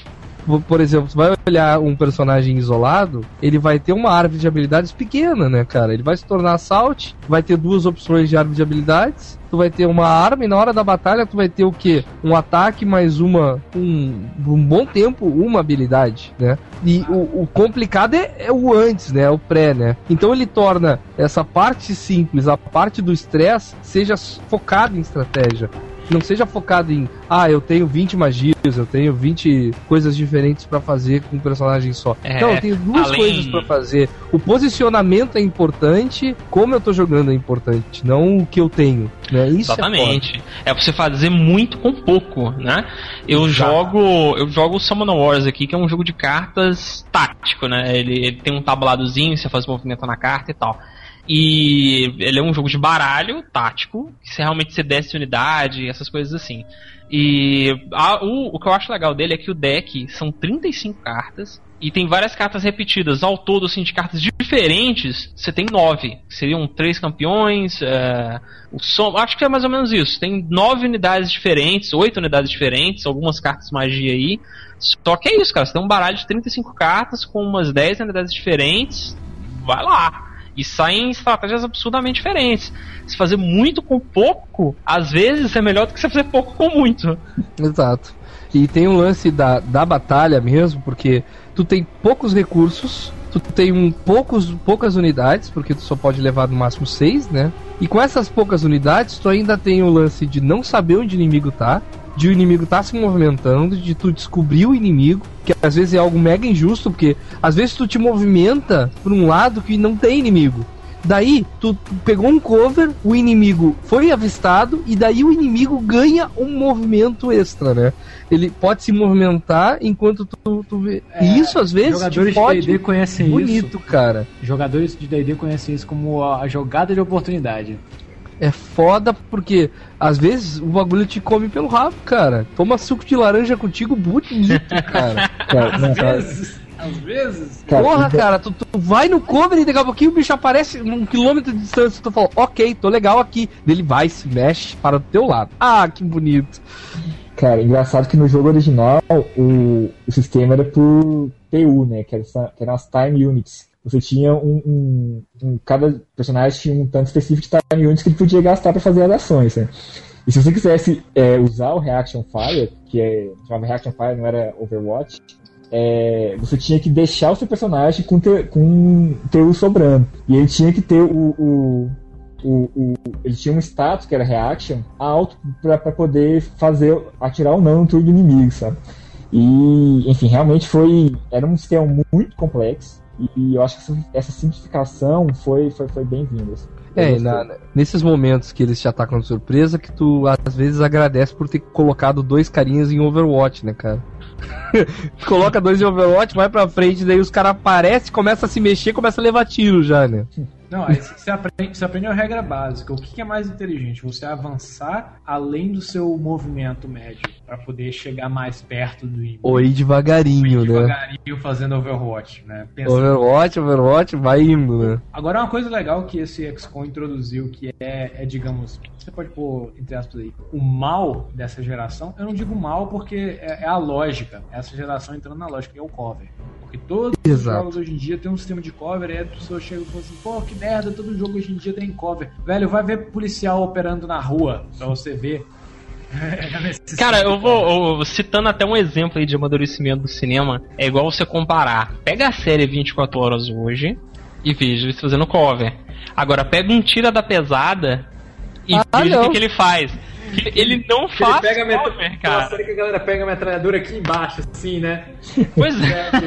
[SPEAKER 3] Por- exemplo, você vai olhar um personagem isolado, ele vai ter uma árvore de habilidades pequena, né, cara? Ele vai se tornar assault, vai ter duas opções de árvore de habilidades, tu vai ter uma arma e na hora da batalha tu vai ter o quê? Um ataque mais uma, um, um bom tempo, uma habilidade, né? E o, o complicado é, é o antes, né? O pré, né? Então ele torna essa parte simples, a parte do estresse, seja focada em estratégia. Não seja focado em, ah, eu tenho 20 magias, eu tenho 20 coisas diferentes pra fazer com um personagem só.
[SPEAKER 4] É,
[SPEAKER 3] não, eu tenho duas
[SPEAKER 4] além-
[SPEAKER 3] coisas pra fazer. O posicionamento é importante, como eu tô jogando é importante, não o que eu tenho. Né? Isso
[SPEAKER 4] Exatamente. É, pra você fazer muito com pouco, né? Eu
[SPEAKER 3] Exato.
[SPEAKER 4] jogo. Eu jogo o Summon Wars aqui, que é um jogo de cartas tático, né? Ele, ele tem um tabuladozinho, você faz movimento na carta e tal. E ele é um jogo de baralho tático, que você realmente você desce unidade, essas coisas assim. E a- o, o que eu acho legal dele é que o deck são 35 cartas e tem várias cartas repetidas. Ao todo, assim, de cartas diferentes, você tem nove. Seriam três campeões. é, o som, acho que é mais ou menos isso. Tem nove unidades diferentes, oito unidades diferentes, algumas cartas magia aí. Só que é isso, cara. Você tem um baralho de 35 cartas com umas 10 unidades diferentes. Vai lá. E saem estratégias absurdamente diferentes. Se fazer muito com pouco, às vezes é melhor do que você fazer pouco com muito.
[SPEAKER 3] Exato. E tem um lance da, da batalha mesmo, porque tu tem poucos recursos, tu tem um poucos, poucas unidades, porque tu só pode levar no máximo seis, né? E com essas poucas unidades, tu ainda tem o lance de não saber onde o inimigo tá, de o inimigo tá se movimentando, de tu descobrir o inimigo, que às vezes é algo mega injusto, porque às vezes tu te movimenta por um lado que não tem inimigo. Daí, tu pegou um cover, o inimigo foi avistado, e daí o inimigo ganha um movimento extra, né? Ele pode se movimentar enquanto tu, tu vê. e isso às vezes
[SPEAKER 2] Jogadores de
[SPEAKER 3] pode
[SPEAKER 2] D&D conhecem
[SPEAKER 3] bonito, cara.
[SPEAKER 2] isso. Jogadores de D&D conhecem isso como a jogada de oportunidade.
[SPEAKER 3] É foda porque às vezes o bagulho te come pelo rabo, cara. Toma suco de laranja contigo bonito, cara. *laughs*
[SPEAKER 5] Cara, não,
[SPEAKER 2] Às
[SPEAKER 5] cara,
[SPEAKER 2] vezes, às vezes,
[SPEAKER 5] cara,
[SPEAKER 3] Porra,
[SPEAKER 5] então-
[SPEAKER 3] cara, tu, tu vai no cover e daqui a pouquinho o bicho aparece num quilômetro de distância. Tu fala, ok, tô legal aqui. Ele vai, se mexe para o teu lado. Ah, que bonito.
[SPEAKER 5] Cara, engraçado que no jogo original o, o sistema era por TU, né? Que, era, que eram as time units. Você tinha um, um- um- Cada personagem tinha um tanto específico de time units que ele podia gastar para fazer as ações, né? E se você quisesse é, usar o Reaction Fire, que é. chamava Reaction Fire, não era Overwatch, é, você tinha que deixar o seu personagem com, te, com TU sobrando. E ele tinha que ter o- o, o, o- ele tinha um status que era reaction alto pra poder fazer atirar ou não no turno inimigo, sabe? E, enfim, realmente foi. Era um sistema muito complexo. E eu acho que essa, simplificação foi, foi, foi bem-vinda. assim.
[SPEAKER 3] É, e na- nesses momentos que eles te atacam de surpresa, que tu às vezes agradece por ter colocado dois carinhas em Overwatch, né, cara? *laughs* Coloca dois em Overwatch, vai pra frente, daí os caras aparecem, começa a se mexer, começa a levar tiro já, né? *laughs*
[SPEAKER 2] Não, aí você aprende, você aprende a regra básica. O que é mais inteligente? Você avançar além do seu movimento médio para poder chegar mais perto do inimigo.
[SPEAKER 3] Ou ir devagarinho, né?
[SPEAKER 2] devagarinho fazendo Overwatch, né? Pensando-
[SPEAKER 3] Overwatch, Overwatch, vai indo, né?
[SPEAKER 2] Agora, uma coisa legal que esse XCOM introduziu, que é, é, digamos, você pode pôr, entre aspas aí, o mal dessa geração, eu não digo mal porque é, é a lógica, essa geração entrando na lógica, que é o cover. Porque todos os
[SPEAKER 3] Exato.
[SPEAKER 2] jogos hoje em dia tem um sistema de cover, e aí as pessoas chegam e falam assim, pô, que merda, todo jogo hoje em dia tem cover. Velho, vai ver policial operando na rua, pra você ver. *laughs* a necessidade
[SPEAKER 4] Cara, eu vou eu- citando até um exemplo aí de amadurecimento do cinema, é igual você comparar. Pega a série 24 horas hoje e veja eles fazendo cover. Agora pega um tira da pesada e
[SPEAKER 3] Ah,
[SPEAKER 4] veja o que, que ele faz. Que *laughs* ele não
[SPEAKER 2] Que Ele
[SPEAKER 4] faz
[SPEAKER 2] pega a metra...
[SPEAKER 4] cover,
[SPEAKER 2] Aquela
[SPEAKER 4] cara.
[SPEAKER 2] série que a galera pega a metralhadora aqui embaixo, assim, né?
[SPEAKER 4] Pois é. *laughs*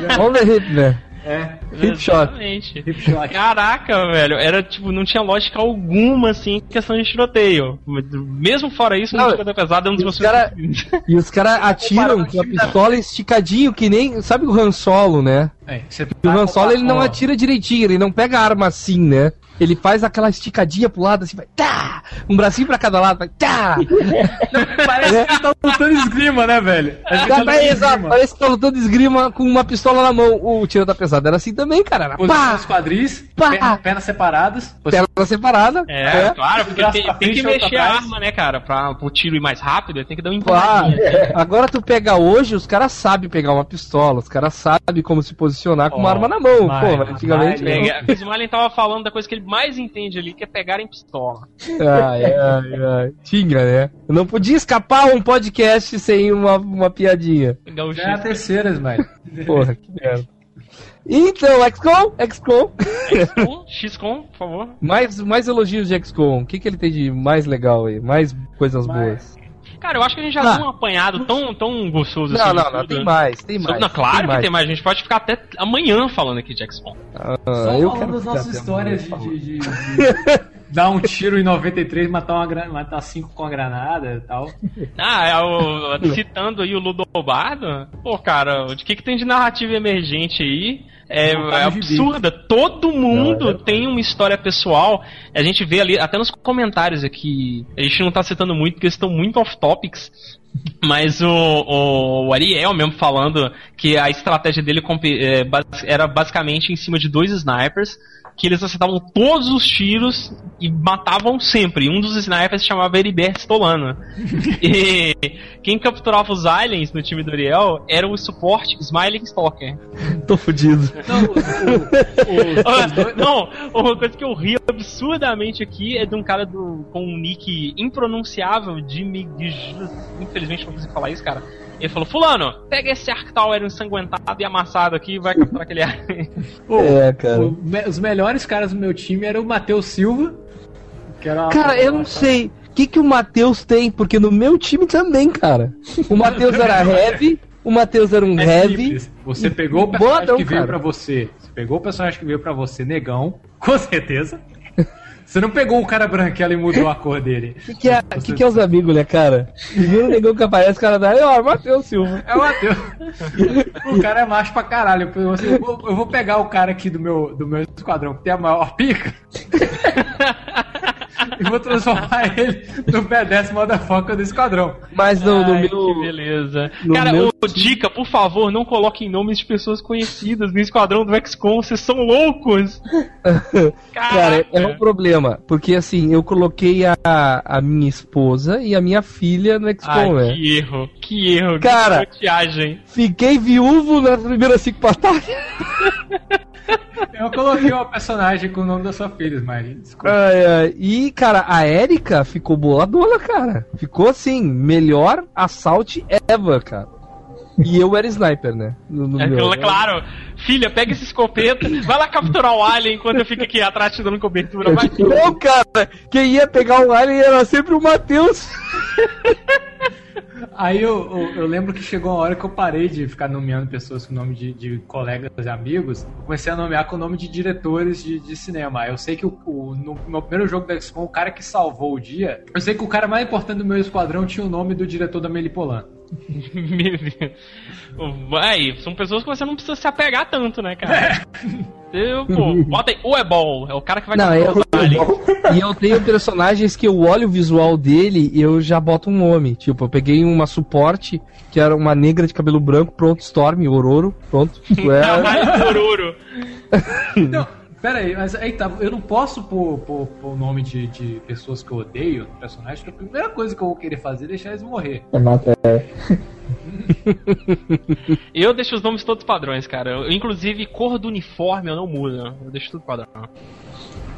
[SPEAKER 2] É,
[SPEAKER 3] hip, né?
[SPEAKER 2] é.
[SPEAKER 3] Hip shot.
[SPEAKER 4] Exatamente.
[SPEAKER 2] Hip shot.
[SPEAKER 4] Caraca, velho, era tipo, não tinha lógica alguma, assim, em questão de tiroteio. Mesmo fora isso,
[SPEAKER 3] Não,
[SPEAKER 4] não pesada é um dos
[SPEAKER 3] e
[SPEAKER 4] meus *laughs*
[SPEAKER 3] os cara- E os caras atiram com a pistola esticadinho, que nem. Sabe o Han Solo, né?
[SPEAKER 2] É, você
[SPEAKER 3] E o Han Solo ele não atira direitinho, ele não pega a arma assim, né? Ele faz aquela esticadinha pro lado assim, vai tá! Um bracinho pra cada lado, vai tá! *laughs*
[SPEAKER 2] Parece que tá lutando esgrima, né, velho? Tá
[SPEAKER 3] Tá, exato, parece que tá lutando esgrima com uma pistola na mão. O tiro da pesada era assim também, cara. Era
[SPEAKER 2] Posição dos
[SPEAKER 3] pá!
[SPEAKER 2] quadris,
[SPEAKER 3] Pá.
[SPEAKER 2] perna- pernas separadas.
[SPEAKER 3] Perna separada.
[SPEAKER 4] É, claro, porque tem, tem que mexer a arma, né, cara? Pra o tiro ir mais rápido, tem que dar um
[SPEAKER 3] Pá.
[SPEAKER 4] empurradinho.
[SPEAKER 3] Agora tu pega hoje, os caras sabem pegar uma pistola, os caras sabem como se posicionar com uma arma na mão.
[SPEAKER 2] vai,
[SPEAKER 3] Pô, antigamente.
[SPEAKER 4] Pega- O Smiley tava falando da coisa que ele mais entende ali, que é pegar em pistola.
[SPEAKER 3] Ai, ai, ai. Tinha, né? Eu não podia escapar um podcast sem uma, uma piadinha.
[SPEAKER 2] Já é a terceira, Smile.
[SPEAKER 3] Porra, que merda. Então, XCOM, XCOM.
[SPEAKER 4] XCOM, XCOM, por favor.
[SPEAKER 3] mais, mais elogios de XCOM. O que, que ele tem de mais legal aí? Mais coisas
[SPEAKER 2] Mais-
[SPEAKER 3] boas.
[SPEAKER 4] Cara, eu acho que a gente já
[SPEAKER 3] Ah.
[SPEAKER 4] deu um apanhado tão, tão gostoso
[SPEAKER 3] Não,
[SPEAKER 4] assim.
[SPEAKER 3] não, não,
[SPEAKER 4] tudo.
[SPEAKER 3] tem mais, tem mais.
[SPEAKER 4] Não, claro que
[SPEAKER 3] mais.
[SPEAKER 4] tem mais. A gente pode ficar até amanhã falando aqui de XCOM.
[SPEAKER 3] Ah,
[SPEAKER 2] Só
[SPEAKER 3] eu
[SPEAKER 2] falando
[SPEAKER 3] ficar
[SPEAKER 2] nossas histórias de- de- de dar um tiro em 93, matar, uma, matar cinco com a granada e tal.
[SPEAKER 4] Ah, é o- citando aí o Ludobardo, pô, cara, o que, que tem de narrativa emergente aí? É,
[SPEAKER 2] tá
[SPEAKER 4] é absurda. Todo mundo
[SPEAKER 5] Não, é
[SPEAKER 4] tem uma história pessoal. A gente vê ali, até nos comentários aqui, a gente não tá citando muito porque eles estão muito off-topics. Mas o, o, o Ariel mesmo falando que a estratégia dele é, era basicamente em cima de dois snipers, que eles acertavam todos os tiros e matavam sempre. Um dos snipers se chamava Heriberto Stolano. *laughs* e quem capturava os aliens no time do Ariel era o suporte Smiling Stalker.
[SPEAKER 3] Tô fudido.
[SPEAKER 2] Não, o- o- o- dois- *laughs*
[SPEAKER 4] Não, uma coisa que eu ri absurdamente aqui é de um cara do, com um nick impronunciável, Jimmy Gijus. Infelizmente não consigo falar isso, cara. Ele falou: Fulano, pega esse Arc Tower ensanguentado e amassado aqui e vai capturar *laughs* aquele alien.
[SPEAKER 3] É, cara.
[SPEAKER 2] o- me- os melhores caras do meu time eram o Matheus Silva, que era uma-
[SPEAKER 3] Cara, eu não sei. O que, que o Matheus tem? Porque no meu time também, cara. O Matheus era *laughs* heavy, o Matheus era um
[SPEAKER 2] É
[SPEAKER 3] heavy.
[SPEAKER 2] simples. Você pegou o personagem que veio
[SPEAKER 3] cara.
[SPEAKER 2] pra você. Você pegou o personagem que veio pra você, negão, *laughs* com certeza. Você não pegou um cara branquelo e mudou a cor dele.
[SPEAKER 3] O *laughs* que, que, é, que, que é os amigos, né, cara? Primeiro negão que aparece, o cara dá, ó, Matheus Silva.
[SPEAKER 2] É o Matheus. o cara é macho pra caralho. Assim, eu, vou, eu vou pegar o cara aqui do meu, do meu esquadrão que tem a maior pica. *laughs* e vou transformar *laughs* ele no B10 motherfucker do esquadrão.
[SPEAKER 3] Mas no, no
[SPEAKER 4] Ai,
[SPEAKER 3] meu.
[SPEAKER 4] que beleza.
[SPEAKER 3] no
[SPEAKER 4] Cara,
[SPEAKER 3] meu
[SPEAKER 4] ô, dica, por favor, não coloquem nomes de pessoas conhecidas no esquadrão do XCOM, vocês são loucos! *laughs*
[SPEAKER 3] Cara, é um problema. Porque assim, eu coloquei a, a minha esposa e a minha filha no XCOM, né?
[SPEAKER 4] que erro, que erro,
[SPEAKER 3] Cara.
[SPEAKER 4] que.
[SPEAKER 3] Fiquei viúvo nas primeiras cinco batalhas.
[SPEAKER 2] Eu coloquei uma personagem com o nome da sua filha, Smiley. Desculpa.
[SPEAKER 3] Ai, ai. E, cara, a Erika ficou boladona, cara. Ficou assim, melhor assault ever, cara. E eu era sniper, né? No, no
[SPEAKER 4] É,
[SPEAKER 3] meu.
[SPEAKER 4] claro, filha, pega esse escopeta, vai lá capturar o alien enquanto eu fico aqui atrás te dando cobertura. Vai.
[SPEAKER 3] Não, cara, quem ia pegar o alien era sempre o Matheus. *laughs*
[SPEAKER 2] Aí eu, eu, eu lembro que chegou uma hora que eu parei de ficar nomeando pessoas com nome de, de colegas e amigos. Eu comecei a nomear com o nome de diretores de, de cinema. Eu sei que o, o- no meu primeiro jogo da XCOM, o cara que salvou o dia, eu sei que o cara mais importante do meu esquadrão tinha o nome do diretor da Melipolan. *laughs*
[SPEAKER 4] Meu Deus. Vai, são pessoas que você não precisa se apegar tanto, né, cara? *laughs* Eu, pô, bota aí, o Ebol, é o cara que vai
[SPEAKER 3] Não, eu- E eu tenho personagens que eu olho o visual dele e eu já boto um nome. Tipo, eu peguei uma suporte que era uma negra de cabelo branco, pronto, Storm, Ororo, pronto. *laughs* É...
[SPEAKER 4] Ororo. *laughs*
[SPEAKER 2] Não, pera aí, mas aí tá, eu não posso pôr, pôr, pôr o nome de, de pessoas que eu odeio no personagem, porque a primeira coisa que eu vou querer fazer é deixar eles morrer.
[SPEAKER 5] É, *laughs*
[SPEAKER 4] Eu deixo os nomes todos padrões, cara. Eu, inclusive, cor do uniforme eu não mudo. Eu deixo tudo padrão.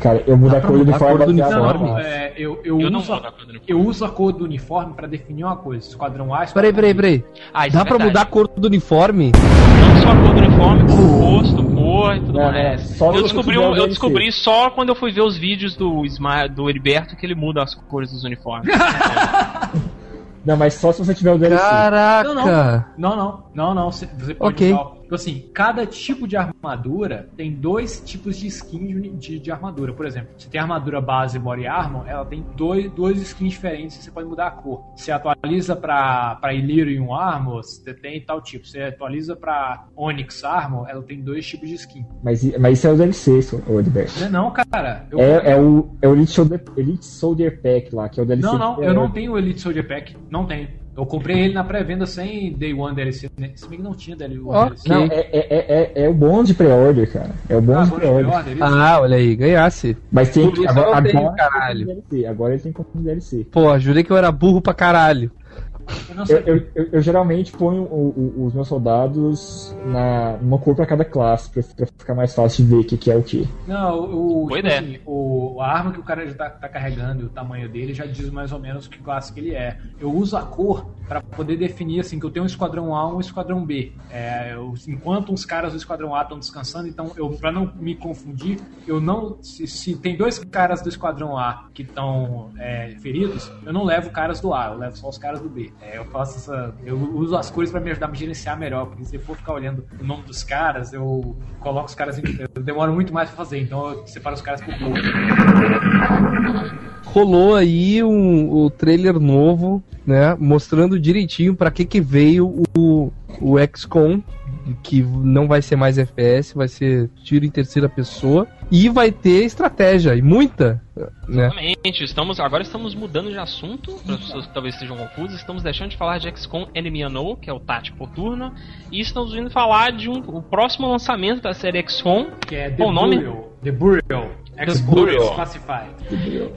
[SPEAKER 5] cara, eu mudo a cor do
[SPEAKER 3] a
[SPEAKER 5] uniforme.
[SPEAKER 3] cor do uniforme?
[SPEAKER 2] Não, é, eu, eu,
[SPEAKER 4] Eu não
[SPEAKER 2] uso a,
[SPEAKER 4] a cor do uniforme.
[SPEAKER 2] eu uso a cor do uniforme pra definir uma coisa. Esquadrão A,
[SPEAKER 3] Peraí,
[SPEAKER 2] esquadrão
[SPEAKER 3] peraí,
[SPEAKER 2] B.
[SPEAKER 3] peraí.
[SPEAKER 4] Ah,
[SPEAKER 3] Dá
[SPEAKER 4] é
[SPEAKER 3] pra
[SPEAKER 4] verdade.
[SPEAKER 3] mudar a cor do uniforme?
[SPEAKER 4] Não só a cor do uniforme, como o rosto, e tudo
[SPEAKER 5] Não,
[SPEAKER 4] mais.
[SPEAKER 5] não, só
[SPEAKER 4] eu descobri, um- eu descobri só quando eu fui ver os vídeos do, Isma, do Heriberto que ele muda as cores dos uniformes.
[SPEAKER 5] Não, mas só se você tiver o DLC.
[SPEAKER 3] Caraca!
[SPEAKER 2] Não, não, não, não. Você você pode
[SPEAKER 3] Ok.
[SPEAKER 2] usar. Tipo assim, cada tipo de armadura tem dois tipos de skin de, de, armadura. Por exemplo, se tem armadura base Body Armor, ela tem dois, dois skins diferentes e você pode mudar a cor. Se atualiza pra, pra Illyrium Armor, você tem tal tipo. Se atualiza pra Onyx Armor, ela tem dois tipos de skin.
[SPEAKER 5] Mas, mas isso é o DLC, ô Edberto.
[SPEAKER 2] Não, é não, cara. Eu,
[SPEAKER 5] É, é o, é o Elite, Soldier, Elite Soldier Pack lá, que é o DLC.
[SPEAKER 2] Não, não,
[SPEAKER 5] que
[SPEAKER 2] eu
[SPEAKER 5] é-
[SPEAKER 2] não tenho o Elite Soldier Pack. Não tenho. Eu comprei ele na pré-venda sem Day One DLC. né? Se bem que não tinha Day One
[SPEAKER 3] Ó,
[SPEAKER 2] DLC.
[SPEAKER 5] Não, é, é, é, é, é o bônus de pré-order, cara. É o
[SPEAKER 2] Ah,
[SPEAKER 5] bônus de
[SPEAKER 2] bom,
[SPEAKER 5] pré-order.
[SPEAKER 3] Ah, olha aí, ganhasse.
[SPEAKER 5] Mas tem
[SPEAKER 3] isso
[SPEAKER 5] agora,
[SPEAKER 3] eu não tenho,
[SPEAKER 5] agora, tem. Agora ele tem como DLC.
[SPEAKER 3] Pô, jurei que eu era burro pra caralho.
[SPEAKER 2] Eu.
[SPEAKER 5] Eu, eu, eu- geralmente ponho o- o- os meus soldados na, numa cor pra cada classe, pra, pra ficar mais fácil de ver o que, que é o que.
[SPEAKER 2] Não, o,
[SPEAKER 4] Boa
[SPEAKER 2] tipo
[SPEAKER 4] ideia.
[SPEAKER 2] assim, o, a arma que o cara já tá, tá carregando e o tamanho dele já diz mais ou menos que classe que ele é. Eu uso a cor pra poder definir assim que eu tenho um esquadrão A e um esquadrão B. É, eu- enquanto uns caras do esquadrão A estão descansando, então eu para não me confundir, eu não se, se tem dois caras do esquadrão A que estão feridos, eu não levo caras do A, eu levo só os caras do B. É, eu faço essa, eu uso as cores pra me ajudar a me gerenciar melhor, porque se eu for ficar olhando o nome dos caras, eu coloco os caras em, eu demoro muito mais pra fazer, então eu separo os caras por cor.
[SPEAKER 3] Rolou aí um, o trailer novo, né? Mostrando direitinho pra que que veio o, o XCOM, que não vai ser mais FPS, vai ser tiro em terceira pessoa. E vai ter estratégia, e muita, né?
[SPEAKER 4] Exatamente, estamos, agora estamos mudando de assunto, para as pessoas que talvez estejam confusas, estamos deixando de falar de XCOM Enemy Unknown, que é o tático por turno, e estamos vindo falar de um, o próximo lançamento da série XCOM,
[SPEAKER 2] Que é The
[SPEAKER 4] o nome?
[SPEAKER 2] Burial. The Burial.
[SPEAKER 4] Burial.
[SPEAKER 2] Classified.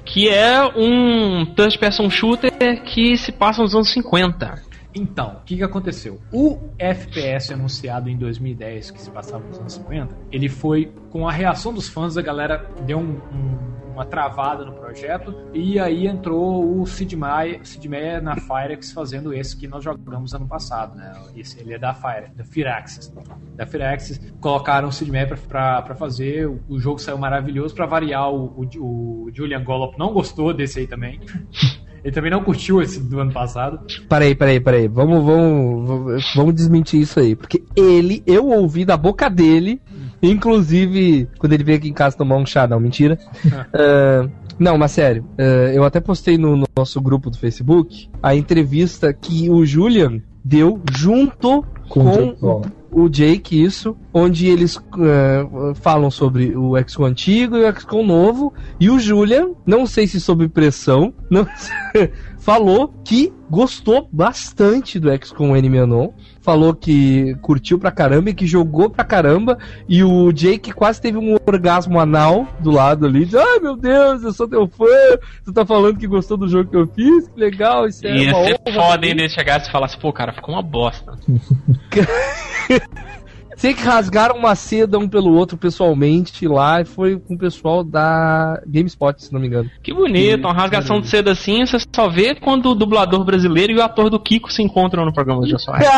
[SPEAKER 4] que é um third person shooter que se passa nos anos 50.
[SPEAKER 2] Então, o que, que aconteceu? O FPS anunciado em 2010, que se passava nos anos 50, ele foi com a reação dos fãs, a galera deu um- um- uma travada no projeto, e aí entrou o Sid Meier, Sid Meier na Firex fazendo esse que nós jogamos ano passado, né? Esse, ele é da Fire, da Firaxis. Da Firaxis, colocaram o Sid Meier pra fazer, o, o jogo saiu maravilhoso, pra variar, o, o, o Julian Gollop não gostou desse aí também. *laughs* Ele também não curtiu esse do ano passado.
[SPEAKER 3] Peraí, peraí, peraí. Vamos, vamos, vamos- desmentir isso aí. Porque ele, eu ouvi da boca dele, inclusive quando ele veio aqui em casa tomar um chá, não, mentira. *laughs* Ah, não, mas sério, ah, eu até postei no, no nosso grupo do Facebook a entrevista que o Julian deu junto
[SPEAKER 5] Com
[SPEAKER 3] com,
[SPEAKER 5] o Jake
[SPEAKER 3] isso, onde eles ah, falam sobre o XCOM antigo e o XCOM novo, e o Julian, não sei se sob pressão, não *laughs* falou que gostou bastante do XCOM Enemy Unknown, falou que curtiu pra caramba e que jogou pra caramba, e o Jake quase teve um orgasmo anal do lado ali, de, ai meu Deus, eu sou teu fã, tu tá falando que gostou do jogo que eu fiz, que legal, isso é
[SPEAKER 4] Ia ser foda
[SPEAKER 3] mim."
[SPEAKER 4] ainda ele chegasse e falasse, pô, cara, ficou uma bosta. *laughs*
[SPEAKER 3] Sei que rasgaram uma seda um pelo outro pessoalmente lá e foi com o pessoal da GameSpot, se não me engano.
[SPEAKER 4] Que bonito, uma rasgação de seda assim, você só vê quando o dublador brasileiro e o ator do Kiko se encontram no programa do Soares. *laughs*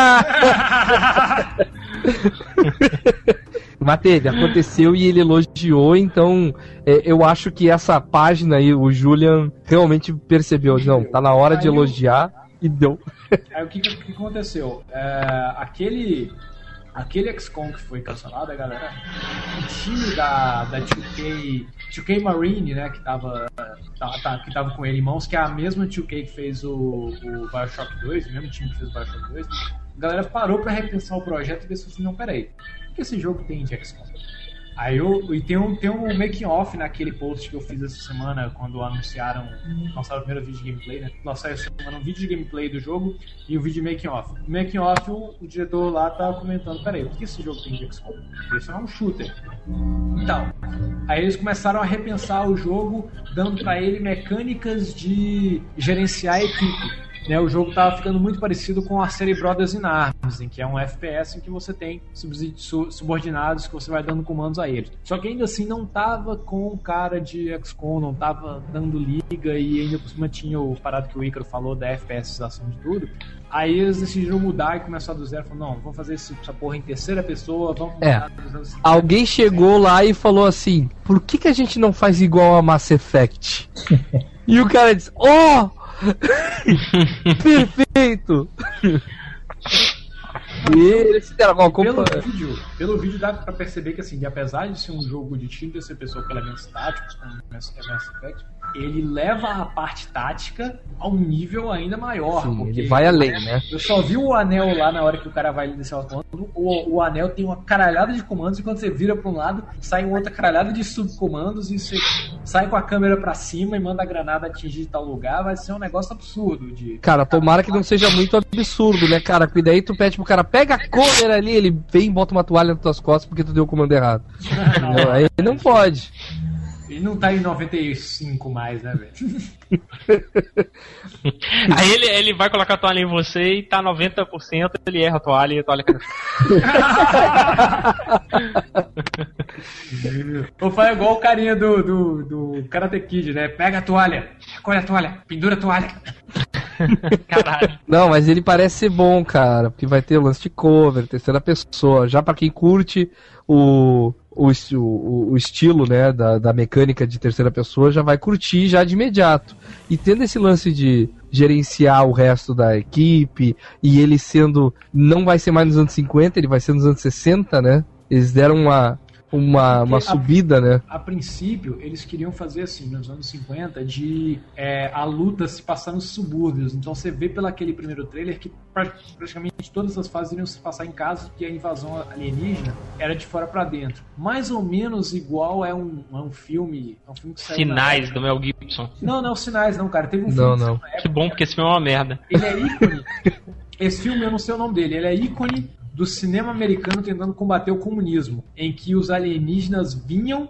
[SPEAKER 3] Mas teve, aconteceu e ele elogiou, então é, eu acho que essa página aí, o Julian realmente percebeu, não, tá na hora de elogiar. E deu.
[SPEAKER 2] Aí o que, que, que aconteceu? É, aquele. Aquele XCOM que foi cancelado, a galera. O time da, da 2K, 2K Marine, né, que tava, tá- tá- que tava com ele em mãos, que é a mesma 2K que fez o, o Bioshock 2, o mesmo time que fez o Bioshock 2, a galera parou pra repensar o projeto e ver se assim, não, peraí, o que esse jogo tem de XCOM? Aí eu, e tem um, tem um making off naquele post que eu fiz essa semana quando anunciaram, lançaram o primeiro vídeo de gameplay, né? Lançaram essa semana um vídeo de gameplay do jogo e um vídeo de making off. No making off, o, o diretor lá tá comentando, peraí, o que esse jogo tem de XCOM? Esse é um shooter. Então, aí eles começaram a repensar o jogo, dando pra ele mecânicas de gerenciar a equipe. Né, o jogo tava ficando muito parecido com a série Brothers in Arms, em que é um FPS em que você tem subordinados que você vai dando comandos a eles. Só que ainda assim não tava com cara de XCOM, não tava dando liga e ainda por cima tinha o parado que o Ícaro falou da FPSização de tudo. Aí eles decidiram mudar e começar do zero. Falaram, não, vamos fazer essa porra em terceira pessoa, vamos
[SPEAKER 3] É.
[SPEAKER 2] mudar dos anos 50.
[SPEAKER 3] Alguém chegou lá e falou assim: por que, que a gente não faz igual a Mass Effect? *laughs* e o cara disse: Oh! Perfeito! e
[SPEAKER 2] Pelo
[SPEAKER 3] culpa.
[SPEAKER 2] vídeo, pelo vídeo dá pra perceber que assim, apesar de ser um jogo de tiro terceira pessoa com elementos táticos, como Mass Mass Effect, ele leva a parte tática a um nível ainda maior.
[SPEAKER 3] Sim,
[SPEAKER 2] porque
[SPEAKER 3] ele vai além, né?
[SPEAKER 2] Eu só vi o anel lá na hora que o cara vai iniciar o comando. O, o anel tem uma caralhada de comandos e quando você vira pra um lado, sai outra caralhada de subcomandos e você sai com a câmera pra cima e manda a granada atingir tal lugar. Vai ser um negócio absurdo de.
[SPEAKER 3] Cara, tomara que não seja muito absurdo, né, cara? Porque daí tu pede pro cara, pega a câmera ali, ele vem e bota uma toalha nas tuas costas porque tu deu o comando errado. *laughs* Aí não pode.
[SPEAKER 2] Ele não tá em 95 mais, né, velho? *laughs*
[SPEAKER 4] Aí ele, ele vai colocar a toalha em você e tá 90%, ele erra a toalha e a toalha cai.
[SPEAKER 2] Ou *laughs* faz igual o carinha do, do, do Karate Kid, né? Pega a toalha, recolhe a toalha, pendura a toalha. *laughs*
[SPEAKER 4] Caralho.
[SPEAKER 3] Não, mas ele parece ser bom, cara, porque vai ter lance de cover, terceira pessoa, já pra quem curte o, o, o, o estilo, né, da, da mecânica de terceira pessoa, já vai curtir já de imediato. E tendo esse lance de gerenciar o resto da equipe, e ele sendo, não vai ser mais nos anos 50, ele vai ser nos anos 60, né, eles deram uma, uma, uma
[SPEAKER 2] Porque a-
[SPEAKER 3] subida, né.
[SPEAKER 2] A princípio, eles queriam fazer assim, nos anos 50, de é, a luta se passar nos subúrbios. Então você vê pelo aquele primeiro trailer que pra- praticamente todas as fases iriam se passar em casa, que a invasão alienígena era de fora pra dentro. Mais ou menos igual é um, é um filme. É um filme que saiu na
[SPEAKER 4] Sinais do Mel Gibson.
[SPEAKER 2] Não, não, sinais não, cara. Teve um
[SPEAKER 3] Não,
[SPEAKER 2] filme que
[SPEAKER 3] não.
[SPEAKER 2] na época,
[SPEAKER 4] Que bom, porque esse filme é uma merda.
[SPEAKER 2] Ele é ícone. Esse filme, eu não sei o nome dele, ele é ícone do cinema americano tentando combater o comunismo, em que os alienígenas vinham.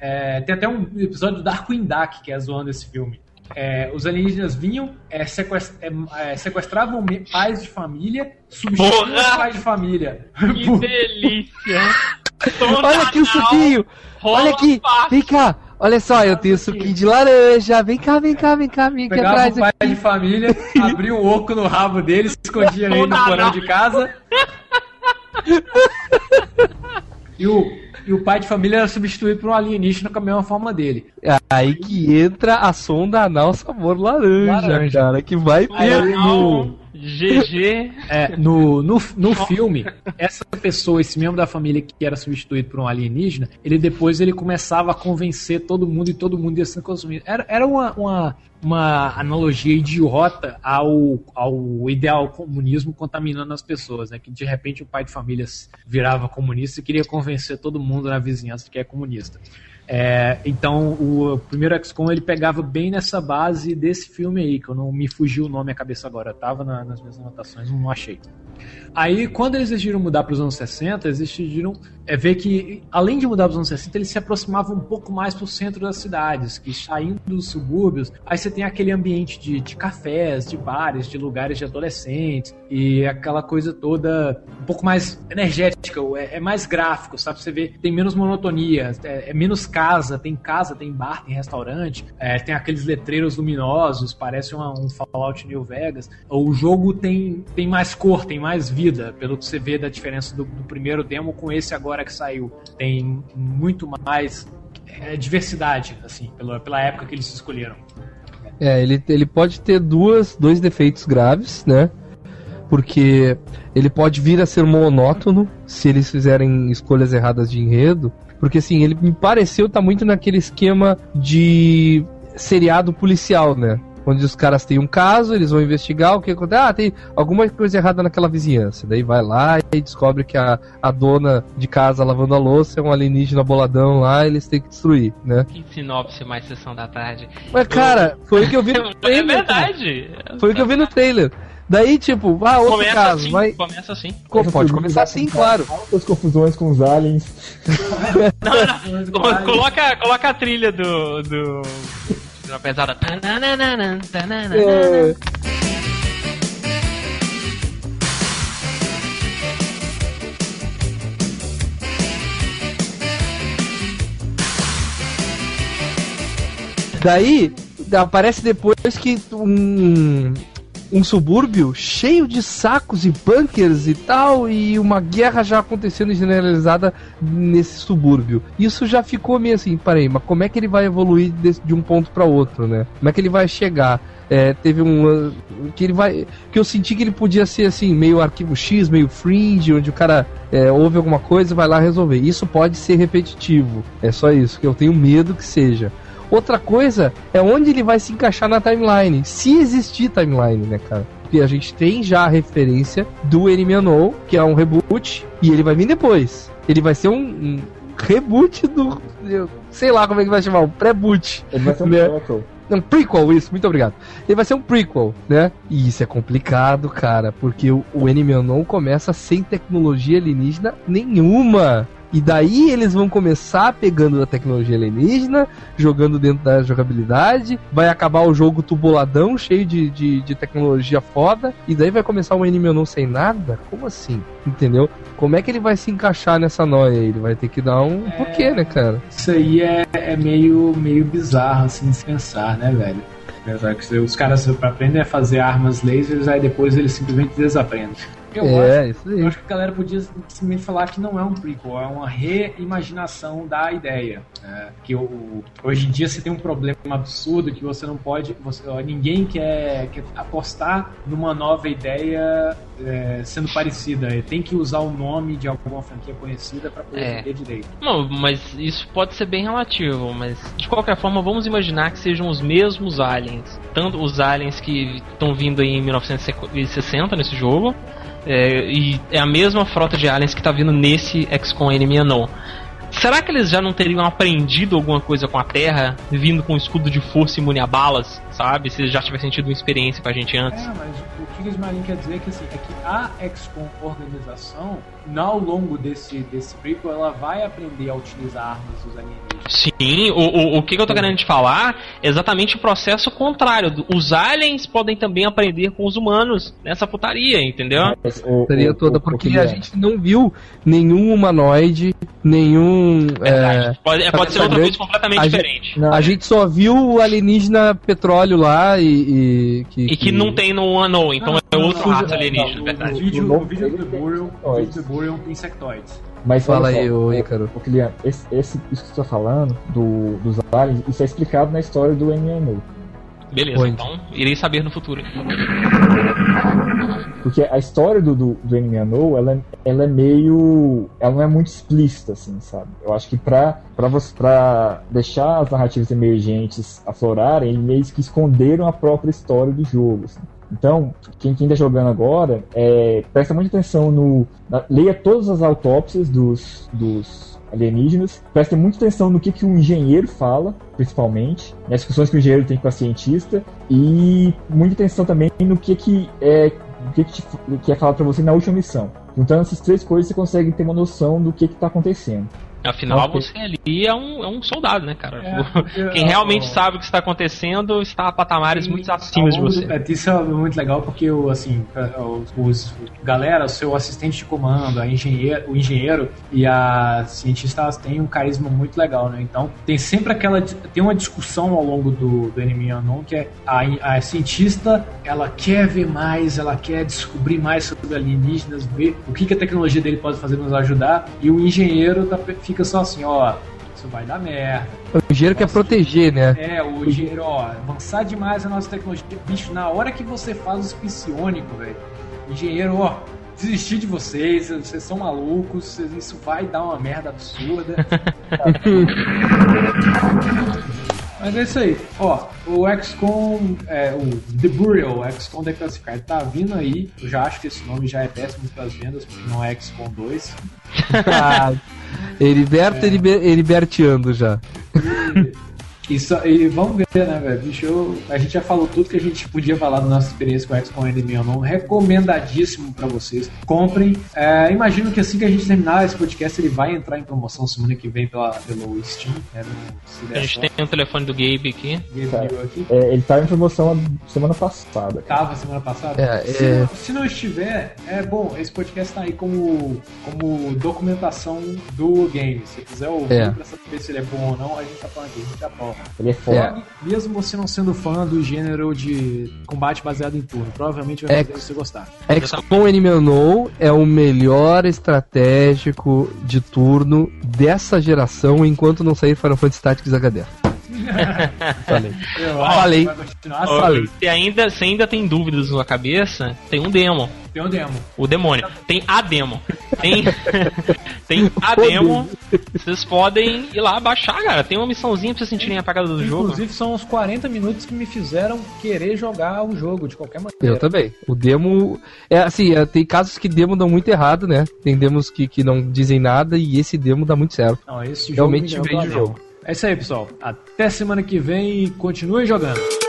[SPEAKER 2] é, tem até um episódio do Darkwing Duck que é zoando esse filme. É, os alienígenas vinham, é, sequest- é, é, sequestravam me- pais de família, substituíam
[SPEAKER 4] Porra!
[SPEAKER 2] os pais de família.
[SPEAKER 4] Que *laughs* delícia! *laughs*
[SPEAKER 3] Olha aqui o suquinho! Olha aqui! Vem cá! Olha só, eu tenho suquinho de laranja. Vem cá, vem cá, vem cá, vem aqui
[SPEAKER 2] Pegava o pai de família, *laughs* abria um oco no rabo dele, se escondia ele no porão de casa. *laughs* E o, e o pai de família era substituído por um alienígena com a mesma forma dele.
[SPEAKER 3] Aí que entra a sonda anal sabor laranja,
[SPEAKER 2] Laranja.
[SPEAKER 3] cara, que vai ter
[SPEAKER 2] no...
[SPEAKER 4] GG.
[SPEAKER 2] É, no, no, no filme, essa pessoa, esse membro da família que era substituído por um alienígena, ele depois ele começava a convencer todo mundo e todo mundo ia ser consumido. Era, era uma, uma, uma analogia idiota ao, ao ideal comunismo contaminando as pessoas, né? Que de repente o pai de família virava comunista e queria convencer todo mundo na vizinhança que é comunista. É, então o primeiro XCOM ele pegava bem nessa base desse filme aí, que eu não me fugiu o nome à cabeça agora, tava na- nas minhas anotações, não achei. Aí, quando eles decidiram mudar para os anos 60, eles decidiram é, ver que, além de mudar para os anos 60, eles se aproximavam um pouco mais para o centro das cidades, que saindo dos subúrbios, aí você tem aquele ambiente de, de cafés, de bares, de lugares de adolescentes, e aquela coisa toda um pouco mais energética, é, é mais gráfico, sabe? Você vê, tem menos monotonia, é, é menos casa, tem casa, tem bar, tem restaurante, é, tem aqueles letreiros luminosos, parece uma- um Fallout New Vegas. O jogo tem, tem mais cor, tem mais vida, pelo que você vê da diferença do, do primeiro demo com esse agora que saiu. Tem muito mais é, diversidade, assim, pela, pela época que eles escolheram.
[SPEAKER 3] É, ele, ele pode ter duas, dois defeitos graves, né? Porque ele pode vir a ser monótono se eles fizerem escolhas erradas de enredo. Porque assim, ele me pareceu tá muito naquele esquema de seriado policial, né? Onde os caras têm um caso, eles vão investigar o que acontece. Ah, tem alguma coisa errada naquela vizinhança. Daí vai lá e descobre que a, a dona de casa lavando a louça é um alienígena boladão lá, eles têm que destruir, né?
[SPEAKER 4] Que sinopse mais sessão da tarde.
[SPEAKER 3] Mas, cara, foi o que eu vi no *laughs*
[SPEAKER 4] É
[SPEAKER 3] trailer. cara.
[SPEAKER 4] verdade.
[SPEAKER 3] Foi o que eu vi no trailer. Daí, tipo, ah, outro
[SPEAKER 4] Começa
[SPEAKER 3] caso.
[SPEAKER 4] assim,
[SPEAKER 3] Vai...
[SPEAKER 4] começa assim.
[SPEAKER 3] Co- Pode começar assim, claro.
[SPEAKER 5] Altas confusões com os aliens. *laughs*
[SPEAKER 4] Não, não. Co- *laughs* Coloca, coloca a trilha do. do... Na pesada.
[SPEAKER 3] É, Daí, aparece depois que um, um subúrbio cheio de sacos e bunkers e tal, e uma guerra já acontecendo generalizada nesse subúrbio. Isso já ficou meio assim, parei, mas como é que ele vai evoluir desse- de um ponto para outro, né? Como é que ele vai chegar? É, teve um uh, que ele vai que eu senti que ele podia ser assim meio arquivo X meio fringe onde o cara é, ouve alguma coisa e vai lá resolver isso pode ser repetitivo é só isso que eu tenho medo que seja Outra coisa é onde ele vai se encaixar na timeline, se existir timeline, né, cara? Porque a gente tem já a referência do Enemy que é um reboot, e ele vai vir depois. Ele vai ser um, um reboot do. sei lá como é que vai chamar, um pré-boot.
[SPEAKER 5] Ele vai ser um
[SPEAKER 3] Né?
[SPEAKER 5] prequel.
[SPEAKER 3] Um prequel, isso, muito obrigado. Ele vai ser um prequel, né? E isso é complicado, cara, porque o, o Enemy começa sem tecnologia alienígena nenhuma. E daí eles vão começar pegando a tecnologia alienígena, jogando dentro da jogabilidade, vai acabar o jogo tubuladão, cheio de, de, de tecnologia foda, e daí vai começar um Enemy Unknown sem nada? Como assim? Entendeu? Como é que ele vai se encaixar nessa noia aí? Ele vai ter que dar um porquê, né, cara?
[SPEAKER 2] Isso aí é, é meio, meio bizarro, assim, de se pensar, né, velho? Os caras aprendem a fazer armas lasers, aí depois eles simplesmente desaprendem. Eu acho
[SPEAKER 3] é, isso aí.
[SPEAKER 2] Eu acho que a galera podia simplesmente falar que não é um prequel, é uma reimaginação da ideia. né? Que o, hoje em dia você tem um problema absurdo que você não pode. Você, ó, ninguém quer, quer apostar numa nova ideia é, sendo parecida. Tem que usar o nome de alguma franquia conhecida para poder
[SPEAKER 4] É.
[SPEAKER 2] vender direito.
[SPEAKER 4] Não, mas isso pode ser bem relativo, mas de qualquer forma vamos imaginar que sejam os mesmos aliens. Tanto os aliens que estão vindo aí em 1960 nesse jogo, é, e é a mesma frota de aliens que está vindo nesse XCOM Enemy Unknown. Será que eles já não teriam aprendido alguma coisa com a Terra, vindo com escudo de força imune a balas, sabe? Se eles já tivessem tido uma experiência com a gente antes.
[SPEAKER 2] É, mas o que o Ismarin quer dizer é que, assim, é que a XCOM organização, ao longo desse, desse prequel, ela vai aprender a utilizar armas dos alienígenas.
[SPEAKER 4] Sim, o, o, o que que eu tô querendo te falar é exatamente o processo contrário. Os aliens podem também aprender com os humanos nessa putaria, entendeu?
[SPEAKER 5] Mas o- o-
[SPEAKER 3] toda, porque
[SPEAKER 5] que
[SPEAKER 3] a
[SPEAKER 5] é-
[SPEAKER 3] gente não viu nenhum humanoide, nenhum. é,
[SPEAKER 4] Verdade. pode, é, pode ser outra coisa completamente
[SPEAKER 3] a gente-
[SPEAKER 4] diferente.
[SPEAKER 5] Não,
[SPEAKER 3] a gente só viu o alienígena petróleo lá e. e que,
[SPEAKER 4] E que não tem no Unknown, então
[SPEAKER 2] Não,
[SPEAKER 4] é
[SPEAKER 2] não,
[SPEAKER 4] outro
[SPEAKER 2] não,
[SPEAKER 4] rato
[SPEAKER 2] não,
[SPEAKER 4] alienígena,
[SPEAKER 2] não, o-
[SPEAKER 4] verdade.
[SPEAKER 2] O vídeo,
[SPEAKER 5] O
[SPEAKER 2] vídeo do Burial, o
[SPEAKER 5] insectoides.
[SPEAKER 2] vídeo do Burial tem insectoides.
[SPEAKER 5] Mas
[SPEAKER 3] Fala aí, ô
[SPEAKER 5] o-
[SPEAKER 3] Ícaro.
[SPEAKER 5] o Kilian, esse, esse- isso que você tá falando do, dos aliens, isso é explicado na história do MMO.
[SPEAKER 4] Beleza,
[SPEAKER 3] Onde?
[SPEAKER 4] então irei saber no futuro.
[SPEAKER 5] Porque a história do, do, do MMO, ela, é- ela é meio. Ela não é muito explícita, assim, sabe? Eu acho que pra, pra, você, pra deixar as narrativas emergentes aflorarem, eles meio que esconderam a própria história do jogo. assim. Então, quem, quem tá jogando agora, é, presta muita atenção no. na- leia todas as autópsias dos, dos alienígenas, presta muita atenção no que, que o engenheiro fala, principalmente, nas discussões que o engenheiro tem com a cientista, e muita atenção também no que, que é o que, que, te, que é falado pra você na última missão. Juntando essas três coisas, você consegue ter uma noção do que, que tá acontecendo.
[SPEAKER 4] Afinal,
[SPEAKER 5] Ok.
[SPEAKER 4] você ali é um, é um soldado, né, cara?
[SPEAKER 2] É, porque, *laughs*
[SPEAKER 4] Quem
[SPEAKER 2] ó,
[SPEAKER 4] realmente
[SPEAKER 2] ó,
[SPEAKER 4] sabe o que está acontecendo está a patamares muito acima de você.
[SPEAKER 2] do- é, Isso é muito legal porque o assim, os, os- galera, o seu assistente de comando, a engenheiro, o engenheiro e a cientista elas têm um carisma muito legal, né? Então tem sempre aquela tem uma discussão ao longo do, do Enemy Unknown que é a, a cientista ela quer ver mais, ela quer descobrir mais sobre alienígenas, ver o que, que a tecnologia dele pode fazer nos ajudar e o engenheiro tá- fica só assim, ó isso vai dar merda.
[SPEAKER 3] O engenheiro quer proteger, né?
[SPEAKER 2] É, o engenheiro, ó, avançar demais a nossa tecnologia. Bicho, na hora que você faz os psionicos, velho, engenheiro, ó, desistir de vocês, vocês são malucos, isso vai dar uma merda absurda. *laughs* Mas é isso aí. Ó, o XCOM, é, o The Burial, XCOM Declassified, tá vindo aí. Eu já acho que esse nome já é péssimo para as vendas, porque não é XCOM 2. *laughs*
[SPEAKER 3] Heriberto
[SPEAKER 2] É.
[SPEAKER 3] Heriber- Heriberteando já. *laughs*
[SPEAKER 2] E, só- e vamos ver, né, velho? Bicho, eu- a gente já falou tudo que a gente podia falar da nossa experiência com o XCOM Enemy Unknown. Recomendadíssimo pra vocês. Comprem. É, imagino que assim que a gente terminar esse podcast, ele vai entrar em promoção semana que vem pela, pelo Steam. Né, no,
[SPEAKER 4] A gente
[SPEAKER 2] sorte.
[SPEAKER 4] tem o telefone do Gabe aqui.
[SPEAKER 2] Gabe
[SPEAKER 5] Cara,
[SPEAKER 2] viu aqui.
[SPEAKER 5] É, ele tá em promoção semana passada. cara.
[SPEAKER 2] Tava semana passada?
[SPEAKER 3] É,
[SPEAKER 2] se,
[SPEAKER 3] é.
[SPEAKER 2] Não, se não estiver, é bom, esse podcast tá aí como, como documentação do game. Se quiser ouvir
[SPEAKER 3] É.
[SPEAKER 2] pra saber se ele é bom ou não, a gente tá falando aqui, a gente aprova.
[SPEAKER 5] Ele é foda.
[SPEAKER 3] É.
[SPEAKER 2] Mesmo você não sendo fã do gênero de combate baseado em turno, provavelmente vai
[SPEAKER 3] É.
[SPEAKER 2] fazer você gostar.
[SPEAKER 3] XCOM Enemy Unknown é o melhor estratégico de turno dessa geração enquanto não sair Final Fantasy Tactics HD. *laughs* Falei.
[SPEAKER 2] Eu
[SPEAKER 3] Falei. Falei.
[SPEAKER 4] Se ainda, se ainda tem dúvidas na sua cabeça, tem um demo.
[SPEAKER 2] Tem um demo.
[SPEAKER 4] O demônio. Tem a demo. Tem, *laughs* tem a
[SPEAKER 3] O
[SPEAKER 4] demo. Vocês podem ir lá baixar, cara. Tem uma missãozinha pra vocês sentirem a pegada do jogo.
[SPEAKER 2] Inclusive, são uns 40 minutos que me fizeram querer jogar o jogo de qualquer maneira.
[SPEAKER 3] Eu também. O demo. É assim, é, tem casos que demo dão muito errado, né? Tem demos que, que não dizem nada e esse demo dá muito certo.
[SPEAKER 2] Não, esse jogo
[SPEAKER 3] Realmente vende o jogo.
[SPEAKER 2] É isso aí, pessoal. Até semana que vem e continue jogando.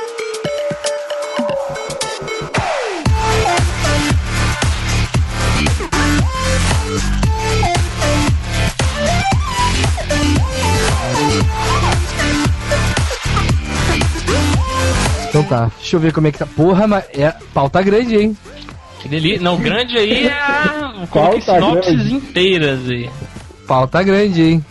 [SPEAKER 3] Tá, deixa eu ver como é que tá. Porra, mas é. Pau tá grande, hein?
[SPEAKER 4] Que delícia. Não, grande aí é. *laughs*
[SPEAKER 5] Qual
[SPEAKER 4] Coloquei
[SPEAKER 5] tá
[SPEAKER 4] sinopses
[SPEAKER 5] grande?
[SPEAKER 4] inteiras aí.
[SPEAKER 3] Pau tá grande, hein?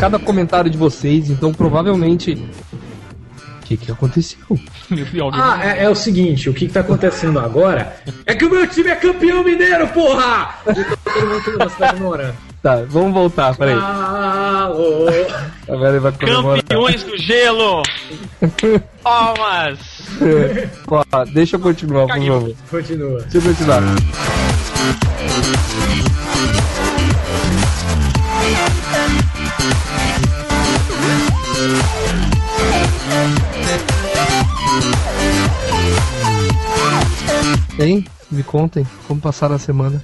[SPEAKER 3] Cada comentário de vocês, então provavelmente. O que que aconteceu? *laughs*
[SPEAKER 2] Ah, é, é o seguinte, o que, que tá acontecendo agora é que o meu time é campeão mineiro, porra! Todo mundo aqui na cidade comemorando.
[SPEAKER 3] Tá, vamos voltar, peraí.
[SPEAKER 2] Alô!
[SPEAKER 3] Agora ele vai comemorar.
[SPEAKER 4] Campeões do gelo! *laughs* Palmas!
[SPEAKER 3] Ó, deixa eu continuar, por favor.
[SPEAKER 2] Continua.
[SPEAKER 3] Deixa eu continuar. Hein? Me contem como passaram a semana.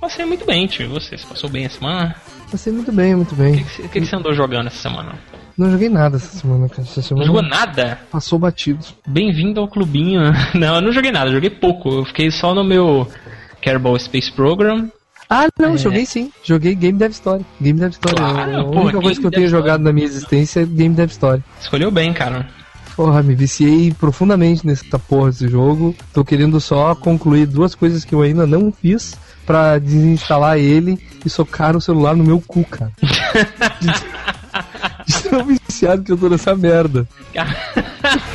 [SPEAKER 4] Passei muito bem, tio. Você, você passou bem a semana?
[SPEAKER 3] Passei muito bem, muito
[SPEAKER 4] O
[SPEAKER 3] bem.
[SPEAKER 4] que, que, o que que você andou jogando essa semana?
[SPEAKER 3] Não joguei nada essa semana, cara. Essa
[SPEAKER 4] Não
[SPEAKER 3] semana
[SPEAKER 4] jogou nada?
[SPEAKER 3] passou batido.
[SPEAKER 4] Bem-vindo ao clubinho. *laughs* Não, eu não joguei nada, joguei pouco. Eu fiquei só no meu Kerbal Space Program.
[SPEAKER 3] Ah, não,
[SPEAKER 4] É.
[SPEAKER 3] joguei sim. Joguei Game Dev Story. Game Dev Story.
[SPEAKER 4] Claro,
[SPEAKER 3] a única coisa que eu tenho
[SPEAKER 4] Story.
[SPEAKER 3] jogado na minha existência é Game Dev Story.
[SPEAKER 4] Escolheu bem, cara.
[SPEAKER 3] Porra, me viciei profundamente nessa porra desse jogo. Tô querendo só concluir duas coisas que eu ainda não fiz pra desinstalar ele e socar o celular no meu cu, cara. De, *laughs* de tão viciado que eu tô nessa merda. *laughs*